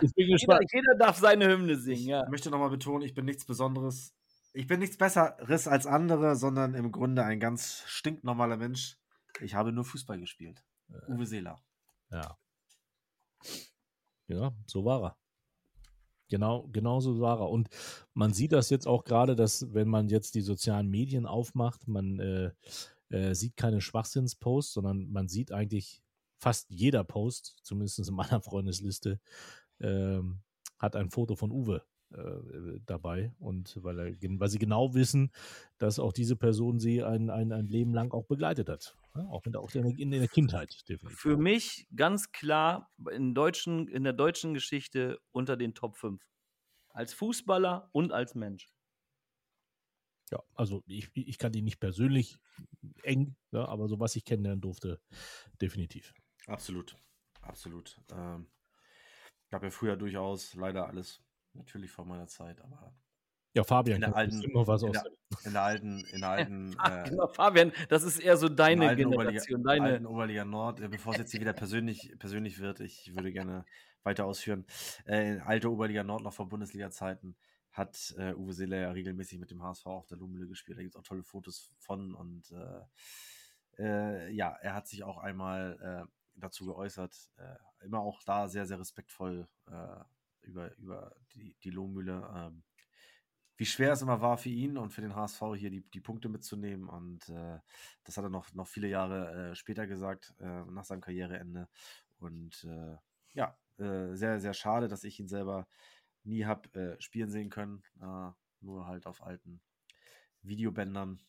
Ich bin Jeder, gespannt. jeder darf seine Hymne singen, ja. Ich möchte nochmal betonen, ich bin nichts Besonderes. Ich bin nichts Besseres als andere, sondern im Grunde ein ganz stinknormaler Mensch. Ich habe nur Fußball gespielt. Uwe Seeler. Ja. Ja, so war er. Genau, genau so war er. Und man sieht das jetzt auch gerade, dass wenn man jetzt die sozialen Medien aufmacht, man äh, äh, sieht keine Schwachsinnsposts, sondern man sieht eigentlich fast jeder Post, zumindest in meiner Freundesliste, ähm, hat ein Foto von Uwe äh, dabei. Und weil, er, weil sie genau wissen, dass auch diese Person sie ein, ein, ein Leben lang auch begleitet hat. Ja, auch in der, auch in der Kindheit, definitiv. Für mich ganz klar in, deutschen, in der deutschen Geschichte unter den Top 5. Als Fußballer und als Mensch. Ja, also ich, ich kann die nicht persönlich eng, ja, ne, aber so was ich kennenlernen durfte, definitiv. Absolut, absolut. Ähm, gab ja früher durchaus leider alles natürlich vor meiner Zeit, aber ja, Fabian, in der alten, noch was in, der, in der alten, in der alten, äh, genau, Fabian, das ist eher so deine Generation, Oberliga, deine alten Oberliga Nord. Äh, bevor es jetzt hier wieder persönlich, persönlich wird, ich würde gerne weiter ausführen. Äh, alte Oberliga Nord noch vor Bundesliga-Zeiten hat äh, Uwe Seeler ja regelmäßig mit dem HSV auf der Lummele gespielt. Da gibt es auch tolle Fotos von und äh, äh, ja, er hat sich auch einmal dazu geäußert. immer auch da sehr, sehr respektvoll über, über die, die Lohmühle. Ähm, wie schwer es immer war für ihn und für den HSV hier die, die Punkte mitzunehmen. Und äh, das hat er noch, noch viele Jahre äh, später gesagt, äh, nach seinem Karriereende. Und äh, ja, äh, sehr, sehr schade, dass ich ihn selber nie habe äh, spielen sehen können. nur halt auf alten Videobändern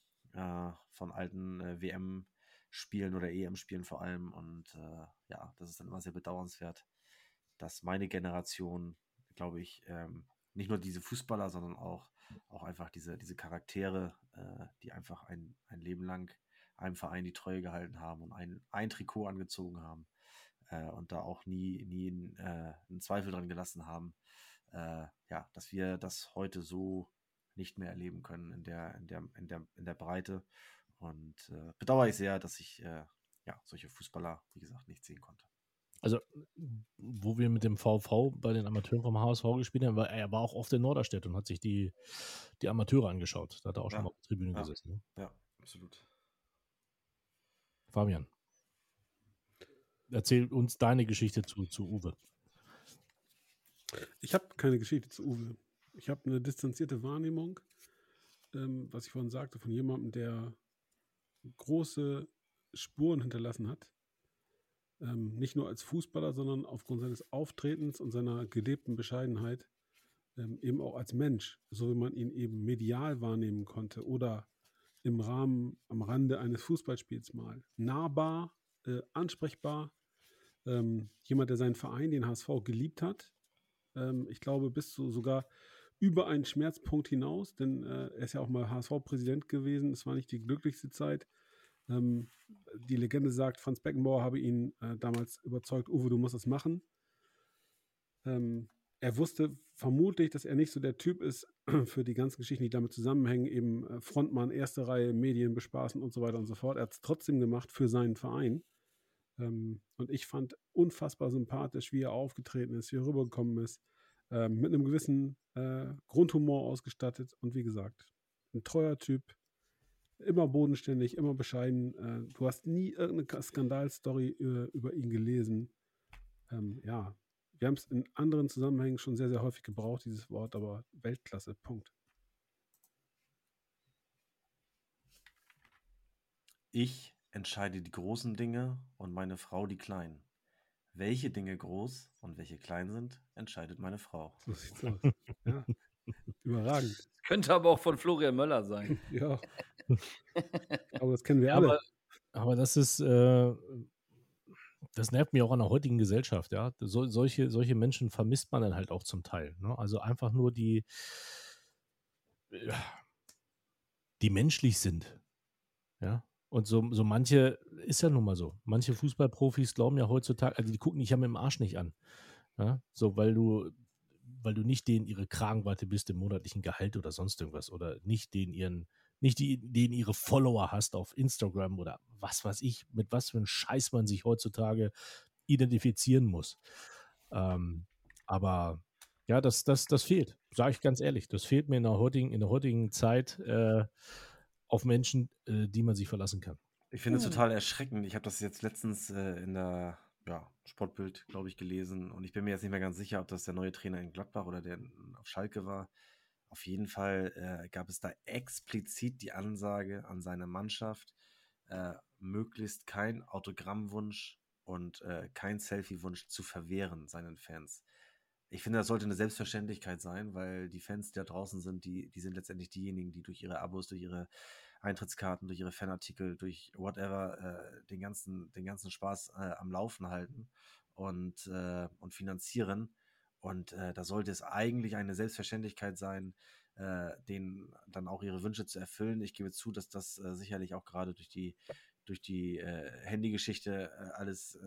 von alten WM-Spielen oder EM-Spielen vor allem. Und ja, das ist dann immer sehr bedauernswert, dass meine Generation glaube ich, ähm, nicht nur diese Fußballer, sondern auch, auch einfach diese, diese Charaktere, äh, die einfach ein, ein Leben lang einem Verein die Treue gehalten haben und ein, ein Trikot angezogen haben äh, und da auch nie, nie in, äh, einen Zweifel dran gelassen haben, äh, ja, dass wir das heute so nicht mehr erleben können in der, in der, in der, in der Breite. Und äh, bedauere ich sehr, dass ich äh, ja, solche Fußballer, wie gesagt, nicht sehen konnte also wo wir mit dem VV bei den Amateuren vom HSV gespielt haben, war er war auch oft in Norderstedt und hat sich die, die Amateure angeschaut. Da hat er auch ja. schon mal auf der Tribüne ja. gesessen. Ne? Ja, absolut. Fabian, erzähl uns deine Geschichte zu, zu Uwe. Ich habe keine Geschichte zu Uwe. Ich habe eine distanzierte Wahrnehmung, ähm, was ich vorhin sagte, von jemandem, der große Spuren hinterlassen hat ähm, nicht nur als Fußballer, sondern aufgrund seines Auftretens und seiner gelebten Bescheidenheit ähm, eben auch als Mensch, so wie man ihn eben medial wahrnehmen konnte oder im Rahmen, am Rande eines Fußballspiels mal. Nahbar, äh, ansprechbar, ähm, jemand, der seinen Verein, den HSV, geliebt hat. Ähm, ich glaube, bis zu sogar über einen Schmerzpunkt hinaus, denn äh, er ist ja auch mal HSV-Präsident gewesen. Es war nicht die glücklichste Zeit. Ähm, die Legende sagt, Franz Beckenbauer habe ihn äh, damals überzeugt, Uwe, du musst es machen. Ähm, er wusste vermutlich, dass er nicht so der Typ ist für die ganzen Geschichten, die damit zusammenhängen, eben äh, Frontmann, erste Reihe, Medien bespaßen und so weiter und so fort. Er hat es trotzdem gemacht für seinen Verein. Ähm, und ich fand unfassbar sympathisch, wie er aufgetreten ist, wie er rübergekommen ist, ähm, mit einem gewissen äh, Grundhumor ausgestattet und wie gesagt, ein treuer Typ, immer bodenständig, immer bescheiden. Äh, du hast nie irgendeine Skandalstory über, äh, über ihn gelesen. Ähm, ja, wir haben es in anderen Zusammenhängen schon sehr, sehr häufig gebraucht, dieses Wort, aber Weltklasse, Punkt. Ich entscheide die großen Dinge und meine Frau die kleinen. Welche Dinge groß und welche klein sind, entscheidet meine Frau. So sieht's aus. ja. Überragend. Könnte aber auch von Florian Möller sein. ja. Aber das kennen wir alle. Aber, aber das ist, äh, das nervt mich auch an der heutigen Gesellschaft, ja. So, solche, solche Menschen vermisst man dann halt auch zum Teil. Ne? Also einfach nur die, die menschlich sind. Ja. Und so, so manche, ist ja nun mal so. Manche Fußballprofis glauben ja heutzutage, also die gucken dich ja mit dem Arsch nicht an. Ja? So, weil du, weil du nicht denen ihre Kragenweite bist im monatlichen Gehalt oder sonst irgendwas oder nicht den ihren nicht die, den ihre Follower hast auf Instagram oder was weiß ich, mit was für einem Scheiß man sich heutzutage identifizieren muss. Ähm, aber ja, das, das, das fehlt, sage ich ganz ehrlich. Das fehlt mir in der heutigen, in der heutigen Zeit äh, auf Menschen, äh, die man sich verlassen kann. Ich finde es hm. total erschreckend. Ich habe das jetzt letztens äh, in der ja, Sportbild, glaube ich, gelesen und ich bin mir jetzt nicht mehr ganz sicher, ob das der neue Trainer in Gladbach oder der auf Schalke war. Auf jeden Fall äh, gab es da explizit die Ansage an seine Mannschaft, äh, möglichst kein Autogrammwunsch und äh, kein Selfie-Wunsch zu verwehren seinen Fans. Ich finde, das sollte eine Selbstverständlichkeit sein, weil die Fans, die da draußen sind, die, die sind letztendlich diejenigen, die durch ihre Abos, durch ihre Eintrittskarten, durch ihre Fanartikel, durch whatever äh, den, ganzen, den ganzen Spaß äh, am Laufen halten und, äh, und finanzieren. Und äh, da sollte es eigentlich eine Selbstverständlichkeit sein, äh, denen dann auch ihre Wünsche zu erfüllen. Ich gebe zu, dass das äh, sicherlich auch gerade durch die, durch die äh, Handygeschichte alles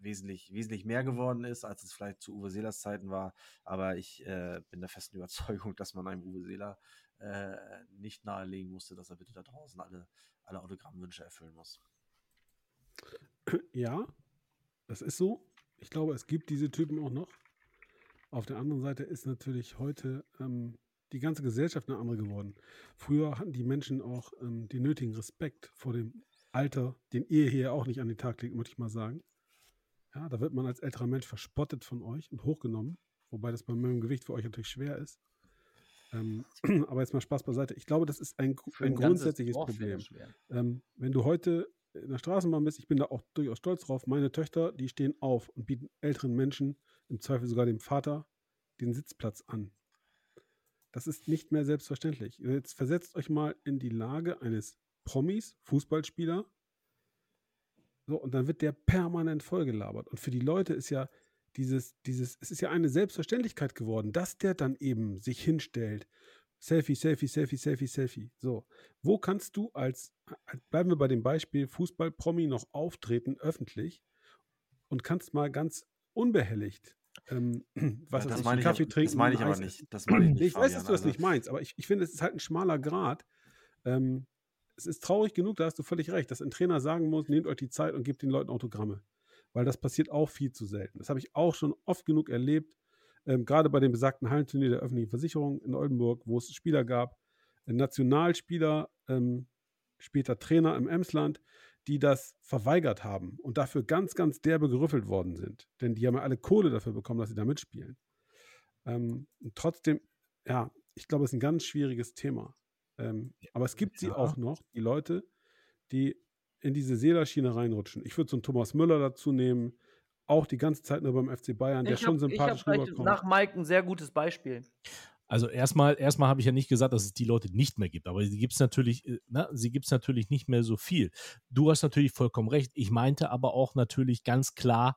wesentlich, wesentlich mehr geworden ist, als es vielleicht zu Uwe Seelers Zeiten war. Aber ich äh, bin der festen Überzeugung, dass man einem Uwe Seeler äh, nicht nahelegen musste, dass er bitte da draußen alle, alle Autogrammwünsche erfüllen muss. Ja, das ist so. Ich glaube, es gibt diese Typen auch noch. Auf der anderen Seite ist natürlich heute ähm, die ganze Gesellschaft eine andere geworden. Früher hatten die Menschen auch ähm, den nötigen Respekt vor dem Alter, den ihr hier auch nicht an den Tag legt, möchte ich mal sagen. Ja, da wird man als älterer Mensch verspottet von euch und hochgenommen, wobei das bei meinem Gewicht für euch natürlich schwer ist. Ähm, aber jetzt mal Spaß beiseite. Ich glaube, das ist ein, ein grundsätzliches Problem. Ähm, wenn du heute in der Straßenbahn bist, ich bin da auch durchaus stolz drauf, meine Töchter, die stehen auf und bieten älteren Menschen, im Zweifel sogar dem Vater, den Sitzplatz an. Das ist nicht mehr selbstverständlich. Jetzt versetzt euch mal in die Lage eines Promis, Fußballspieler, so, und dann wird der permanent vollgelabert. Und für die Leute ist ja dieses, dieses, es ist ja eine Selbstverständlichkeit geworden, dass der dann eben sich hinstellt. Selfie, Selfie, Selfie, Selfie, Selfie. So. Wo kannst du als, als- bleiben wir bei dem Beispiel Fußball-Promi noch auftreten, öffentlich, und kannst mal ganz unbehelligt, ähm, was Ja, das ich, meine ich, Kaffee aber, trinken. das meine ich aber nicht. Das meine ich nicht. ich weiß, dass Fabian. du das Also, nicht meinst, aber ich, ich finde, es ist halt ein schmaler Grad. Ähm, es ist traurig genug, da hast du völlig recht, dass ein Trainer sagen muss, nehmt euch die Zeit und gebt den Leuten Autogramme. Weil das passiert auch viel zu selten. Das habe ich auch schon oft genug erlebt, ähm, gerade bei dem besagten Hallenturnier der öffentlichen Versicherung in Oldenburg, wo es Spieler gab, äh, Nationalspieler, ähm, später Trainer im Emsland, die das verweigert haben und dafür ganz, ganz derbe gerüffelt worden sind. Denn die haben ja alle Kohle dafür bekommen, dass sie da mitspielen. Ähm, trotzdem, ja, ich glaube, es ist ein ganz schwieriges Thema. Ähm, aber es gibt sie Ja. auch noch, die Leute, die in diese Seelerschiene reinrutschen. Ich würde so einen Thomas Müller dazu nehmen, auch die ganze Zeit nur beim FC Bayern, der Ich schon hab sympathisch vielleicht rüberkommt. nach Mike ein sehr gutes Beispiel. Also erstmal, erstmal habe ich ja nicht gesagt, dass es die Leute nicht mehr gibt, aber sie gibt es natürlich, äh, na, sie gibt es natürlich nicht mehr so viel. Du hast natürlich vollkommen recht. Ich meinte aber auch natürlich ganz klar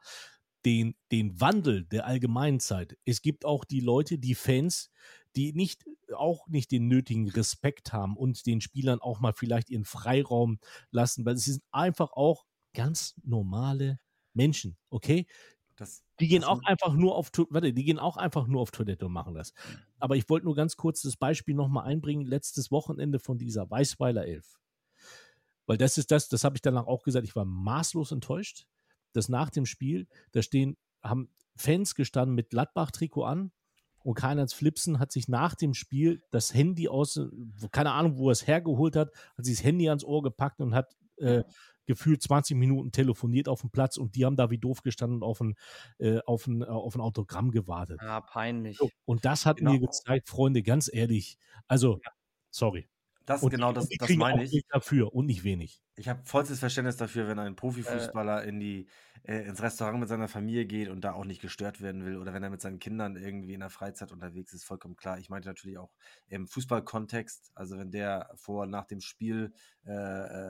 den, den Wandel der allgemeinen Zeit. Es gibt auch die Leute, die Fans, die nicht, auch nicht den nötigen Respekt haben und den Spielern auch mal vielleicht ihren Freiraum lassen, weil es sind einfach auch ganz normale Menschen, okay? das, Die gehen auch einfach nur auf warte, die gehen auch einfach nur auf Toilette und machen das. Aber ich wollte nur ganz kurz das Beispiel nochmal einbringen, letztes Wochenende von dieser Weißweiler Elf. Weil das ist das, das habe ich danach auch gesagt, ich war maßlos enttäuscht, dass nach dem Spiel, da stehen, haben Fans gestanden mit Gladbach-Trikot an und Karl-Heinz Flipsen hat sich nach dem Spiel das Handy aus, keine Ahnung, wo er es hergeholt hat, hat sich das Handy ans Ohr gepackt und hat äh, gefühlt 20 Minuten telefoniert auf dem Platz und die haben da wie doof gestanden und auf ein, äh, auf ein, auf ein Autogramm gewartet. Ah, peinlich. So, und das hat Genau. mir gezeigt, Freunde, ganz ehrlich, also, sorry. Das Und, genau das, das meine auch ich. Dafür und nicht wenig. Ich habe vollstes Verständnis dafür, wenn ein Profifußballer in die, äh, ins Restaurant mit seiner Familie geht und da auch nicht gestört werden will oder wenn er mit seinen Kindern irgendwie in der Freizeit unterwegs ist, vollkommen klar. Ich meinte natürlich auch im Fußballkontext, also wenn der vor nach dem Spiel äh,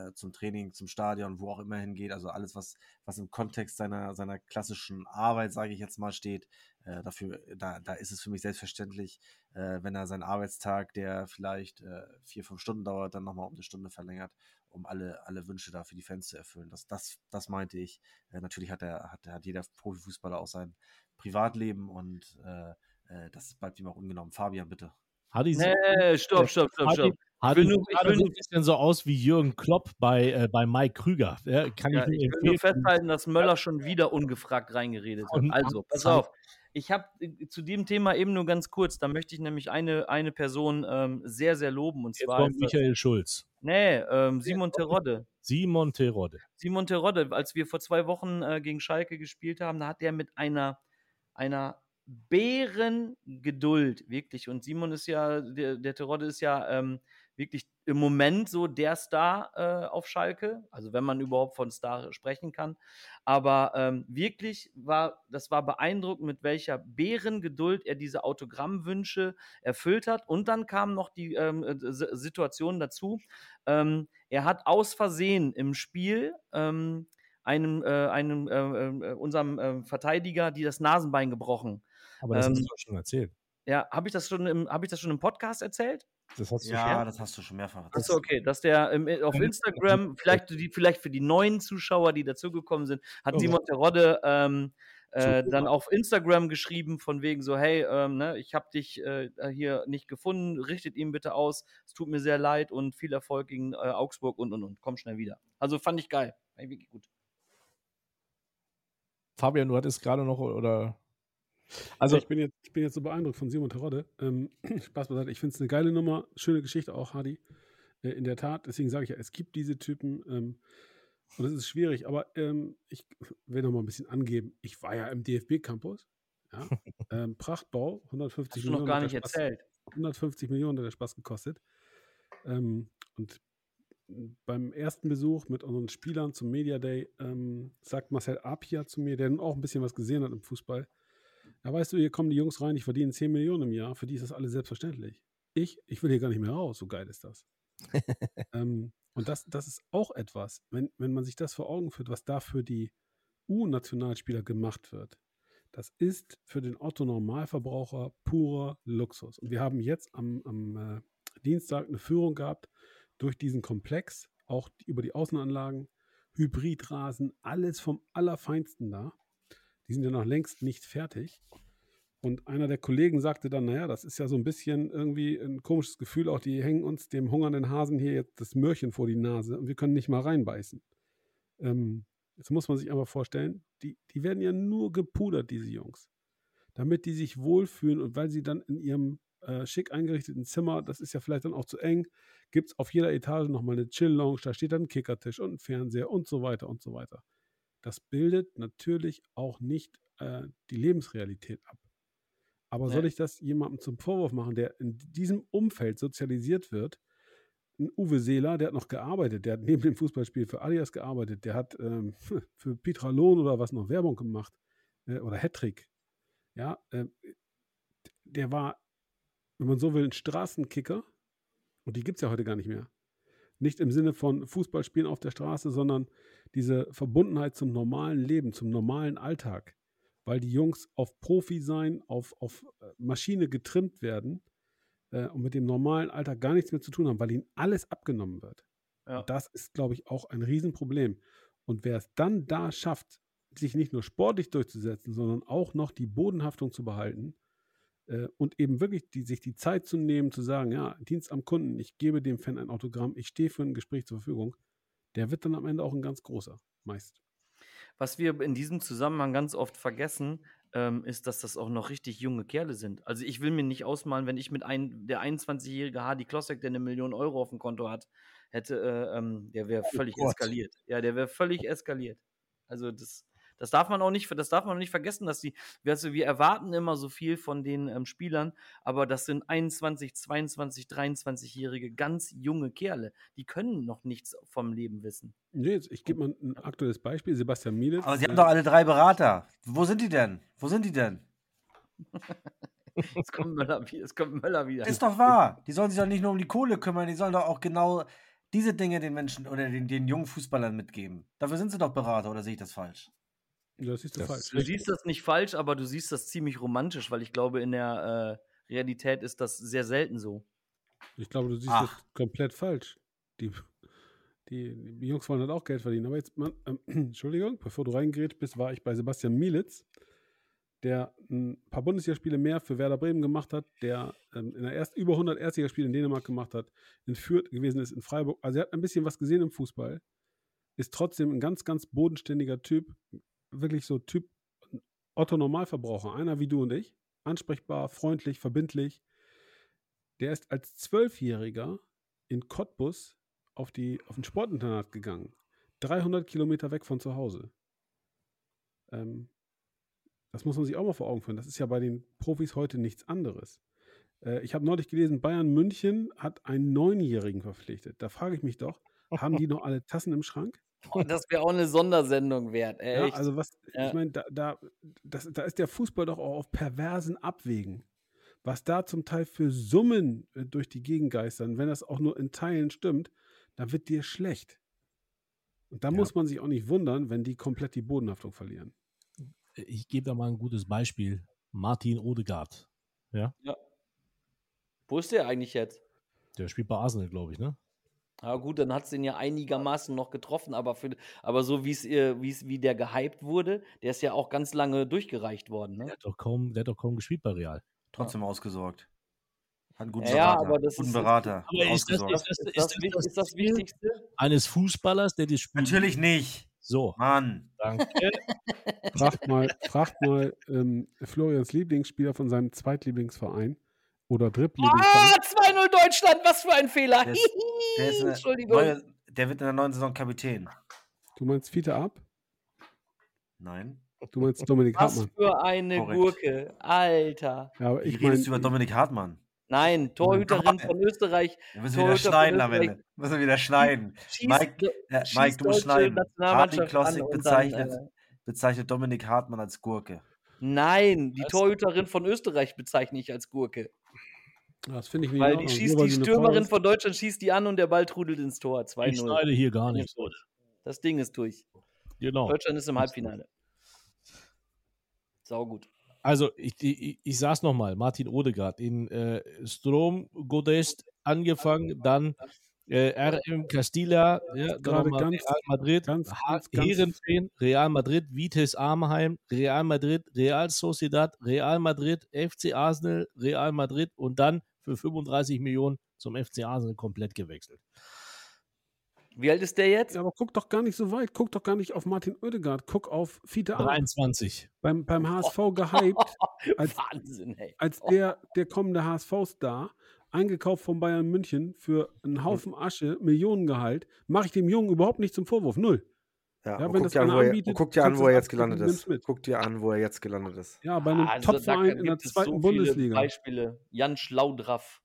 äh, zum Training, zum Stadion, wo auch immer hingeht, also alles, was, was im Kontext seiner, seiner klassischen Arbeit, sage ich jetzt mal, steht, äh, dafür, da, da ist es für mich selbstverständlich, äh, wenn er seinen Arbeitstag, der vielleicht äh, vier, fünf Stunden dauert, dann nochmal um eine Stunde verlängert, um alle, alle Wünsche da für die Fans zu erfüllen. Das, das, das meinte ich. Äh, natürlich hat, er, hat, hat jeder Profifußballer auch sein Privatleben und äh, äh, das bleibt ihm auch ungenommen. Fabian, bitte. Hadi Nee, stopp, stopp, stopp, stopp. Hadi will nur- ich gerade will so nur- ein bisschen so aus wie Jürgen Klopp bei, äh, bei Mike Krüger. Ja, kann Ja, ich ich will nur festhalten, dass Möller schon wieder ungefragt reingeredet hat. Also, pass auf. Ich habe zu dem Thema eben nur ganz kurz, da möchte ich nämlich eine, eine Person ähm, sehr, sehr loben. Und Jetzt zwar kommt ist das, Michael Schulz. nee, ähm, Simon Terodde. Simon Terodde. Simon Terodde, als wir vor zwei Wochen äh, gegen Schalke gespielt haben, da hat er mit einer, einer Bärengeduld, wirklich. Und Simon ist ja, der, der Terodde ist ja ähm, wirklich im Moment so der Star äh, auf Schalke, also wenn man überhaupt von Star sprechen kann. Aber ähm, wirklich war, das war beeindruckend, mit welcher Bärengeduld er diese Autogrammwünsche erfüllt hat. Und dann kam noch die ähm, äh, Situation dazu. Ähm, er hat aus Versehen im Spiel ähm, einem, äh, einem äh, äh unserem äh, Verteidiger, die das Nasenbein gebrochen. Aber das hast du ähm, schon erzählt. Ja, habe ich das schon im, ich das schon im Podcast erzählt? Das hast du ja, schon. das hast du schon mehrfach. Achso, okay, dass der im, auf Instagram, vielleicht, die, vielleicht für die neuen Zuschauer, die dazugekommen sind, hat oh, Simon Terodde ähm, äh, dann auf Instagram geschrieben, von wegen so, hey, ähm, ne, ich habe dich äh, hier nicht gefunden, richtet ihn bitte aus, es tut mir sehr leid und viel Erfolg gegen äh, Augsburg und und und, komm schnell wieder. Also fand ich geil, fand ich wirklich gut. Fabian, du hattest gerade noch, oder also ich bin jetzt, ich bin jetzt so beeindruckt von Simon Terodde. Ähm, Spaß beiseite. Ich finde es eine geile Nummer, schöne Geschichte auch, Hardy. Äh, in der Tat. Deswegen sage ich ja, es gibt diese Typen ähm, und es ist schwierig. Aber ähm, ich will noch mal ein bisschen angeben. Ich war ja im DFB-Campus. Ja? Ähm, Prachtbau, 150 Hast Millionen. noch gar nicht Spaß, erzählt. 150 Millionen hat der Spaß gekostet. Ähm, und beim ersten Besuch mit unseren Spielern zum Media Day ähm, sagt Marcel Apia zu mir, der nun auch ein bisschen was gesehen hat im Fußball, ja, weißt du, hier kommen die Jungs rein, ich verdiene 10 Millionen im Jahr, für die ist das alles selbstverständlich. Ich, ich will hier gar nicht mehr raus, so geil ist das. ähm, und das, das ist auch etwas, wenn, wenn man sich das vor Augen führt, was da für die U-Nationalspieler gemacht wird. Das ist für den Otto-Normalverbraucher purer Luxus. Und wir haben jetzt am, am äh, Dienstag eine Führung gehabt durch diesen Komplex, auch über die Außenanlagen, Hybridrasen, alles vom Allerfeinsten da. Die sind ja noch längst nicht fertig. Und einer der Kollegen sagte dann, naja, das ist ja so ein bisschen irgendwie ein komisches Gefühl, auch die hängen uns dem hungernden Hasen hier jetzt das Möhrchen vor die Nase und wir können nicht mal reinbeißen. Ähm, jetzt muss man sich aber vorstellen, die, die werden ja nur gepudert, diese Jungs, damit die sich wohlfühlen und weil sie dann in ihrem äh, schick eingerichteten Zimmer, das ist ja vielleicht dann auch zu eng, gibt es auf jeder Etage nochmal eine Chill-Lounge, da steht dann ein Kickertisch und ein Fernseher und so weiter und so weiter das bildet natürlich auch nicht äh, die Lebensrealität ab. Aber ja. soll ich das jemandem zum Vorwurf machen, der in diesem Umfeld sozialisiert wird? Ein Uwe Seeler, der hat noch gearbeitet, der hat neben dem Fußballspiel für Adidas gearbeitet, der hat ähm, für Petra Lohn oder was noch Werbung gemacht äh, oder Hattrick. Ja, äh, der war, wenn man so will, ein Straßenkicker und die gibt es ja heute gar nicht mehr. Nicht im Sinne von Fußballspielen auf der Straße, sondern diese Verbundenheit zum normalen Leben, zum normalen Alltag. Weil die Jungs auf Profi sein, auf, auf äh, Maschine getrimmt werden äh, und mit dem normalen Alltag gar nichts mehr zu tun haben, weil ihnen alles abgenommen wird. Ja. Das ist, glaube ich, auch ein Riesenproblem. Und wer es dann da schafft, sich nicht nur sportlich durchzusetzen, sondern auch noch die Bodenhaftung zu behalten, äh, und eben wirklich die, sich die Zeit zu nehmen, zu sagen, ja, Dienst am Kunden, ich gebe dem Fan ein Autogramm, ich stehe für ein Gespräch zur Verfügung, der wird dann am Ende auch ein ganz großer, meist. Was wir in diesem Zusammenhang ganz oft vergessen, ähm, ist, dass das auch noch richtig junge Kerle sind. Also ich will mir nicht ausmalen, wenn ich mit ein, der 21-jährige Hardy Klossek, der eine Million Euro auf dem Konto hat, hätte, äh, ähm, der wäre oh völlig oh eskaliert. Ja, der wäre völlig eskaliert. Also das, das darf man auch nicht, das darf man auch nicht vergessen, dass die, also wir erwarten immer so viel von den ähm, Spielern, aber das sind 21, 22, 23-jährige ganz junge Kerle. Die können noch nichts vom Leben wissen. Nee, ich gebe mal ein aktuelles Beispiel. Sebastian Mielitz. Aber sie haben doch alle drei Berater. Wo sind die denn? Wo sind die denn? Jetzt kommt Möller, jetzt kommt Möller wieder. Ist doch wahr. Die sollen sich doch nicht nur um die Kohle kümmern, die sollen doch auch genau diese Dinge den Menschen oder den, den jungen Fußballern mitgeben. Dafür sind sie doch Berater, oder sehe ich das falsch? Das siehst du das, falsch. Du siehst das nicht falsch, aber du siehst das ziemlich romantisch, weil ich glaube, in der äh, Realität ist das sehr selten so. Ich glaube, du siehst Ach. das komplett falsch. Die, die, die, Jungs wollen halt auch Geld verdienen. Aber jetzt, man, äh, Entschuldigung, bevor du reingerätscht bist, war ich bei Sebastian Mielitz, der ein paar Bundesligaspiele mehr für Werder Bremen gemacht hat, der ähm, in der erst, über 100 Erstligaspiele in Dänemark gemacht hat, in Fürth gewesen ist, in Freiburg. Also er hat ein bisschen was gesehen im Fußball, ist trotzdem ein ganz, ganz bodenständiger Typ, wirklich so Typ Otto Normalverbraucher, einer wie du und ich, ansprechbar, freundlich, verbindlich. Der ist als Zwölfjähriger in Cottbus auf, die, auf ein Sportinternat gegangen. 300 Kilometer weg von zu Hause. Ähm, das muss man sich auch mal vor Augen führen. Das ist ja bei den Profis heute nichts anderes. Äh, ich habe neulich gelesen, Bayern München hat einen Neunjährigen verpflichtet. Da frage ich mich doch, haben die noch alle Tassen im Schrank? Boah, das wäre auch eine Sondersendung wert. Ja, Echt. also was, Ja. ich meine, da, da, das, da ist der Fußball doch auch auf perversen Abwägen. Was da zum Teil für Summen äh, durch die Gegend geistern, wenn das auch nur in Teilen stimmt, dann wird dir schlecht. Und da Ja. muss man sich auch nicht wundern, wenn die komplett die Bodenhaftung verlieren. Ich gebe da mal ein gutes Beispiel. Martin Odegaard. Ja, Wo ist der eigentlich jetzt? der spielt bei Arsenal, glaube ich, ne? Ja gut, dann hat es den ja einigermaßen noch getroffen, aber, für, aber so wie's, äh, wie's, wie der gehypt wurde, der ist ja auch ganz lange durchgereicht worden. Der Ne? hat doch kaum, der hat doch kaum gespielt bei Real. Trotzdem ausgesorgt. Hat einen guten Ja, ja, Berater. aber das guten ist- Berater. Aber ist das, ist das, Ist das, ist das Wichtigste? eines Fußballers, der das Spiel Natürlich nicht. So, Mann. danke. Fragt mal, fragt mal ähm, Florians Lieblingsspieler von seinem Zweitlieblingsverein oder Drittlieblingsverein. Ah, 2-0 Deutschland, was für ein Fehler. Der ist, der, ist Entschuldigung. neue, der wird in der neuen Saison Kapitän. Du meinst Fiete ab? Nein. Du meinst Dominik Was Hartmann. für eine Korrekt. Gurke. Alter. Ja, aber Wie ich redest über Dominik Hartmann? Nein, Torhüterin von Österreich. Wir müssen wieder Torhüter von schneiden am. Ende. Müssen wir wieder schneiden. Schießt, Mike, schießt Mike, du musst schneiden. Nationalmannschaft Klossig bezeichnet, Dann, äh, bezeichnet Dominik Hartmann als Gurke. nein, die Was? Torhüterin von Österreich bezeichne ich als Gurke. Das finde ich nicht Weil die schießt die Stürmerin von Deutschland schießt die an und der Ball trudelt ins Tor. Ich 2-0. schneide hier gar nichts. Das Ding ist durch. Genau. Deutschland ist im Halbfinale. Saugut. Also, ich, ich, ich sag's nochmal: Martin Odegaard in äh, Strom Godest angefangen, dann äh, RM Castilla, ja, Gerade ganz- Real Madrid, ganz- Real Madrid, Vitesse Arnheim, Real Madrid, Real Sociedad, Real Madrid, FC Arsenal, Real Madrid und dann für 35 Millionen zum FC Arsenal komplett gewechselt. Wie alt ist der jetzt? Ja, aber guck doch gar nicht so weit. Guck doch gar nicht auf Martin Oedegaard. Guck auf Fiete ab. 23. Beim, beim HSV gehypt, als, Wahnsinn, ey. als der, der kommende HSV-Star, eingekauft von Bayern München für einen Haufen Asche, Millionengehalt, mache ich dem Jungen überhaupt nicht zum Vorwurf. Null. Ja, Ja, und wenn guck das dir an, einer wo er, anbietet, und guck dir an, wo du er jetzt gelandet ist. mit. Guck dir an, wo er jetzt gelandet ist. Ja, bei einem Also, Topverein in der gibt es zweiten so viele Bundesliga. Beispiele. Jan Schlaudraff.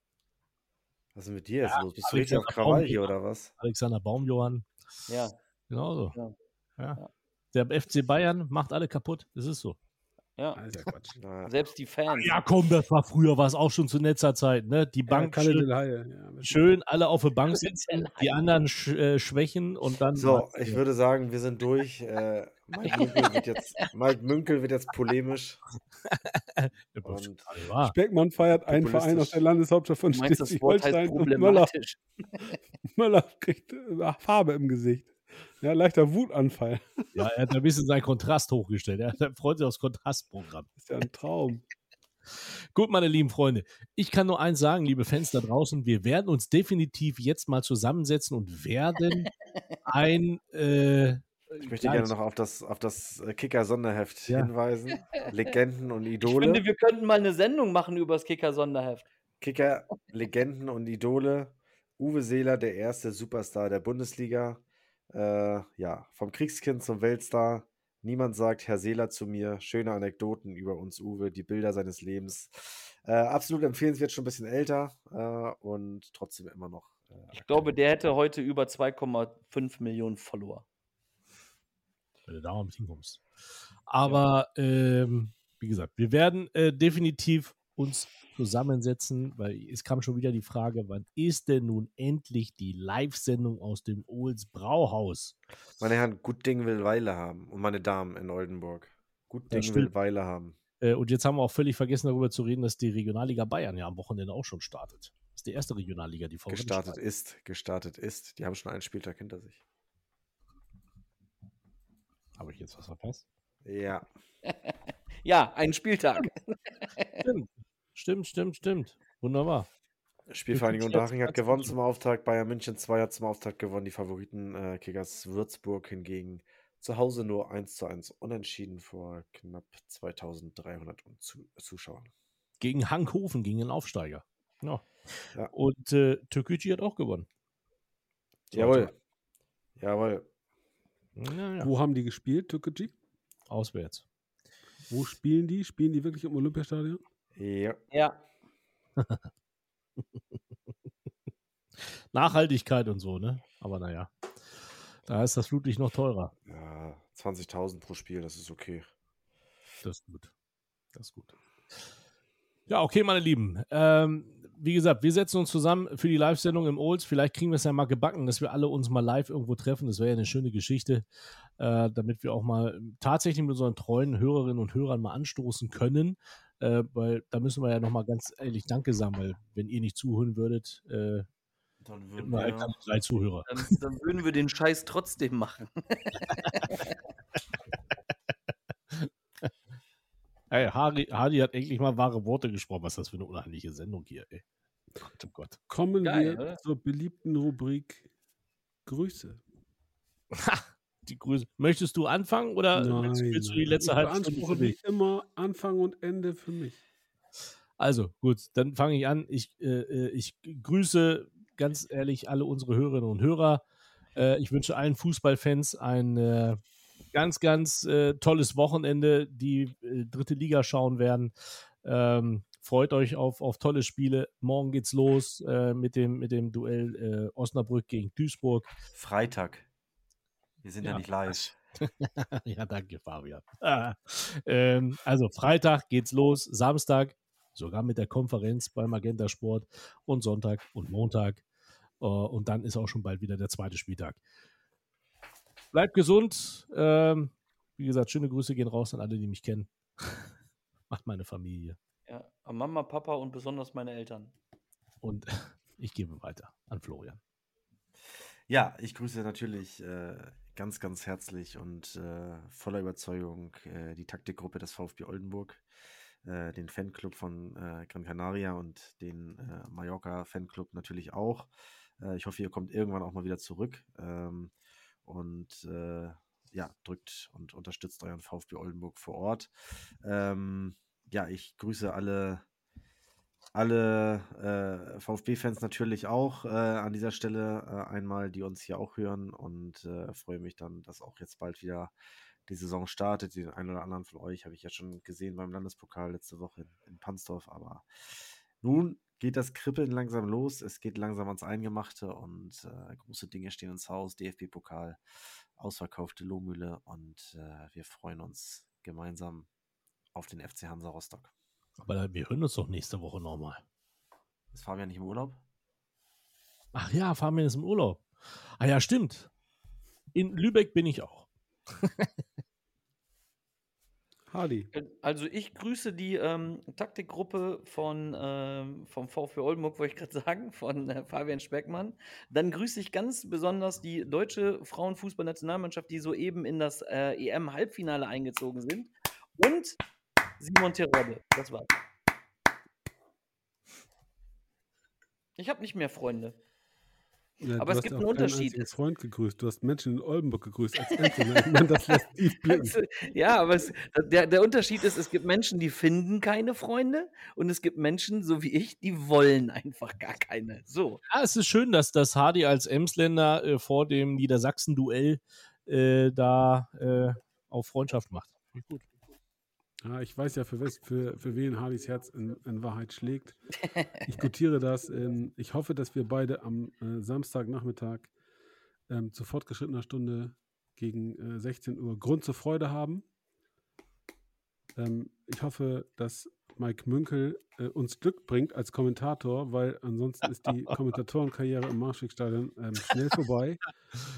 Was ist denn mit dir jetzt los? Bist du aber richtig ich auf Krawall hier oder was? Alexander Baumjohann, Ja. genauso. Ja. Ja. Der FC Bayern macht alle kaputt. Das ist so. Ja. Ja Quatsch. Na, Selbst die Fans. Ja, komm, das war früher, war es auch schon zu Netzerzeit, ne? Die Ja, Bank Kalle schön, Del Haie, ja, schön alle auf der Bank sitzen, die anderen sch äh, schwächen und dann. So, ich würde sagen, wir sind durch. Äh, Mike, Münkel wird jetzt, Mike Münkel wird jetzt polemisch. Und Ja, Speckmann feiert einen Verein aus der Landeshauptstadt von Du meinst, das Wort heißt Schleswig-Holstein und Möller, problematisch. Möller kriegt äh, Farbe im Gesicht. Ja, leichter Wutanfall. ja, er hat ein bisschen seinen Kontrast hochgestellt. Er hat- freut sich aufs Kontrastprogramm. ist ja ein Traum. Gut, meine lieben Freunde, ich kann nur eins sagen, liebe Fans da draußen, wir werden uns definitiv jetzt mal zusammensetzen und werden ein. Äh, ich möchte gerne noch auf das, auf das äh, Kicker-Sonderheft Ja. hinweisen. Legenden und Ich Idole. finde, wir könnten mal eine Sendung machen über das Kicker-Sonderheft. Kicker, Legenden und Idole. Uwe Seeler, der erste Superstar der Bundesliga. Äh, ja, vom Kriegskind zum Weltstar. Niemand sagt Herr Seeler zu mir. Schöne Anekdoten über uns, Uwe, die Bilder seines Lebens. Äh, absolut empfehlenswert, schon ein bisschen älter äh, und trotzdem immer noch. Äh, Ich glaube, der hätte heute über 2,5 Millionen Follower. wenn du da mal mit hinkommst. Aber ähm, wie gesagt, wir werden äh, definitiv uns zusammensetzen, weil es kam schon wieder die Frage, wann ist denn nun endlich die Live-Sendung aus dem Ohls Brauhaus? Meine Herren, gut Ding will Weile haben. Und meine Damen in Oldenburg. Gut Ding will. Weile haben. Äh, und jetzt haben wir auch völlig vergessen, darüber zu reden, dass die Regionalliga Bayern ja am Wochenende auch schon startet. Das ist die erste Regionalliga, die vorher Gestartet ist, gestartet ist. Die haben schon einen Spieltag hinter sich. Habe ich jetzt was verpasst? Ja. Ja, einen Spieltag. Stimmt, stimmt, stimmt, stimmt. Wunderbar. Spielvereinigung Jetzt Daching hat gewonnen zum Auftakt. Bayern München 2 hat zum Auftakt gewonnen. Die Favoriten äh, Kickers Würzburg hingegen zu Hause nur 1 zu 1 unentschieden vor knapp 2300 und zu Zuschauern. Gegen Hankhofen, gegen den Aufsteiger. Ja. Ja. Und äh, Türkgücü hat auch gewonnen. Jawohl. Jawohl. Ja, ja. Wo haben die gespielt, Türkgücü? Auswärts. Wo spielen die? Spielen die wirklich im Olympiastadion? Ja. Ja. Nachhaltigkeit und so, ne? Aber naja, da ist das Flutlicht noch teurer. Ja, 20.000 pro Spiel, das ist okay. Das ist gut. Das ist gut. Ja, okay, meine Lieben. Ähm, wie gesagt, wir setzen uns zusammen für die Live-Sendung im Olds. Vielleicht kriegen wir es ja mal gebacken, dass wir alle uns mal live irgendwo treffen. Das wäre ja eine schöne Geschichte, äh, damit wir auch mal tatsächlich mit unseren treuen Hörerinnen und Hörern mal anstoßen können. Äh, weil da müssen wir ja nochmal ganz ehrlich Danke sagen, weil wenn ihr nicht zuhören würdet, äh, Dann würden wir halt wir. keine drei Zuhörer. Dann, dann würden wir den Scheiß trotzdem machen. Ey, Hardy, Hardy hat endlich mal wahre Worte gesprochen. Was ist das für eine unheimliche Sendung hier, ey. Gott, oh Gott. Kommen Geil, wir oder? zur beliebten Rubrik Grüße. Die Grüße. Möchtest du anfangen oder willst, willst du die letzte ich halbe Stunde beanspruche für wie dich? immer Anfang und Ende für mich. Also, gut, dann fange ich an. Ich, äh, äh, ich grüße ganz ehrlich alle unsere Hörerinnen und Hörer. Äh, ich wünsche allen Fußballfans ein äh, ganz, ganz äh, tolles Wochenende, die äh, dritte Liga schauen werden. Ähm, freut euch auf, auf tolle Spiele. Morgen geht's los äh, mit, dem, mit dem Duell äh, Osnabrück gegen Duisburg. Freitag. Wir sind ja, Ja, nicht live. ja, danke, Fabian. Ah, ähm, also Freitag geht's los, Samstag sogar mit der Konferenz beim Magenta Sport und Sonntag und Montag. Äh, und dann ist auch schon bald wieder der zweite Spieltag. Bleibt gesund. Ähm, wie gesagt, schöne Grüße gehen raus an alle, die mich kennen. Macht meine Familie. Ja, an Mama, Papa und besonders meine Eltern. Und ich gebe weiter an Florian. Ja, ich grüße natürlich äh, ganz, ganz herzlich und äh, voller Überzeugung äh, die Taktikgruppe des VfB Oldenburg, äh, den Fanclub von äh, Gran Canaria und den äh, Mallorca Fanclub natürlich auch. Äh, ich hoffe, ihr kommt irgendwann auch mal wieder zurück ähm, und ja, drückt und unterstützt euren VfB Oldenburg vor Ort. Ähm, ja, ich grüße alle alle äh, VfB-Fans natürlich auch äh, an dieser Stelle äh, einmal, die uns hier auch hören und äh, freue mich dann, dass auch jetzt bald wieder die Saison startet. Den einen oder anderen von euch habe ich ja schon gesehen beim Landespokal letzte Woche in, in Pansdorf, aber nun geht das Kribbeln langsam los. Es geht langsam ans Eingemachte und äh, große Dinge stehen ins Haus. DFB-Pokal, ausverkaufte Lohmühle und äh, wir freuen uns gemeinsam auf den FC Hansa Rostock. Aber wir hören uns doch nächste Woche nochmal. Ist Fabian nicht im Urlaub? Ach ja, Fabian ist im Urlaub. Ah ja, stimmt. In Lübeck bin ich auch. Hardy. Also ich grüße die ähm, Taktikgruppe von ähm, vom VfB Oldenburg, wollte ich gerade sagen, von äh, Fabian Speckmann. Dann grüße ich ganz besonders die deutsche Frauenfußballnationalmannschaft, die soeben in das äh, EM-Halbfinale eingezogen sind. Und Simon Terodde. Das war's. Ich habe nicht mehr Freunde. Ja, Aber du es hast gibt einen Unterschied. einzigen Freund gegrüßt. Du hast Menschen in Oldenburg gegrüßt als Einzelner. Das lässt tief blicken. Also, ja, aber es, der, der Unterschied ist, es gibt Menschen, die finden keine Freunde und es gibt Menschen, so wie ich, die wollen einfach gar keine. So. Ja, es ist schön, dass das Hardy als Emsländer äh, vor dem Niedersachsen-Duell äh, da äh, auf Freundschaft macht. Gut. Ja, ich weiß ja, für, für, für wen Hardys Herz in, in Wahrheit schlägt. Ich gutiere das. Ähm, ich hoffe, dass wir beide am äh, Samstagnachmittag ähm, zu fortgeschrittener Stunde gegen äh, 16 Uhr Grund zur Freude haben. Ähm, ich hoffe, dass Mike Münkel äh, uns Glück bringt als Kommentator, weil ansonsten ist die Kommentatorenkarriere im Marschwegstadion ähm, schnell vorbei.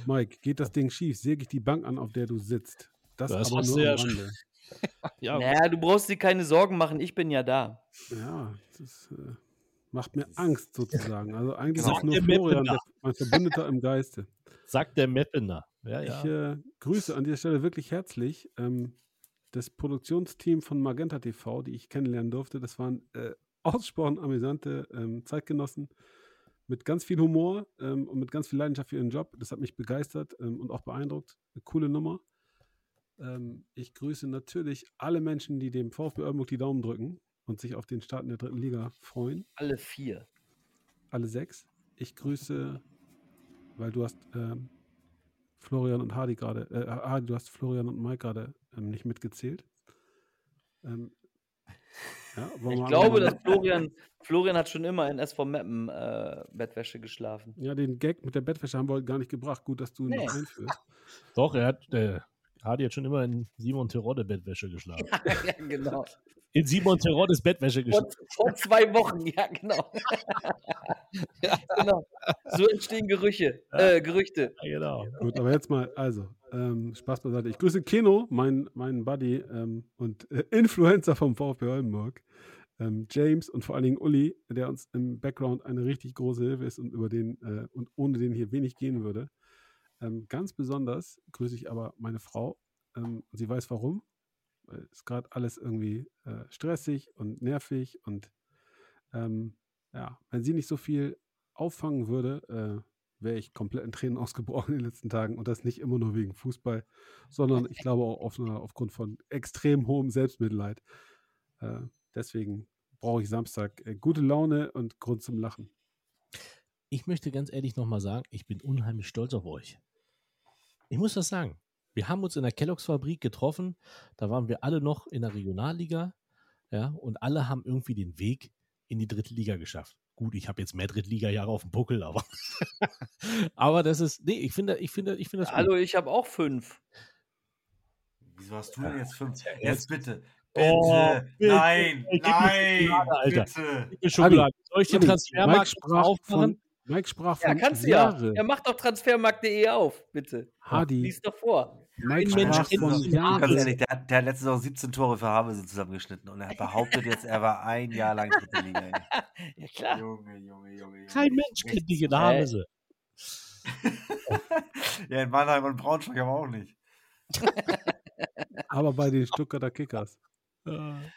Mike, geht das Ding schief, säge ich die Bank an, auf der du sitzt. Das, Das aber nur ja am Rande. Ja, Naja, du brauchst dir keine Sorgen machen, ich bin ja da. Ja, das äh, macht mir Angst sozusagen. Also eigentlich Genau. ist nur Sagt der Florian der, mein Verbündeter im Geiste. sagt der Mappener. Ja, Ich ja. äh, grüße an dieser Stelle wirklich herzlich ähm, das Produktionsteam von Magenta TV, die ich kennenlernen durfte. Das waren äh, ausgesprochen amüsante ähm, Zeitgenossen mit ganz viel Humor ähm, und mit ganz viel Leidenschaft für ihren Job. Das hat mich begeistert ähm, und auch beeindruckt. Eine coole Nummer. Ähm, ich grüße natürlich alle Menschen, die dem VfB Oldenburg die Daumen drücken und sich auf den Start in der dritten Liga freuen. Alle vier. Alle sechs. Ich grüße, weil du hast ähm, Florian und Hardy gerade, äh, Hardy, du hast Florian und Mike gerade ähm, nicht mitgezählt. Ähm, Ja, Ich glaube, dass Florian, Florian hat schon immer in SV Meppen äh, Bettwäsche geschlafen. Ja, den Gag mit der Bettwäsche haben wir heute gar nicht gebracht. Gut, dass du ihn Nee. noch einführst. Doch, er hat, äh, Hardy hat schon immer in Simon Terodde Bettwäsche geschlafen. ja, genau. In Simon Teroddes Bettwäsche Vor, geschlafen. vor zwei Wochen, ja, genau. ja, genau. So entstehen Gerüche, äh, Gerüchte. Ja, genau. Gut, aber jetzt mal, also, ähm, Spaß beiseite. Ich grüße Keno, mein, meinen Buddy ähm, und äh, Influencer vom VfB Oldenburg. Ähm, James und vor allen Dingen Uli, der uns im Background eine richtig große Hilfe ist und über den äh, und ohne den hier wenig gehen würde. Ähm, ganz besonders grüße ich aber meine Frau. Ähm, sie weiß warum. Es gerade alles irgendwie äh, stressig und nervig und ähm, ja, wenn sie nicht so viel auffangen würde, äh, wäre ich komplett in Tränen ausgebrochen in den letzten Tagen und das nicht immer nur wegen Fußball, sondern ich glaube auch auf einer, aufgrund von extrem hohem Selbstmitleid. Äh, deswegen brauche ich Samstag äh, gute Laune und Grund zum Lachen. Ich möchte ganz ehrlich nochmal sagen, ich bin unheimlich stolz auf euch. Ich muss das sagen. Wir haben uns in der Kelloggs Fabrik getroffen. Da waren wir alle noch in der Regionalliga. Ja, und alle haben irgendwie den Weg in die dritte Liga geschafft. Gut, ich habe jetzt mehr Drittliga-Jahre auf dem Buckel, aber, aber das ist, nee, ich finde, ich finde, ich finde das Hallo, ich habe auch fünf. Wieso hast du denn jetzt fünf? jetzt- Jetzt bitte. Bitte. Oh, bitte. Nein. Nein. Schokolade, Alter. Bitte. gut. Schokolade. Soll ich den Transfermarkt Mike sprach von, Ja, kannst du ja. Jahre. Ja, mach doch transfermarkt.de auf, bitte. Hadi, Lies doch vor. Mike Mensch sprach kennt von ihn. Jahren. Ganz ehrlich, der, hat- der hat letztes Jahr 17 Tore für Havelse zusammengeschnitten und er behauptet jetzt, er war ein Jahr lang dritte Liga. Ja, klar. Junge, Junge, Junge, Junge. Kein Mensch kennt die Äh, Genahmese. ja, in Mannheim und Braunschweig aber auch nicht. Aber bei den Stuttgarter Kickers. Ja,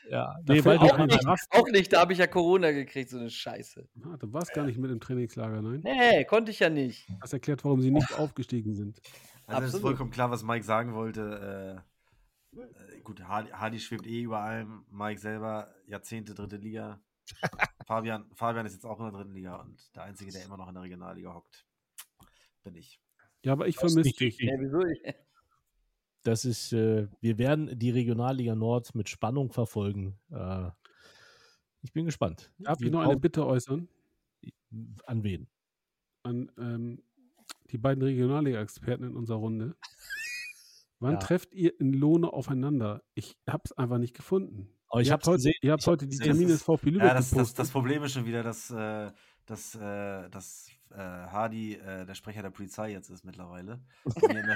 Da nee, weil Auch ein, nicht, Rast- auch nicht, da habe ich ja Corona gekriegt, so eine Scheiße. Ah, du warst gar nicht mit im Trainingslager, nein? Nee, konnte ich ja nicht. Das erklärt, warum sie nicht aufgestiegen sind. Also es ist Absolut. vollkommen klar, was Mike sagen wollte. Äh, äh, gut, Hardy, Hardy schwebt eh über allem. Mike selber Jahrzehnte dritte Liga. Fabian, Fabian ist jetzt auch in der dritten Liga und der Einzige, der immer noch in der Regionalliga hockt, bin ich. Ja, aber ich vermisse dich. richtig. Ja, wieso? Ich- Das ist, äh, wir werden die Regionalliga Nord mit Spannung verfolgen. Äh, ich bin gespannt. Darf ich noch eine Bitte äußern? An wen? An ähm, die beiden Regionalliga-Experten in unserer Runde. Wann Ja. trefft ihr in Lohne aufeinander? Ich habe es einfach nicht gefunden. Aber ich ihr hab's habt heute, ihr habt Ich hab heute die Termine des VfB Lübeck Ja, das, das, das Problem ist schon wieder, dass, äh, dass, äh, dass äh, Hardy äh, der Sprecher der Polizei jetzt ist mittlerweile. Und mir immer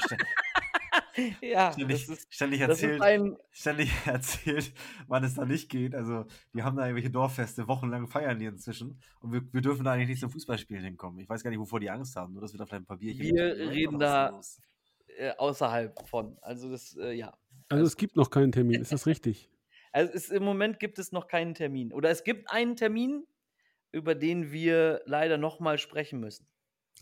Ja, ständig, das ist, ständig das ist erzählt, ein, ständig erzählt, wann es da nicht geht. Also, die haben da irgendwelche Dorffeste, wochenlang feiern die inzwischen. Und wir, wir dürfen da eigentlich nicht zum Fußballspielen hinkommen. Ich weiß gar nicht, wovor die Angst haben, nur dass wir da vielleicht ein paar Bierchen Wir reden da- ist los? äh, außerhalb von. Also das, äh, ja. also es gibt noch keinen Termin, ist das richtig? Also es, im Moment gibt es noch keinen Termin. Oder es gibt einen Termin, über den wir leider nochmal sprechen müssen.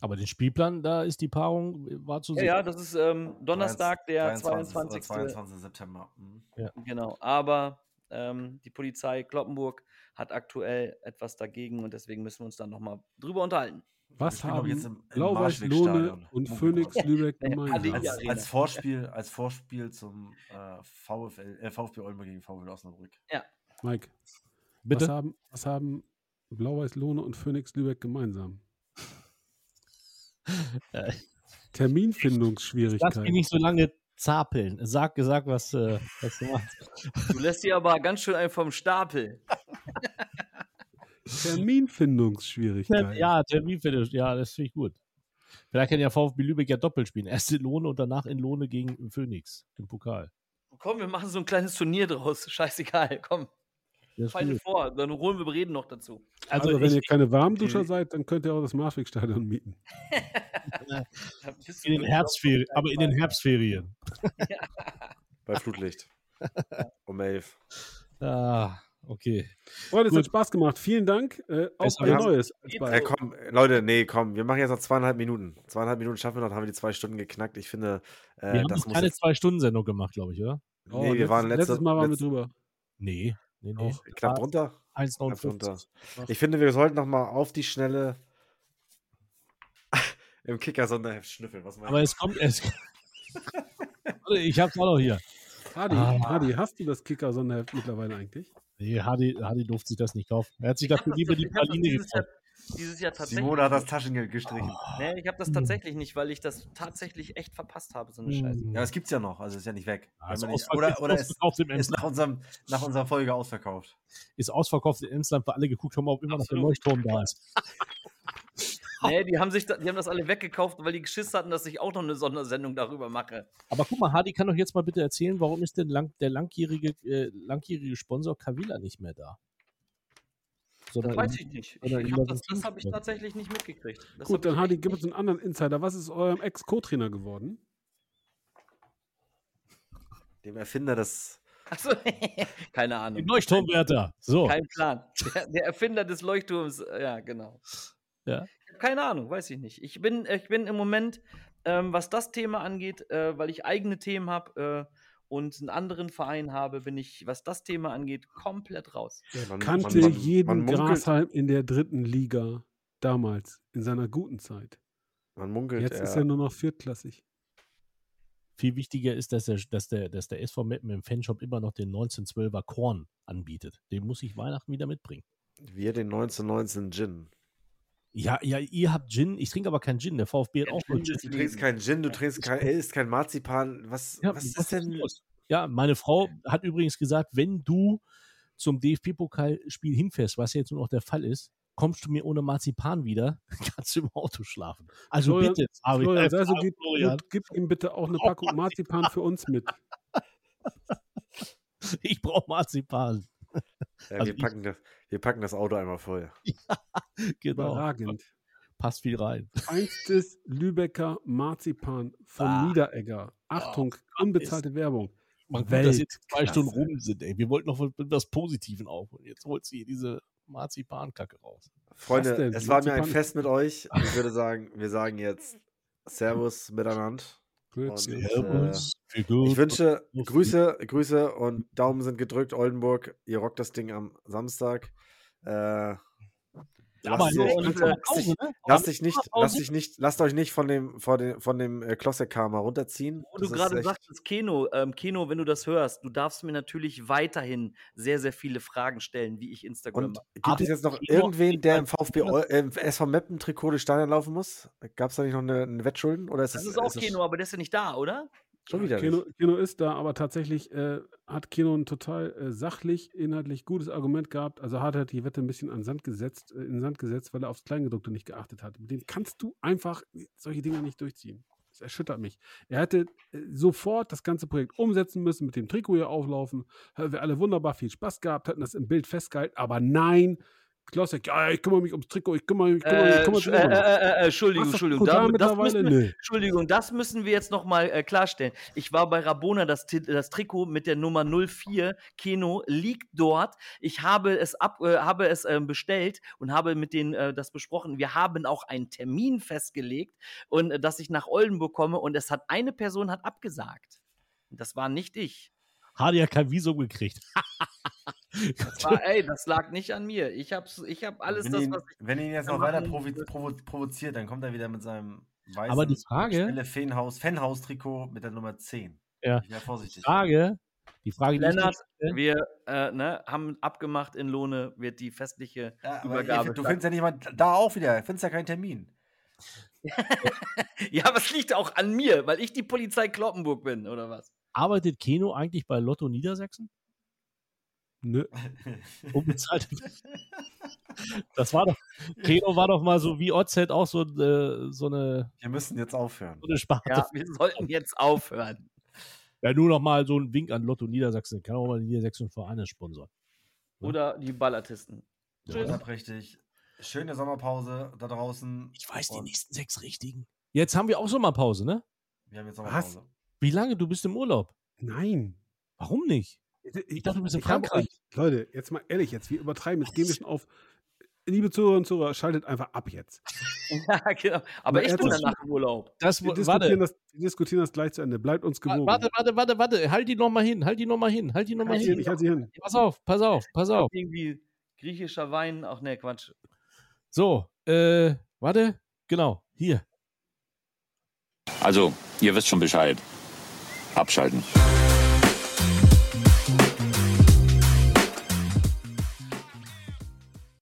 Aber den Spielplan, da ist die Paarung, war zu Ja, sehen. ja, das ist ähm, Donnerstag, der 23. 22. 22. September. Mhm. Genau. Aber ähm, die Polizei Kloppenburg hat aktuell etwas dagegen und deswegen müssen wir uns dann nochmal drüber unterhalten. Was haben jetzt im- im Blau-Weiß Lohne und Phoenix. Lübeck Ja, gemeinsam? Als, als, Vorspiel, als Vorspiel zum äh, VfL, äh, VfB Oldenburg gegen VfL Osnabrück. Mike, Bitte? was haben, was haben Blau-Weiß Lohne und Phoenix Lübeck gemeinsam? Äh, Lass Terminfindungsschwierigkeiten. mich nicht so lange zapeln. Sag, sag was, äh, was du machst. Du lässt sie aber ganz schön einen vom Stapel. Terminfindungsschwierigkeiten. Ja, Terminfinish, ja, das finde ich gut. Vielleicht kann ja VfB Lübeck ja doppelt spielen. Erst in Lohne und danach in Lohne gegen Phoenix im Pokal. Komm, wir machen so ein kleines Turnier draus. Scheißegal, komm. Gut. vor, dann holen wir reden noch dazu. Also, Also, wenn ihr ich, keine Warmduscher ich- seid, dann könnt ihr auch das Marschwegstadion mieten. In den Herbstferien, aber in den Herbstferien. Bei Flutlicht. um elf. Ah, okay. Freunde, es hat Spaß gemacht. Vielen Dank. Äh, auf ein neues. Äh, komm, Leute, nee, komm, wir machen jetzt noch zweieinhalb Minuten. Zweieinhalb Minuten schaffen wir noch, dann haben wir die zwei Stunden geknackt. Ich finde, äh, Wir haben das noch keine Zwei-Stunden-Sendung gemacht, glaube ich, oder? Oh, nee, wir letztes, waren letzte- letztes Mal waren wir drüber. Nee. Nee, nee. Knapp drunter. 1,59. Ich finde, wir sollten noch mal auf die Schnelle im Kicker-Sonderheft schnüffeln. Was Aber meinst es kommt. Es Warte, ich hab's auch noch hier. Adi, Ah. Adi, hast du das Kicker-Sonderheft mittlerweile eigentlich? Nee, Hardy, Hardy durfte sich das nicht kaufen. Er hat sich dafür lieber die Praline gekauft. Dieses Jahr tatsächlich. Simone hat das Taschengeld gestrichen. Nee, ich habe das tatsächlich nicht, weil ich das tatsächlich echt verpasst habe, so eine Scheiße. Ja, das gibt's ja noch, also ist ja nicht weg. Ja, man nicht, oder oder ist, im ist nach, unserem, nach unserer Folge ausverkauft. Ist ausverkauft in Emsland, weil alle geguckt haben, ob immer noch der. Leuchtturm da ist. Nee, die haben, sich da, die haben das alle weggekauft, weil die Geschiss hatten, dass ich auch noch eine Sondersendung darüber mache. Aber guck mal, Hardy kann doch jetzt mal bitte erzählen, warum ist denn lang, der langjährige, äh, langjährige Sponsor Kavila nicht mehr da? Das weiß ich nicht. Ich, hab das das habe ich tatsächlich nicht mitgekriegt. Das Gut, dann ich Hardy, gib uns einen anderen Insider. Was ist eurem Ex-Co-Trainer geworden? Dem Erfinder des. Achso, keine Ahnung. Leuchtturmwärter. So. Kein Plan. Der, der Erfinder des Leuchtturms, äh, ja, genau. Ja. Ich hab Keine Ahnung, weiß ich nicht. Ich bin, ich bin im Moment, ähm, was das Thema angeht, äh, weil ich eigene Themen habe äh, und einen anderen Verein habe, bin ich, was das Thema angeht, komplett raus. Man, Kannte man- man- jeden Grashalm in der dritten Liga damals, in seiner guten Zeit. Man munkelt, Jetzt ist er- er nur noch viertklassig. Viel wichtiger ist, dass der, dass der, dass der SV Meppen im Fanshop immer noch den 1912er Korn anbietet. Den muss ich Weihnachten wieder mitbringen. wir den 1919 Gin. Ja, ja, ihr habt Gin, ich trinke aber keinen Gin. Der VfB hat auch nur Gin. Du trinkst keinen Gin, du trinkst kein, er isst kein Marzipan. Was, Ja, was ist was denn? los? Ja, meine Frau hat übrigens gesagt, wenn du zum DFB-Pokalspiel hinfährst, was ja jetzt nur noch der Fall ist, kommst du mir ohne Marzipan wieder, kannst du im Auto schlafen. Also Florian, bitte, Fabi, Florian, äh, sei so Fabi, gut, Florian, gut, gib ihm bitte auch eine Packung Marzipan für uns mit. ich brauche Marzipan. Ja, Also wir, ich- packen das, wir packen das Auto einmal voll. Genau. Überragend. Passt viel rein. Feinstes Lübecker Marzipan von Ah. Niederegger. Achtung, unbezahlte Werbung. Mal gut, dass jetzt zwei. Stunden rum sind, ey. Wir wollten noch mit was Positiven aufholen. Jetzt holt sie diese Marzipankacke raus. Freunde, es war mir ein Fest mit euch. Ich würde sagen, wir sagen jetzt Servus miteinander. Und, äh, gut. Ich wünsche Grüße, Grüße und Daumen sind gedrückt, Oldenburg. Ihr rockt das Ding am Samstag. Äh, aber und, äh, ne? lasst dich nicht, lasst dich nicht, lasst euch nicht von dem, von dem, von dem äh, Klossek-Karma runterziehen. Wo Das du ist gerade echt- sagtest, Keno, ähm, Keno, wenn du das hörst, du darfst mir natürlich weiterhin sehr, sehr viele Fragen stellen, wie ich Instagram Und mache. gibt es jetzt noch Kino- irgendwen, der im VfB, äh, im SV Meppen Trikot des Stadion laufen muss? Gab es da nicht noch eine, eine Wettschulden? Oder ist Das es, ist auch es Keno, aber der ist ja nicht da, oder? Schon wieder Keno? Keno ist da, aber tatsächlich äh, hat Keno ein total äh, sachlich, inhaltlich gutes Argument gehabt. Also hat er die Wette ein bisschen an Sand gesetzt, äh, in den Sand gesetzt, weil er aufs Kleingedruckte nicht geachtet hat. Mit dem kannst du einfach solche Dinge nicht durchziehen. Das erschüttert mich. Er hätte äh, sofort das ganze Projekt umsetzen müssen, mit dem Trikot hier auflaufen. Hätten wir alle wunderbar viel Spaß gehabt, hätten das im Bild festgehalten. Aber nein, Klossek, ja, ich kümmere mich ums Trikot, ich kümmere mich, ich kümmere mich, ich Äh, kümmere mich. äh, immer noch. äh, äh, Entschuldigung, Entschuldigung. Da, das müssen wir, Nö. Entschuldigung, das müssen wir jetzt nochmal äh, klarstellen. Ich war bei Rabona, das, das Trikot mit der Nummer 04, Keno, liegt dort. Ich habe es, ab, äh, habe es ähm, bestellt und habe mit denen äh, das besprochen. Wir haben auch einen Termin festgelegt, und, äh, dass ich nach Oldenburg komme und es hat eine Person hat abgesagt. Das war nicht ich. Hat kein Visum gekriegt. Das war, ey, das lag nicht an mir. Ich habe ich hab alles wenn, das, ihn, was ich wenn ihn jetzt noch weiter provo provo provoziert, dann kommt er wieder mit seinem weißen Aber die Frage- Fanhaus, Fanhaus-Trikot mit der Nummer 10. Ja. Ich wäre vorsichtig. Frage, die Frage, die ich Lennart, stelle, wir äh, ne, haben abgemacht in Lohne, wird die festliche Ja, Übergabe. ihr, du findest ja nicht mal da auch wieder, findest ja keinen Termin. ja, aber es liegt auch an mir, weil ich die Polizei Kloppenburg bin, oder was? Arbeitet Keno eigentlich bei Lotto Niedersachsen? Nö. Unbezahlte. das war doch, Keno war doch mal so wie OZ auch so, äh, so eine, Wir müssen jetzt aufhören. so eine Sparte. Ja, wir sollten jetzt aufhören. Ja, nur noch mal so ein Wink an Lotto Niedersachsen. Kann auch mal die Niedersächsischen Vereine sponsern. Oder die Ballartisten. Tschüss. Unterprächtig. Schöne Sommerpause da draußen. Ich weiß die nächsten sechs richtigen. Jetzt haben wir auch Sommerpause, ne? Wir haben jetzt Was? Wie lange? Du bist im Urlaub. Nein. Warum nicht? Ich, dachte, du bist in Frankreich. Euch, Leute, jetzt mal ehrlich, jetzt wir übertreiben, jetzt gehen wir schon auf. Liebe Zuhörerinnen und Zuhörer, schaltet einfach ab jetzt. Ja, genau. Aber Aber ich bin danach im Urlaub. Das, Wir warte, diskutieren, das, wir diskutieren das gleich zu Ende. Bleibt uns gewogen. warte, warte, warte, warte. Halt die noch mal hin. Halt die noch mal hin. Halt die noch mal Halt hin. ich halte sie hin. Pass auf, pass auf, pass auf. Irgendwie griechischer Wein. Ach ne, Quatsch. So, äh, warte. Genau, hier. Also, ihr wisst schon Bescheid. Abschalten.